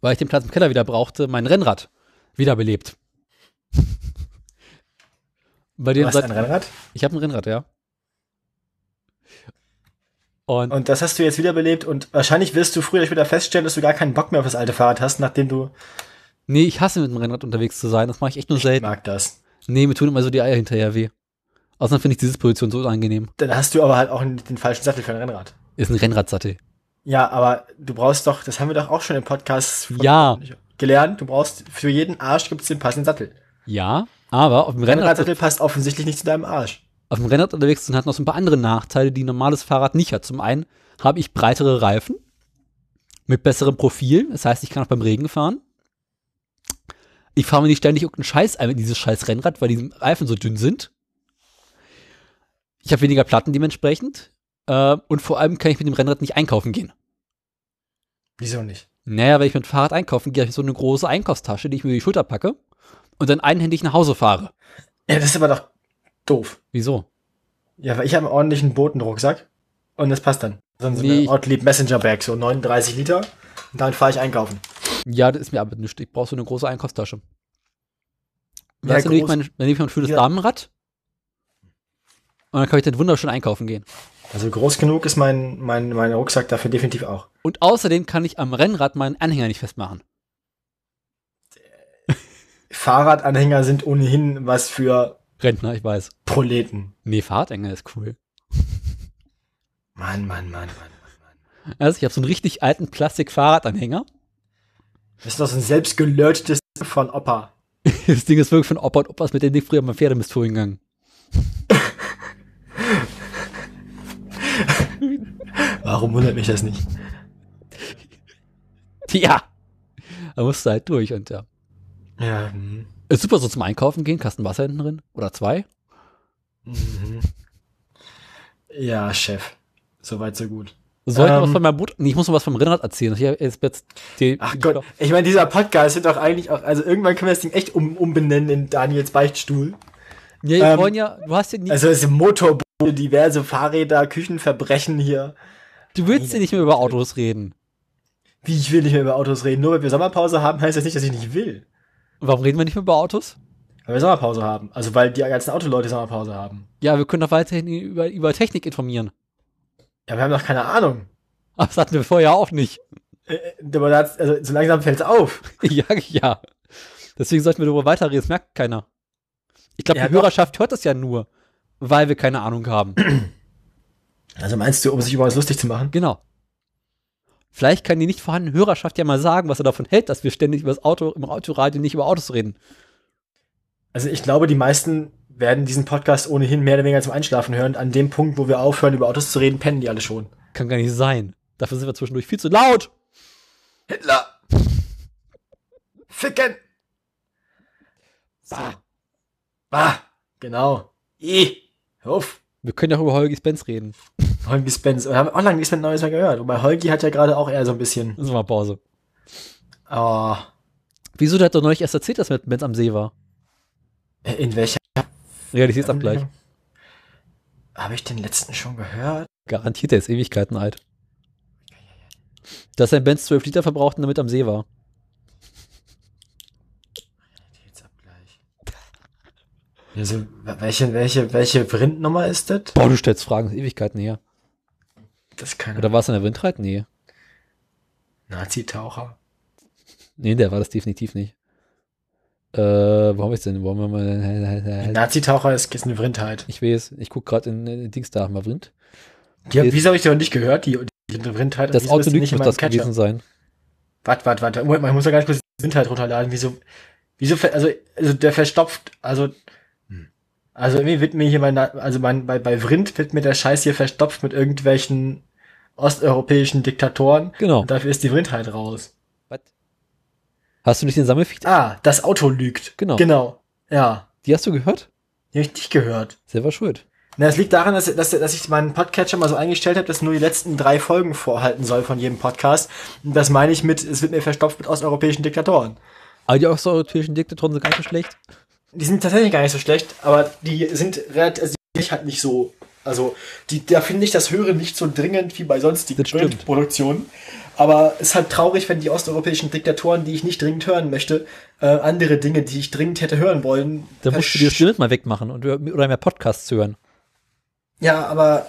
[SPEAKER 1] weil ich den Platz im Keller wieder brauchte, mein Rennrad wiederbelebt. Bei
[SPEAKER 2] Du hast
[SPEAKER 1] seit,
[SPEAKER 2] ein Rennrad?
[SPEAKER 1] ich habe ein Rennrad, ja. Und
[SPEAKER 2] Und das hast du jetzt wiederbelebt und wahrscheinlich wirst du früher oder später feststellen, dass du gar keinen Bock mehr auf das alte Fahrrad hast, nachdem du,
[SPEAKER 1] nee, ich hasse mit dem Rennrad unterwegs zu sein. Das mache ich echt nur
[SPEAKER 2] ich
[SPEAKER 1] selten.
[SPEAKER 2] mag das.
[SPEAKER 1] Nee, mir tun immer so die Eier hinterher weh. Außerdem finde ich diese Position so angenehm.
[SPEAKER 2] Dann hast du aber halt auch den falschen Sattel für ein Rennrad.
[SPEAKER 1] Ist ein Rennradsattel.
[SPEAKER 2] Ja, aber du brauchst doch, das haben wir doch auch schon im Podcast
[SPEAKER 1] Ja.
[SPEAKER 2] gelernt, du brauchst, für jeden Arsch gibt es den passenden Sattel.
[SPEAKER 1] Ja, aber auf dem Rennrad,
[SPEAKER 2] Rennradsattel passt offensichtlich nicht zu deinem Arsch.
[SPEAKER 1] auf dem Rennrad unterwegs sind halt noch so ein paar andere Nachteile, die ein normales Fahrrad nicht hat. Zum einen habe ich breitere Reifen mit besserem Profil. Das heißt, ich kann auch beim Regen fahren. Ich fahre mir nicht ständig irgendeinen Scheiß ein mit dieses scheiß Rennrad, weil die Reifen so dünn sind. Ich habe weniger Platten dementsprechend. Äh, und vor allem kann ich mit dem Rennrad nicht einkaufen gehen.
[SPEAKER 2] Wieso nicht?
[SPEAKER 1] Naja, wenn ich mit dem Fahrrad einkaufen gehe, habe ich so eine große Einkaufstasche, die ich mir über die Schulter packe und dann einhändig nach Hause fahre.
[SPEAKER 2] Ja, das ist aber doch doof.
[SPEAKER 1] Wieso?
[SPEAKER 2] Ja, weil ich habe einen ordentlichen Botenrucksack und das passt dann. So so
[SPEAKER 1] Nee,
[SPEAKER 2] eine Ortlieb Messenger Bag, so 39 Liter. Und damit fahre ich einkaufen.
[SPEAKER 1] Ja, das ist mir aber nicht. Ich brauche so eine große Einkaufstasche.
[SPEAKER 2] Ja,
[SPEAKER 1] weißt du, nehme ich, dann nehme ich mein schönes
[SPEAKER 2] Ja.
[SPEAKER 1] Damenrad und dann kann ich dann wunderschön einkaufen gehen.
[SPEAKER 2] Also groß genug ist mein, mein, mein Rucksack dafür definitiv auch.
[SPEAKER 1] Und außerdem kann ich am Rennrad meinen Anhänger nicht festmachen.
[SPEAKER 2] Fahrradanhänger sind ohnehin was für
[SPEAKER 1] Rentner, ich weiß.
[SPEAKER 2] Proleten.
[SPEAKER 1] Nee, Fahrradanhänger ist cool.
[SPEAKER 2] Mann, Mann, Mann, Mann, Mann, Mann.
[SPEAKER 1] Also ich habe so einen richtig alten Plastik-Fahrradanhänger.
[SPEAKER 2] Das ist doch so ein selbstgelötetes von Opa.
[SPEAKER 1] Das Ding ist wirklich von Opa und Opa ist mit dem Ding früher beim Pferdemist vorgegangen.
[SPEAKER 2] Warum wundert mich das nicht?
[SPEAKER 1] Ja. Da musst du halt durch und ja.
[SPEAKER 2] Ja, hm.
[SPEAKER 1] Ist super so zum Einkaufen gehen, Kasten Wasser hinten drin. Oder zwei.
[SPEAKER 2] Mhm. Ja, Chef. Soweit, so gut.
[SPEAKER 1] Soll ich noch
[SPEAKER 2] Ähm.
[SPEAKER 1] was von meinem Boot? Nee, ich muss noch was vom Rennrad erzählen. Ich jetzt, jetzt die,
[SPEAKER 2] Ach Gott, ich meine, dieser Podcast sind doch eigentlich auch, also irgendwann können wir das Ding echt um, umbenennen in Daniels Beichtstuhl.
[SPEAKER 1] Ja, wir
[SPEAKER 2] Ähm,
[SPEAKER 1] wollen ja, du hast ja nie,
[SPEAKER 2] Also es sind Motorboote, diverse Fahrräder, Küchenverbrechen hier.
[SPEAKER 1] du willst ja nicht mehr über Autos reden.
[SPEAKER 2] Wie, ich will nicht mehr über Autos reden. Nur weil wir Sommerpause haben, heißt das nicht, dass ich nicht will.
[SPEAKER 1] Warum reden wir nicht mehr über Autos?
[SPEAKER 2] Weil wir Sommerpause haben. Also weil die ganzen Autoleute Sommerpause haben.
[SPEAKER 1] Ja, wir können doch weiterhin über, über Technik informieren.
[SPEAKER 2] Ja, wir haben doch keine Ahnung.
[SPEAKER 1] Aber das hatten wir vorher auch nicht.
[SPEAKER 2] Äh, äh, Aber das, also so langsam fällt's auf.
[SPEAKER 1] ja, ja. Deswegen sollten wir darüber weiterreden, das merkt keiner. Ich glaube,
[SPEAKER 2] Ja,
[SPEAKER 1] die
[SPEAKER 2] doch.
[SPEAKER 1] Hörerschaft hört das ja nur, weil wir keine Ahnung haben.
[SPEAKER 2] Also meinst du, um sich über uns lustig zu machen?
[SPEAKER 1] genau. Vielleicht kann die nicht vorhandene Hörerschaft ja mal sagen, was er davon hält, dass wir ständig über das Auto, im Autoradio nicht über Autos reden.
[SPEAKER 2] Also ich glaube, die meisten werden diesen Podcast ohnehin mehr oder weniger zum Einschlafen hören. An dem Punkt, wo wir aufhören, über Autos zu reden, pennen die alle schon.
[SPEAKER 1] Kann gar nicht sein. Dafür sind wir zwischendurch viel zu laut.
[SPEAKER 2] Hitler! Ficken!
[SPEAKER 1] Bah.
[SPEAKER 2] Bah! Genau. I! Hör auf!
[SPEAKER 1] Wir können ja auch über Holgis Benz reden.
[SPEAKER 2] Holgi Spence. Wir haben auch lange nichts mehr Neues mehr gehört. Wobei Holgi hat ja gerade auch eher so ein bisschen.
[SPEAKER 1] Das ist mal Pause.
[SPEAKER 2] Oh,
[SPEAKER 1] Wieso, der hat doch neulich erst erzählt, dass er mit Benz am See war.
[SPEAKER 2] in welcher
[SPEAKER 1] Realitätsabgleich.
[SPEAKER 2] Habe ich den letzten schon gehört?
[SPEAKER 1] Garantiert, der ist Ewigkeiten alt. Dass sein Benz 12 Liter verbraucht und damit am See war.
[SPEAKER 2] Realitätsabgleich. Also, welche, welche, welche Printnummer ist das?
[SPEAKER 1] Boah, du stellst Fragen, Ewigkeiten her.
[SPEAKER 2] Das keine
[SPEAKER 1] Oder war es in der Windreit? Nee.
[SPEAKER 2] Nazi-Taucher.
[SPEAKER 1] Nee, der war das definitiv nicht. Äh, wo habe ich denn? Wollen wir mal.
[SPEAKER 2] Nazi-Taucher ist, ist eine Vrindheit.
[SPEAKER 1] Ich weiß, ich gucke gerade in äh, Dings da, mal Wind.
[SPEAKER 2] Die,
[SPEAKER 1] Ist-
[SPEAKER 2] wieso habe ich noch nicht gehört? Die, die Vrindheit.
[SPEAKER 1] Das
[SPEAKER 2] Wieso
[SPEAKER 1] Auto
[SPEAKER 2] ist die
[SPEAKER 1] lügt
[SPEAKER 2] nicht in
[SPEAKER 1] muss das
[SPEAKER 2] Catcher?
[SPEAKER 1] gewesen sein.
[SPEAKER 2] Warte, warte, warte. Moment, mal, ich muss ja ganz kurz die Vrindheit runterladen. Wieso, wieso, also, also der verstopft, also, also irgendwie wird mir hier mein, also mein, bei, bei Vrind wird mir der Scheiß hier verstopft mit irgendwelchen osteuropäischen Diktatoren.
[SPEAKER 1] Genau.
[SPEAKER 2] Dafür ist die Vrindheit raus.
[SPEAKER 1] Hast du nicht den Sammelficht?
[SPEAKER 2] Ah, das Auto lügt.
[SPEAKER 1] Genau.
[SPEAKER 2] Genau. Ja.
[SPEAKER 1] Die hast du gehört?
[SPEAKER 2] Die habe ich nicht gehört.
[SPEAKER 1] Selber schuld.
[SPEAKER 2] Na, es liegt daran, dass, dass, dass ich meinen Podcatcher mal so eingestellt habe, dass nur die letzten drei Folgen vorhalten soll von jedem Podcast. Und das meine ich mit, es wird mir verstopft mit osteuropäischen Diktatoren.
[SPEAKER 1] Aber die osteuropäischen Diktatoren sind gar nicht so schlecht.
[SPEAKER 2] Die sind tatsächlich gar nicht so schlecht, aber die sind relativ, also die halt nicht so, also die, da finde ich das Hören nicht so dringend wie bei sonstigen. Produktionen. Aber es ist halt traurig, wenn die osteuropäischen Diktatoren, die ich nicht dringend hören möchte, äh, andere Dinge, die ich dringend hätte hören wollen.
[SPEAKER 1] Da musst du dir das Bild mal wegmachen und, oder mehr Podcasts hören.
[SPEAKER 2] Ja, aber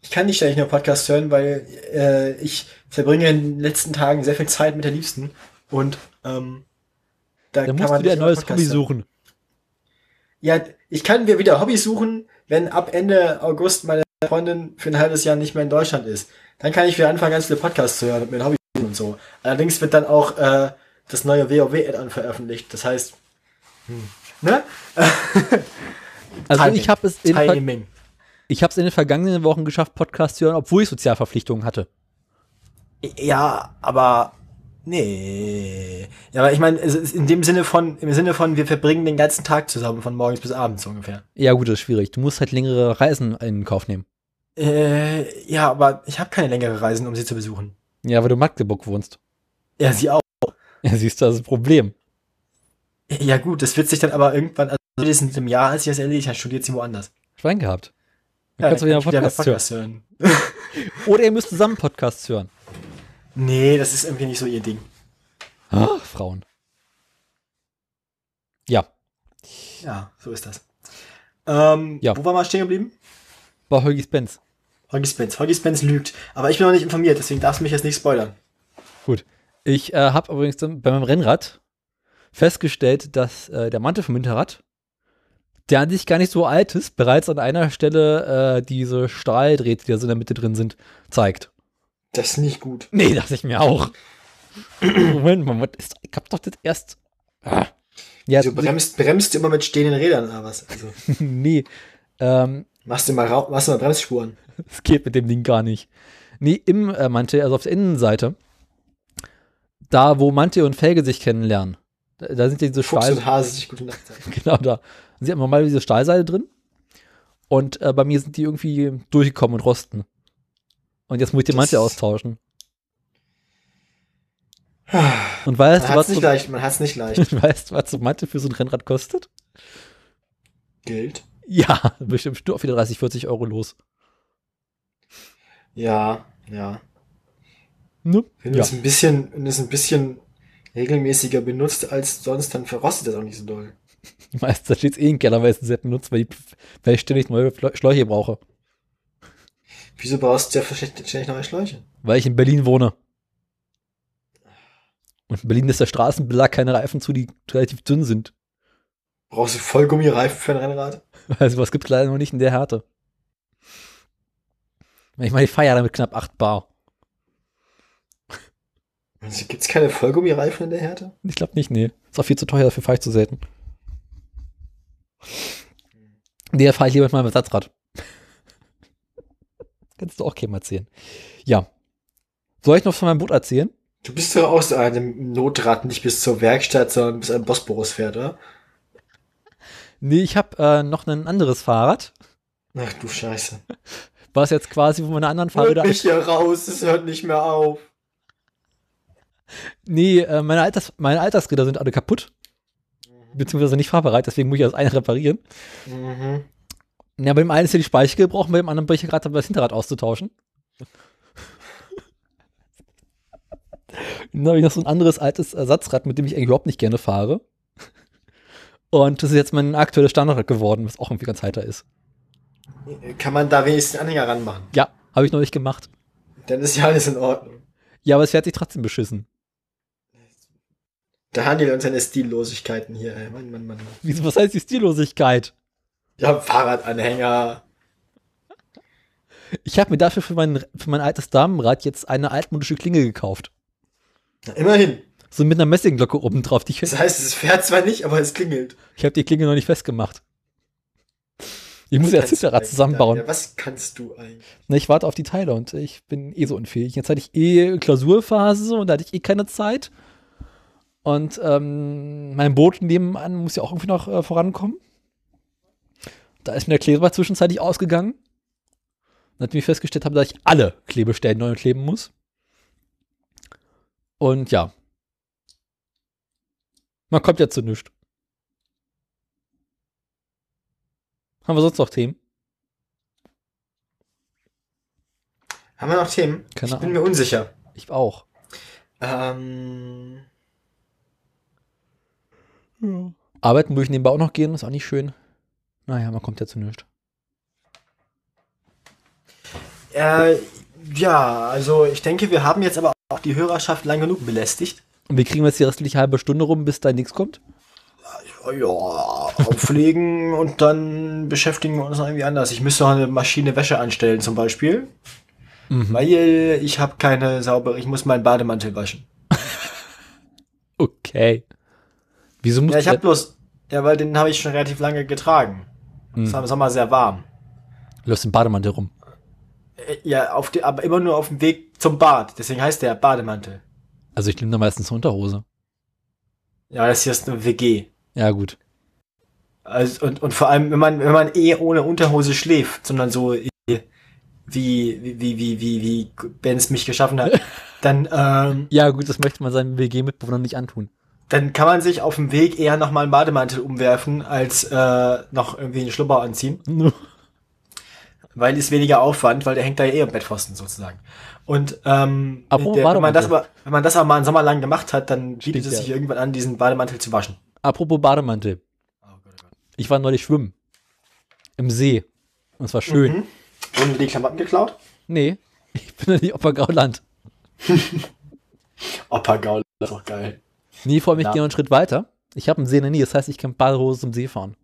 [SPEAKER 2] ich kann nicht ständig nur Podcasts hören, weil äh, ich verbringe in den letzten Tagen sehr viel Zeit mit der Liebsten und ähm, da
[SPEAKER 1] Da musst du dir ein neues
[SPEAKER 2] Podcasts
[SPEAKER 1] Hobby
[SPEAKER 2] hören.
[SPEAKER 1] suchen.
[SPEAKER 2] Ja, ich kann mir wieder Hobbys suchen, wenn ab Ende August meine Freundin für ein halbes Jahr nicht mehr in Deutschland ist. Dann kann ich wieder anfangen, ganz viele Podcasts zu hören und mir ein Hobby suchen und so. Allerdings wird dann auch äh, das neue WoW-Add-on veröffentlicht. Das heißt, hm, ne?
[SPEAKER 1] Also
[SPEAKER 2] Timing.
[SPEAKER 1] ich habe es in,
[SPEAKER 2] Timing.
[SPEAKER 1] ich hab's in den vergangenen Wochen geschafft, Podcasts zu hören, obwohl ich Sozialverpflichtungen hatte.
[SPEAKER 2] Ja, aber nee. Ja, aber ich meine, es ist in dem Sinne von, im Sinne von, wir verbringen den ganzen Tag zusammen, von morgens bis abends ungefähr.
[SPEAKER 1] Ja gut, das ist schwierig. Du musst halt längere Reisen in Kauf nehmen.
[SPEAKER 2] Äh, ja, aber ich habe keine längere Reisen, um sie zu besuchen.
[SPEAKER 1] Ja, weil du Magdeburg wohnst.
[SPEAKER 2] Ja, sie auch.
[SPEAKER 1] Ja, siehst du, das ist ein Problem.
[SPEAKER 2] Ja gut, das wird sich dann aber irgendwann, also spätestens im Jahr, als sie das erledigt hat, studiert sie woanders.
[SPEAKER 1] Schwein gehabt. Dann
[SPEAKER 2] Ja,
[SPEAKER 1] kannst du wieder einen
[SPEAKER 2] kann ich
[SPEAKER 1] Podcast
[SPEAKER 2] hören.
[SPEAKER 1] hören. Oder ihr müsst zusammen Podcasts hören.
[SPEAKER 2] Nee, das ist irgendwie nicht so ihr Ding.
[SPEAKER 1] Ach, Frauen. Ja,
[SPEAKER 2] Ja, so ist das. Ähm,
[SPEAKER 1] Ja.
[SPEAKER 2] Wo war mal stehen geblieben?
[SPEAKER 1] bei Holgi Spence.
[SPEAKER 2] Hoggy Spence. Hoggy Spence lügt. Aber ich bin noch nicht informiert, deswegen darfst du mich jetzt nicht spoilern.
[SPEAKER 1] Gut. Ich äh, habe übrigens bei meinem Rennrad festgestellt, dass äh, der Mantel vom Hinterrad, der an sich gar nicht so alt ist, bereits an einer Stelle äh, diese Stahldrähte, die da so in der Mitte drin sind, zeigt.
[SPEAKER 2] Das ist nicht gut.
[SPEAKER 1] Nee, dachte ich mir auch. Moment mal, was ist, ich hab doch das erst. Ah. Ja,
[SPEAKER 2] Du bremst, bremst du immer mit stehenden Rädern oder was? Also,
[SPEAKER 1] nee. Ähm,
[SPEAKER 2] machst du mal, machst du mal Bremsspuren.
[SPEAKER 1] Es geht mit dem Ding gar nicht. Nee, im äh, Mantel, also auf der Innenseite, da wo Mantel und Felge sich kennenlernen, da, da sind ja diese
[SPEAKER 2] Fuchs
[SPEAKER 1] Stahl,
[SPEAKER 2] und Hase sich gute Nacht sagen.
[SPEAKER 1] genau da. Da sind normal diese Stahlseile drin. Und äh, bei mir sind die irgendwie durchgekommen und rosten. Und jetzt muss ich den
[SPEAKER 2] Das-
[SPEAKER 1] Mantel austauschen. Und weißt
[SPEAKER 2] Man
[SPEAKER 1] du, was
[SPEAKER 2] nicht
[SPEAKER 1] so,
[SPEAKER 2] leicht, man hat's nicht leicht.
[SPEAKER 1] weißt, du, was so Mantel für so ein Rennrad kostet?
[SPEAKER 2] Geld.
[SPEAKER 1] Ja, bestimmt nur auf wieder 30, 40 Euro los.
[SPEAKER 2] Ja, ja.
[SPEAKER 1] Ne?
[SPEAKER 2] Wenn du
[SPEAKER 1] Ja.
[SPEAKER 2] es ein bisschen, wenn es ein bisschen regelmäßiger benutzt als sonst, dann verrostet das auch nicht so doll.
[SPEAKER 1] Meistens steht es eh in Keller, weil es sehr benutzt, weil ich, weil ich ständig neue Schläuche brauche.
[SPEAKER 2] Wieso brauchst du ja ständig neue Schläuche?
[SPEAKER 1] Weil ich in Berlin wohne. Und in Berlin ist der Straßenbelag keine Reifen zu, die relativ dünn sind.
[SPEAKER 2] Brauchst du Vollgummireifen für ein Rennrad?
[SPEAKER 1] Also was gibt's leider noch nicht in der Härte. Ich meine, ich ja damit knapp 8 Bar.
[SPEAKER 2] Also, gibt's keine Vollgummireifen in der Härte?
[SPEAKER 1] Ich glaube nicht, nee. Ist auch viel zu teuer, dafür fahre ich zu selten. Nee, da fahre ich lieber mit meinem Ersatzrad. Kannst du auch keinem erzählen. Ja. Soll ich noch von meinem Boot erzählen?
[SPEAKER 2] Du bist doch aus einem Notrad nicht bis zur Werkstatt, sondern bis ein Bosporus fährt, oder?
[SPEAKER 1] Nee, ich habe äh, noch ein anderes Fahrrad,
[SPEAKER 2] Ach du Scheiße.
[SPEAKER 1] was jetzt quasi von meiner anderen
[SPEAKER 2] Hört
[SPEAKER 1] Fahrräder...
[SPEAKER 2] mich hier raus, es hört nicht mehr auf.
[SPEAKER 1] Nee, äh, meine, Alters, meine Altersräder sind alle kaputt. Beziehungsweise nicht fahrbereit, deswegen muss ich das eine reparieren.
[SPEAKER 2] Mhm.
[SPEAKER 1] Ja, bei dem einen ist ja die Speiche gebrochen, bei dem anderen bin ich ja gerade dabei, das Hinterrad auszutauschen. Dann habe ich noch so ein anderes altes Ersatzrad, mit dem ich eigentlich überhaupt nicht gerne fahre. Und das ist jetzt mein aktuelles Standard geworden, was auch irgendwie ganz heiter ist.
[SPEAKER 2] Kann man da wenigstens einen Anhänger ranmachen?
[SPEAKER 1] Ja, habe ich noch nicht gemacht.
[SPEAKER 2] Dann ist ja alles in Ordnung.
[SPEAKER 1] Ja, aber es fährt sich trotzdem beschissen.
[SPEAKER 2] Der Handel und seine Stillosigkeiten hier, ey. Mann, Mann, Mann.
[SPEAKER 1] Wieso, was heißt die Stillosigkeit?
[SPEAKER 2] Ja, Fahrradanhänger.
[SPEAKER 1] Ich habe mir dafür für mein, für mein altes Damenrad jetzt eine altmodische Klinge gekauft.
[SPEAKER 2] Na, immerhin.
[SPEAKER 1] So mit einer Messingglocke oben drauf. Die
[SPEAKER 2] Das heißt, es fährt zwar nicht, aber es klingelt.
[SPEAKER 1] ich habe die Klinge noch nicht festgemacht. Ich muss ja
[SPEAKER 2] eigentlich,
[SPEAKER 1] zusammenbauen.
[SPEAKER 2] Daniel? Was kannst du eigentlich?
[SPEAKER 1] Ne, ich warte auf die Teile und ich bin eh so unfähig. Jetzt hatte ich eh Klausurphase und da hatte ich eh keine Zeit. Und ähm, mein Boot nebenan muss ja auch irgendwie noch äh, vorankommen. Da ist mir der Kleber zwischenzeitlich ausgegangen. Und hat mir festgestellt habe, dass ich alle Klebestellen neu kleben muss. Und ja. Man kommt ja zu nichts. Haben wir sonst noch Themen?
[SPEAKER 2] Haben wir noch Themen?
[SPEAKER 1] Keine
[SPEAKER 2] ich bin mir unsicher.
[SPEAKER 1] Ich auch.
[SPEAKER 2] Ähm,
[SPEAKER 1] Arbeiten würde ich nebenbei auch noch gehen, ist auch nicht schön. Naja, man kommt ja zu nichts.
[SPEAKER 2] äh, ja, also ich denke, wir haben jetzt aber auch die Hörerschaft lang genug belästigt.
[SPEAKER 1] Und wir kriegen jetzt die restliche halbe Stunde rum, bis da nichts kommt.
[SPEAKER 2] Ja, auflegen und dann beschäftigen wir uns irgendwie anders. Ich müsste noch eine Maschine Wäsche anstellen zum Beispiel,
[SPEAKER 1] Mhm.
[SPEAKER 2] weil ich habe keine saubere, ich muss meinen Bademantel waschen.
[SPEAKER 1] Okay. Wieso muss
[SPEAKER 2] Ja, ich habe bloß, ja, weil den habe ich schon relativ lange getragen. Es war im Sommer sehr warm.
[SPEAKER 1] Läufst den Bademantel rum.
[SPEAKER 2] Äh, Ja, auf die, aber immer nur auf dem Weg zum Bad. Deswegen heißt der Bademantel.
[SPEAKER 1] Also ich nehme da meistens eine Unterhose.
[SPEAKER 2] Ja, das hier ist eine WG.
[SPEAKER 1] Ja, gut.
[SPEAKER 2] Also, und, und vor allem, wenn man, wenn man eh ohne Unterhose schläft, sondern so eh wie, wie, wie, wie, wie, wie Benz mich geschaffen hat, dann, ähm,
[SPEAKER 1] Ja, gut, das möchte man seinem WG-Mitbewohner nicht antun.
[SPEAKER 2] dann kann man sich auf dem Weg eher nochmal einen Bademantel umwerfen, als äh, noch irgendwie einen Schlubber anziehen. Weil ist weniger Aufwand, weil der hängt da ja eh am Bettpfosten sozusagen. Und ähm, der, wenn, man das aber, wenn man das aber mal einen Sommer lang gemacht hat, dann bietet
[SPEAKER 1] Stimmt,
[SPEAKER 2] es
[SPEAKER 1] ja.
[SPEAKER 2] sich irgendwann an, diesen Bademantel zu waschen.
[SPEAKER 1] Apropos Bademantel. Ich war neulich schwimmen. Im See. Und es war schön.
[SPEAKER 2] Mhm. Wurden die Klamotten geklaut?
[SPEAKER 1] Nee, ich bin ja nicht Oppergauland.
[SPEAKER 2] Opa Gaul, das ist doch geil.
[SPEAKER 1] Nee, vor allem, ich
[SPEAKER 2] Ja.
[SPEAKER 1] gehe noch einen Schritt weiter. Ich habe einen See in der Nähe, das heißt, ich kann Badehose zum See fahren.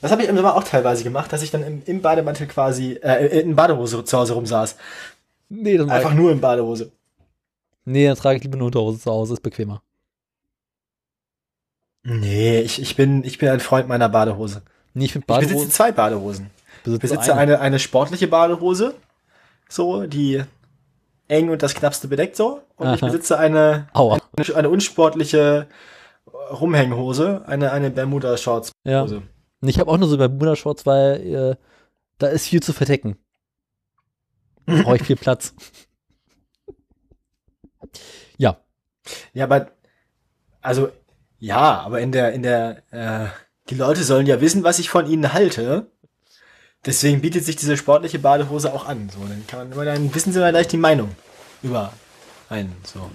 [SPEAKER 2] Das habe ich im Sommer auch teilweise gemacht, dass ich dann im, im Bademantel quasi, äh, in Badehose zu Hause rumsaß.
[SPEAKER 1] Nee, dann
[SPEAKER 2] Einfach nur in Badehose.
[SPEAKER 1] Nee, dann trage ich lieber eine Unterhose zu Hause, ist bequemer.
[SPEAKER 2] Nee, ich, ich, bin, ich bin ein Freund meiner Badehose.
[SPEAKER 1] Nee, ich finde
[SPEAKER 2] Ich besitze
[SPEAKER 1] Badehose.
[SPEAKER 2] zwei Badehosen. Ich
[SPEAKER 1] besitze
[SPEAKER 2] besitze eine, eine sportliche Badehose, so, die eng und das Knappste bedeckt so. Und ich
[SPEAKER 1] Aha.
[SPEAKER 2] besitze eine,
[SPEAKER 1] Aua.
[SPEAKER 2] eine, eine unsportliche Rumhänghose, eine, eine Bermuda-Shorts.
[SPEAKER 1] Ja. Ich habe auch nur so Bermuda-Shorts, weil äh, da ist viel zu verdecken. Da Brauche ich viel Platz. Ja,
[SPEAKER 2] Ja, aber, also, ja, aber in der, in der, äh, die Leute sollen ja wissen, was ich von ihnen halte. Deswegen bietet sich diese sportliche Badehose auch an. So, dann kann man immer, dann wissen sie mal gleich die Meinung über einen, so.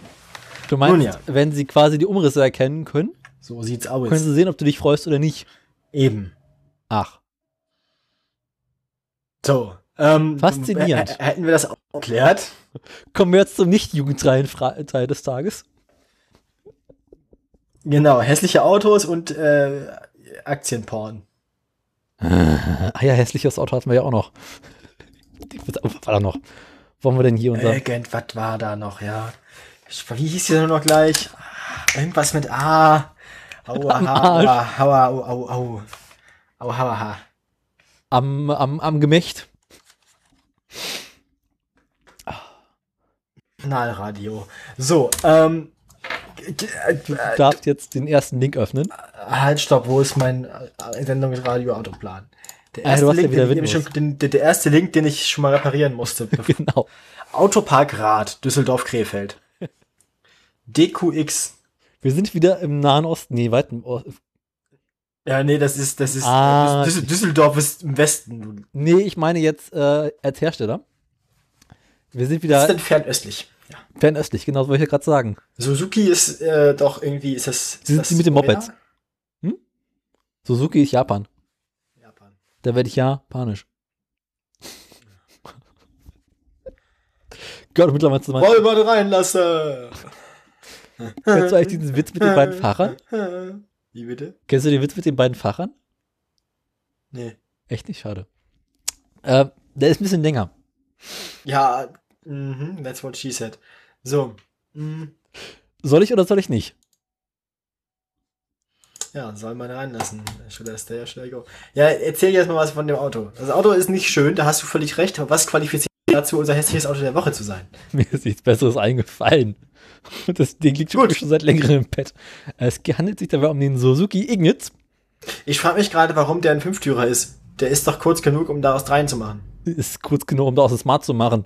[SPEAKER 1] du meinst,
[SPEAKER 2] Nun ja.
[SPEAKER 1] wenn sie quasi die Umrisse erkennen können,
[SPEAKER 2] So sieht's aus.
[SPEAKER 1] Können Sie sehen, ob du dich freust oder nicht.
[SPEAKER 2] Eben.
[SPEAKER 1] Ach.
[SPEAKER 2] So. Ähm,
[SPEAKER 1] Faszinierend.
[SPEAKER 2] Hätten wir das auch erklärt?
[SPEAKER 1] Kommen wir jetzt zum nicht jugendfreien Fra Teil des Tages.
[SPEAKER 2] Genau, hässliche Autos und äh, Aktienporn.
[SPEAKER 1] Ah ja, hässliches Auto hatten wir ja auch noch. Was war da noch? Wollen wir denn hier unser.
[SPEAKER 2] Irgendwas war da noch, ja. Wie hieß die denn noch gleich? Irgendwas mit A. Aua,
[SPEAKER 1] Am
[SPEAKER 2] aua, aua, au, au, au. Au, aua, ha.
[SPEAKER 1] am, am, am Gemächt.
[SPEAKER 2] Kanalradio. So, ähm.
[SPEAKER 1] Du darfst jetzt den ersten Link öffnen.
[SPEAKER 2] Halt, stopp, wo ist mein Sendungsradio Autoplan? Der
[SPEAKER 1] Ah,
[SPEAKER 2] Link, den, den, ich
[SPEAKER 1] Windows.
[SPEAKER 2] schon, den, der, erste Link, den ich schon mal reparieren musste.
[SPEAKER 1] Genau.
[SPEAKER 2] Autopark Rad, Düsseldorf-Krefeld. DQX.
[SPEAKER 1] Wir sind wieder im Nahen Osten. Nee, weit im Osten.
[SPEAKER 2] Ja, nee, das ist, das ist,
[SPEAKER 1] Ah.
[SPEAKER 2] Düssel- Düsseldorf ist im Westen.
[SPEAKER 1] Nee, ich meine jetzt äh, als Hersteller. Wir sind
[SPEAKER 2] Das
[SPEAKER 1] wieder
[SPEAKER 2] ist dann fernöstlich. Ja.
[SPEAKER 1] fernöstlich, genau das wollte ich ja gerade sagen.
[SPEAKER 2] Suzuki ist äh, doch irgendwie, ist das.
[SPEAKER 1] Sie sind
[SPEAKER 2] das
[SPEAKER 1] mit den? Mopeds. Suzuki ist Japan.
[SPEAKER 2] Japan.
[SPEAKER 1] Da werde ich japanisch. Gehört mittlerweile zu meinen.
[SPEAKER 2] Wollen wir reinlassen?
[SPEAKER 1] Kennst du eigentlich diesen Witz mit den beiden Fahrern?
[SPEAKER 2] Wie bitte?
[SPEAKER 1] Kennst du den Witz mit den beiden Fahrern?
[SPEAKER 2] Nee.
[SPEAKER 1] Echt nicht, schade. Äh, der ist ein bisschen länger.
[SPEAKER 2] Ja, mhm, that's what she said. So. mhm.
[SPEAKER 1] Soll ich oder soll ich nicht?
[SPEAKER 2] Ja, soll man reinlassen. Should I stay or should I go? Ja, erzähl jetzt mal was von dem Auto. Das Auto ist nicht schön, da hast du völlig recht. Was qualifiziert dazu, unser hässliches Auto der Woche zu sein?
[SPEAKER 1] Mir ist nichts Besseres eingefallen. Das Ding liegt
[SPEAKER 2] Gut.
[SPEAKER 1] schon seit längerem im Bett. Es handelt sich dabei um den Suzuki Ignitz.
[SPEAKER 2] Ich frage mich gerade, warum der ein Fünftürer ist. Der ist doch kurz genug, um daraus dreien zu machen.
[SPEAKER 1] Ist kurz genug, um daraus ein Smart zu machen.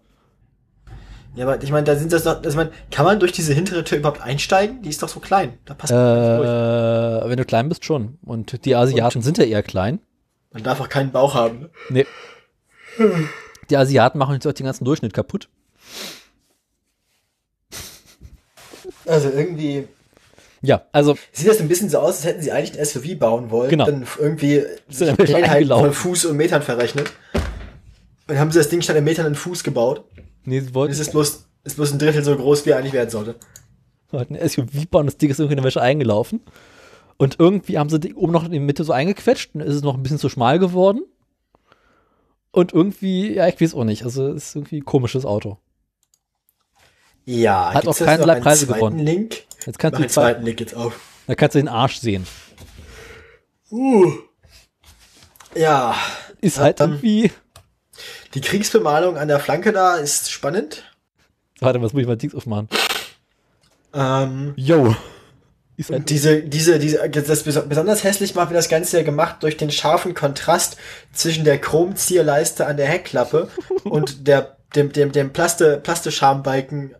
[SPEAKER 2] Ja, aber ich meine, da sind das doch, also ich meine, kann man durch diese hintere Tür überhaupt einsteigen? Die ist doch so klein. Da passt
[SPEAKER 1] Äh,
[SPEAKER 2] man nicht durch.
[SPEAKER 1] wenn du klein bist, schon. Und die Asiaten sind ja eher klein.
[SPEAKER 2] Man darf auch keinen Bauch haben. ne?
[SPEAKER 1] Nee. Die Asiaten machen jetzt auch den ganzen Durchschnitt kaputt.
[SPEAKER 2] Also irgendwie
[SPEAKER 1] Ja, also
[SPEAKER 2] sieht das ein bisschen so aus, als hätten sie eigentlich ein SUV bauen wollen.
[SPEAKER 1] Genau.
[SPEAKER 2] Dann irgendwie
[SPEAKER 1] Sind bisschen
[SPEAKER 2] Einheiten von Fuß und Metern verrechnet. Und haben sie das Ding statt in Metern in Fuß gebaut.
[SPEAKER 1] Nee, sie
[SPEAKER 2] Und
[SPEAKER 1] wollten
[SPEAKER 2] es ist bloß, ist bloß ein Drittel so groß, wie er eigentlich werden sollte.
[SPEAKER 1] wollten ein SUV bauen, das Ding ist irgendwie in der Wäsche eingelaufen. Und irgendwie haben sie die oben noch in die Mitte so eingequetscht und ist es noch ein bisschen zu schmal geworden. Und irgendwie, ja, ich weiß auch nicht. Also, es ist irgendwie ein komisches Auto.
[SPEAKER 2] Ja,
[SPEAKER 1] Hat auch keinerlei Preise gewonnen.
[SPEAKER 2] Link.
[SPEAKER 1] Jetzt
[SPEAKER 2] Mach
[SPEAKER 1] kannst du,
[SPEAKER 2] den
[SPEAKER 1] zwei,
[SPEAKER 2] zweiten Link jetzt auf.
[SPEAKER 1] da kannst du den Arsch sehen.
[SPEAKER 2] Uh. Ja,
[SPEAKER 1] Ist halt
[SPEAKER 2] Ähm,
[SPEAKER 1] irgendwie.
[SPEAKER 2] Die Kriegsbemalung an der Flanke da ist spannend.
[SPEAKER 1] Warte, was muss ich mal Dings aufmachen?
[SPEAKER 2] Ähm,
[SPEAKER 1] Yo.
[SPEAKER 2] Und diese, diese, diese, das bes- besonders hässlich macht, wie das Ganze ja gemacht durch den scharfen Kontrast zwischen der Chromzierleiste an der Heckklappe und der, dem, dem, dem Plaste, Plastischambalken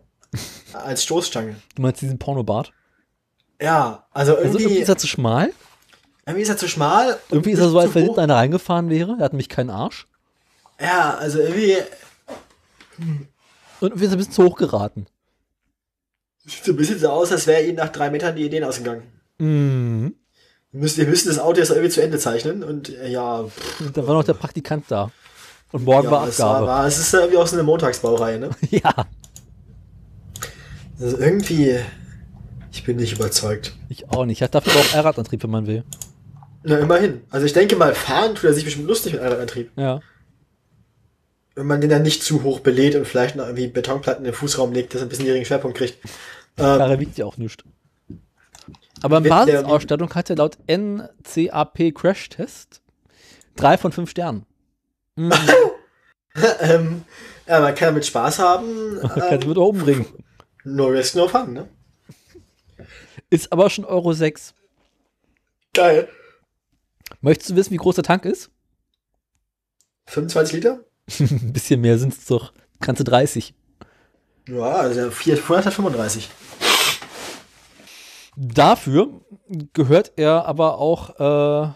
[SPEAKER 2] als Stoßstange.
[SPEAKER 1] du meinst diesen Pornobart?
[SPEAKER 2] Ja, also
[SPEAKER 1] Also
[SPEAKER 2] irgendwie,
[SPEAKER 1] irgendwie ist er zu schmal.
[SPEAKER 2] irgendwie ist er zu schmal.
[SPEAKER 1] Irgendwie ist er so, als wenn hinten einer reingefahren wäre. Er hat nämlich keinen Arsch.
[SPEAKER 2] Ja, also irgendwie
[SPEAKER 1] Und ist er ein bisschen zu hoch geraten.
[SPEAKER 2] sieht so ein bisschen so aus, als wäre ihnen nach drei Metern die Ideen ausgegangen.
[SPEAKER 1] Mhm.
[SPEAKER 2] Wir müssen, wir müssen das Auto jetzt irgendwie zu Ende zeichnen und äh, ja, pff,
[SPEAKER 1] da war noch der Praktikant da. Und morgen war
[SPEAKER 2] ja es, war,
[SPEAKER 1] Abgabe.
[SPEAKER 2] war, es ist ja irgendwie auch so eine Montagsbaureihe, ne?
[SPEAKER 1] ja.
[SPEAKER 2] Also irgendwie, ich bin nicht überzeugt.
[SPEAKER 1] Ich auch nicht. Hat dafür auch Allradantrieb, wenn man will.
[SPEAKER 2] Na, immerhin. Also ich denke mal, fahren tut er sich bestimmt lustig mit Allradantrieb.
[SPEAKER 1] Ja.
[SPEAKER 2] Wenn man den dann nicht zu hoch belädt und vielleicht noch irgendwie Betonplatten in den Fußraum legt, dass er ein bisschen niedrigen Schwerpunkt kriegt. Ähm,
[SPEAKER 1] Karre wiegt ja auch nichts. Aber in Basisausstattung hat er laut NCAP Crash Test drei von fünf Sternen. Mhm.
[SPEAKER 2] ähm, ja, man kann damit Spaß haben.
[SPEAKER 1] Man kann
[SPEAKER 2] Ähm,
[SPEAKER 1] mit oben bringen.
[SPEAKER 2] no risk, no fun, ne?
[SPEAKER 1] Ist aber schon Euro 6.
[SPEAKER 2] Geil.
[SPEAKER 1] Möchtest du wissen, wie groß der Tank ist?
[SPEAKER 2] 25 Liter?
[SPEAKER 1] Ein bisschen mehr sind es doch. Ganze 30.
[SPEAKER 2] Ja, also der Fiat 435.
[SPEAKER 1] Dafür gehört er aber auch, äh,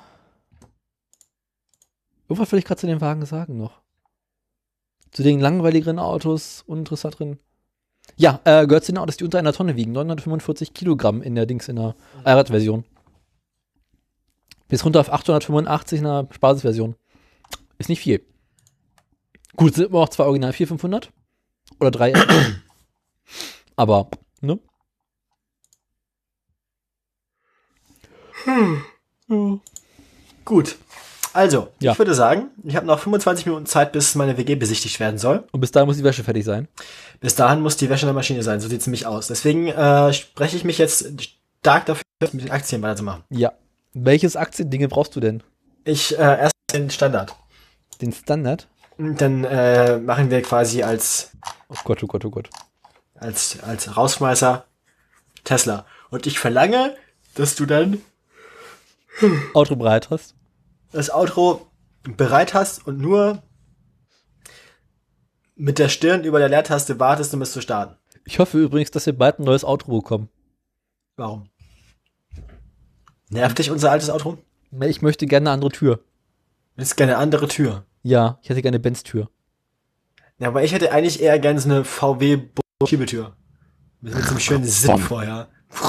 [SPEAKER 1] irgendwas will ich gerade zu den Wagen sagen noch. Zu den langweiligeren Autos, uninteressanteren. Ja, äh, gehört zu den Autos, die unter einer Tonne wiegen. 945 Kilogramm in der Dings, in der Allrad-Version. Bis runter auf 885 in einer Basisversion. Ist nicht viel. Gut, sind immer auch zwei Original 4500 oder drei. Aber, ne?
[SPEAKER 2] Gut. Also,
[SPEAKER 1] Ja.
[SPEAKER 2] ich würde sagen, ich habe noch 25 Minuten Zeit, bis meine WG besichtigt werden soll.
[SPEAKER 1] Und bis dahin muss die Wäsche fertig sein.
[SPEAKER 2] Bis dahin muss die Wäsche in der Maschine sein, so sieht's nämlich aus. Deswegen äh, spreche ich mich jetzt stark dafür, mit den Aktien weiterzumachen.
[SPEAKER 1] Ja. Welches Aktiendinge brauchst du denn?
[SPEAKER 2] Ich äh, erst den Standard.
[SPEAKER 1] Den Standard?
[SPEAKER 2] Dann äh, machen wir quasi als,
[SPEAKER 1] Oh Gott, oh Gott, oh Gott.
[SPEAKER 2] als, als Rausschmeißer Tesla. Und ich verlange, dass du dann
[SPEAKER 1] Auto bereit hast.
[SPEAKER 2] das Outro bereit hast und nur mit der Stirn über der Leertaste wartest, um es zu starten.
[SPEAKER 1] Ich hoffe übrigens, dass wir bald ein neues Outro bekommen.
[SPEAKER 2] Warum? Nervt dich unser altes Outro?
[SPEAKER 1] Ich möchte gerne eine andere Tür.
[SPEAKER 2] Willst gerne eine andere Tür.
[SPEAKER 1] Ja, ich hätte gerne eine Benz-Tür.
[SPEAKER 2] Ja, aber ich hätte eigentlich eher gerne so eine VW Schiebetür. Mit so einem schönen Sinn vorher.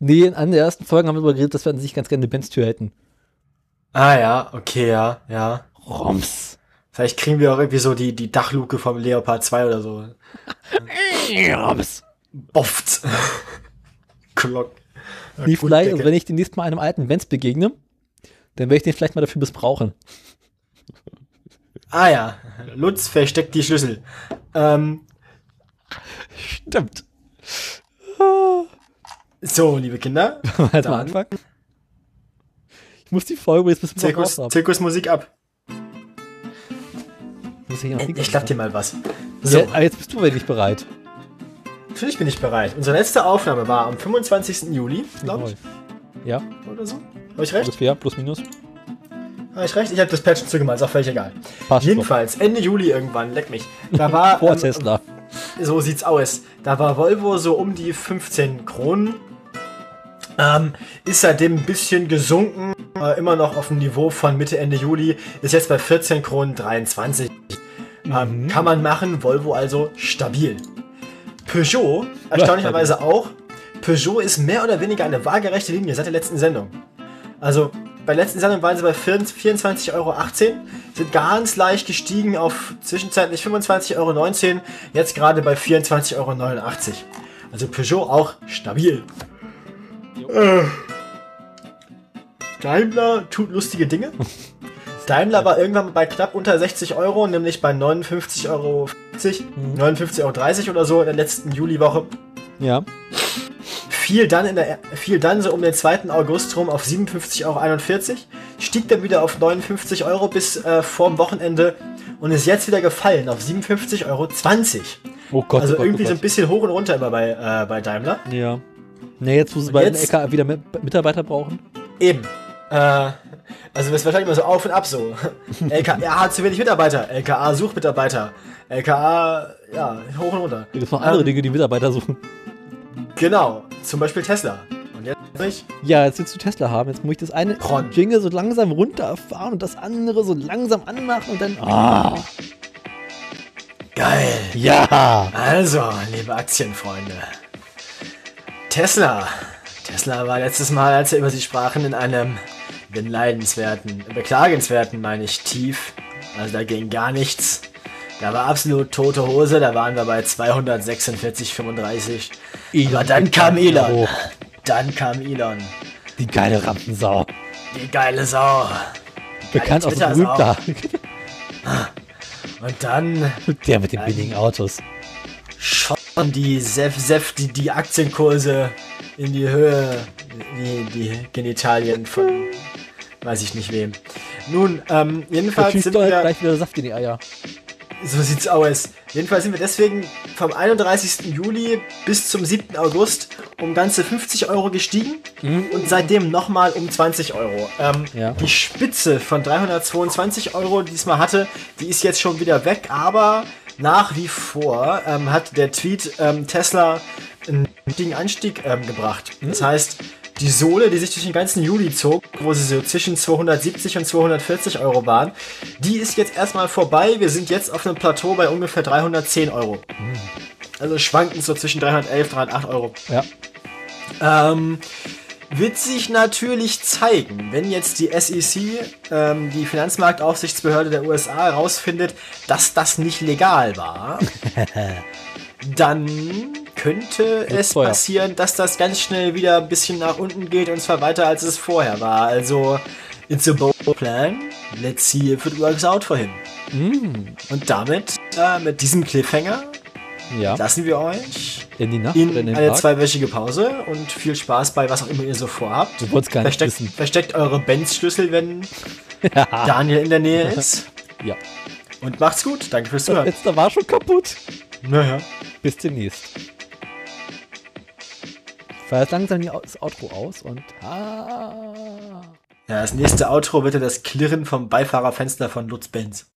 [SPEAKER 1] Nee, in einer der ersten Folgen haben wir darüber geredet, dass wir an sich ganz gerne eine Benz-Tür hätten.
[SPEAKER 2] Ah ja, okay, ja, ja.
[SPEAKER 1] Roms.
[SPEAKER 2] Vielleicht kriegen wir auch irgendwie so die, die Dachluke vom Leopard 2 oder so.
[SPEAKER 1] Roms.
[SPEAKER 2] Bofft. Glock.
[SPEAKER 1] Nee, vielleicht, also wenn ich demnächst mal einem alten Benz begegne, dann werde ich den vielleicht mal dafür missbrauchen.
[SPEAKER 2] Ah ja, Lutz versteckt die Schlüssel. Ähm,
[SPEAKER 1] Stimmt.
[SPEAKER 2] so, liebe Kinder,
[SPEAKER 1] Halt mal anfangen. Ich muss die Folge jetzt bisschen
[SPEAKER 2] Zirkus. Zirkusmusik ab.
[SPEAKER 1] Muss ich, noch
[SPEAKER 2] Ich klapp dir mal was. So,
[SPEAKER 1] Ja, aber jetzt bist du wirklich bereit.
[SPEAKER 2] natürlich bin ich bereit. Unsere letzte Aufnahme war am 25. Juli, glaube ich,
[SPEAKER 1] Ja,
[SPEAKER 2] oder so. Habe ich recht?
[SPEAKER 1] ungefähr, plus minus.
[SPEAKER 2] Habe ich recht? Ich habe das Patchen zugemacht, ist auch völlig egal.
[SPEAKER 1] Passt
[SPEAKER 2] Jedenfalls, Ende Juli irgendwann, leck mich. Da war,
[SPEAKER 1] Vor
[SPEAKER 2] ähm,
[SPEAKER 1] Tesla.
[SPEAKER 2] so sieht's aus. Da war Volvo so um die 15 Kronen. Ähm, ist seitdem ein bisschen gesunken, äh, immer noch auf dem Niveau von Mitte, Ende Juli, ist jetzt bei 14 Kronen 23. Ähm, kann man machen, Volvo also stabil. Peugeot, erstaunlicherweise auch. Peugeot ist mehr oder weniger eine waagerechte Linie seit der letzten Sendung. Also bei der letzten Sendung waren sie bei 24,18 Euro, sind ganz leicht gestiegen auf zwischenzeitlich 25,19 Euro, jetzt gerade bei 24,89 Euro. Also Peugeot auch stabil. Äh. Daimler tut lustige Dinge. Daimler war irgendwann bei knapp unter 60 Euro, nämlich bei 59,40 Euro, 59,30 Euro oder so in der letzten Juliwoche
[SPEAKER 1] Ja.
[SPEAKER 2] Fiel dann, in der, fiel dann so um den 2. August rum auf 57,41 Euro, stieg dann wieder auf 59 Euro bis äh, vorm Wochenende und ist jetzt wieder gefallen auf 57,20 Euro.
[SPEAKER 1] Oh Gott,
[SPEAKER 2] also
[SPEAKER 1] oh Gott,
[SPEAKER 2] irgendwie
[SPEAKER 1] oh
[SPEAKER 2] so
[SPEAKER 1] Gott.
[SPEAKER 2] ein bisschen hoch und runter immer bei, äh, bei Daimler.
[SPEAKER 1] Ja. Ne, jetzt, wo sie bei den LKA wieder mit- Mitarbeiter brauchen.
[SPEAKER 2] Eben. Äh, also das ist wahrscheinlich immer so auf und ab so. LKA hat zu wenig Mitarbeiter. LKA sucht Mitarbeiter. LKA, ja, hoch und runter.
[SPEAKER 1] Da gibt es noch andere
[SPEAKER 2] Ähm,
[SPEAKER 1] Dinge, die Mitarbeiter suchen.
[SPEAKER 2] Genau, zum Beispiel Tesla. Und jetzt ich,
[SPEAKER 1] Ja, jetzt willst du Tesla haben. Jetzt muss ich das eine
[SPEAKER 2] Ron.
[SPEAKER 1] Jingle so langsam runterfahren und das andere so langsam anmachen und dann. Ah.
[SPEAKER 2] geil.
[SPEAKER 1] Ja.
[SPEAKER 2] Also, liebe Aktienfreunde. Tesla. Tesla war letztes Mal, als wir über sie sprachen, in einem beneidenswerten, beklagenswerten, meine ich, tief. Also da ging gar nichts. Da war absolut tote Hose, da waren wir bei 246,35. Aber dann kam Elon.
[SPEAKER 1] hoch.
[SPEAKER 2] Dann kam Elon.
[SPEAKER 1] Die geile Rampensau.
[SPEAKER 2] Die geile Sau.
[SPEAKER 1] Bekannt aus berühmter.
[SPEAKER 2] Und dann
[SPEAKER 1] Der mit den billigen Autos.
[SPEAKER 2] schossen die Sef, Sef, die, die Aktienkurse in die Höhe, die, die Genitalien von weiß ich nicht wem. Nun, ähm, jedenfalls sind
[SPEAKER 1] doch
[SPEAKER 2] wir,
[SPEAKER 1] gleich wieder Saft in die Eier.
[SPEAKER 2] So sieht's aus. Jedenfalls sind wir deswegen vom 31. Juli bis zum 7. August um ganze 50 Euro gestiegen und seitdem nochmal um 20 Euro. Ähm,
[SPEAKER 1] Ja.
[SPEAKER 2] Die Spitze von 322 Euro, die es mal hatte, die ist jetzt schon wieder weg, aber nach wie vor ähm, hat der Tweet ähm, Tesla einen richtigen Anstieg ähm, gebracht. Das heißt, die Sohle, die sich durch den ganzen Juli zog, wo sie so zwischen 270 und 240 Euro waren, die ist jetzt erstmal vorbei. Wir sind jetzt auf einem Plateau bei ungefähr 310 Euro. Also schwanken so zwischen 311 und 308 Euro.
[SPEAKER 1] Ja.
[SPEAKER 2] Ähm, wird sich natürlich zeigen, wenn jetzt die SEC, ähm, die Finanzmarktaufsichtsbehörde der USA, herausfindet, dass das nicht legal war, dann könnte es
[SPEAKER 1] teuer.
[SPEAKER 2] passieren, dass das ganz schnell wieder ein bisschen nach unten geht und zwar weiter als es vorher war. Also, it's a bold plan. Let's see if it works out for him. Und damit, äh, mit diesem Cliffhanger,
[SPEAKER 1] Ja.
[SPEAKER 2] lassen wir euch
[SPEAKER 1] In die Nacht in
[SPEAKER 2] in eine
[SPEAKER 1] Tag.
[SPEAKER 2] zweiwöchige Pause und viel Spaß bei was auch immer ihr so vorhabt.
[SPEAKER 1] Du wolltest gar nicht
[SPEAKER 2] Versteckt,
[SPEAKER 1] wissen.
[SPEAKER 2] versteckt eure Benz-Schlüssel, wenn Daniel in der Nähe ist.
[SPEAKER 1] Ja.
[SPEAKER 2] Und macht's gut. Danke fürs Zuhören.
[SPEAKER 1] letzte war schon kaputt.
[SPEAKER 2] Naja.
[SPEAKER 1] Bis demnächst. Ich fahre jetzt langsam das Outro aus und. Ah.
[SPEAKER 2] Ja, das nächste Outro wird ja das Klirren vom Beifahrerfenster von Lutz Benz.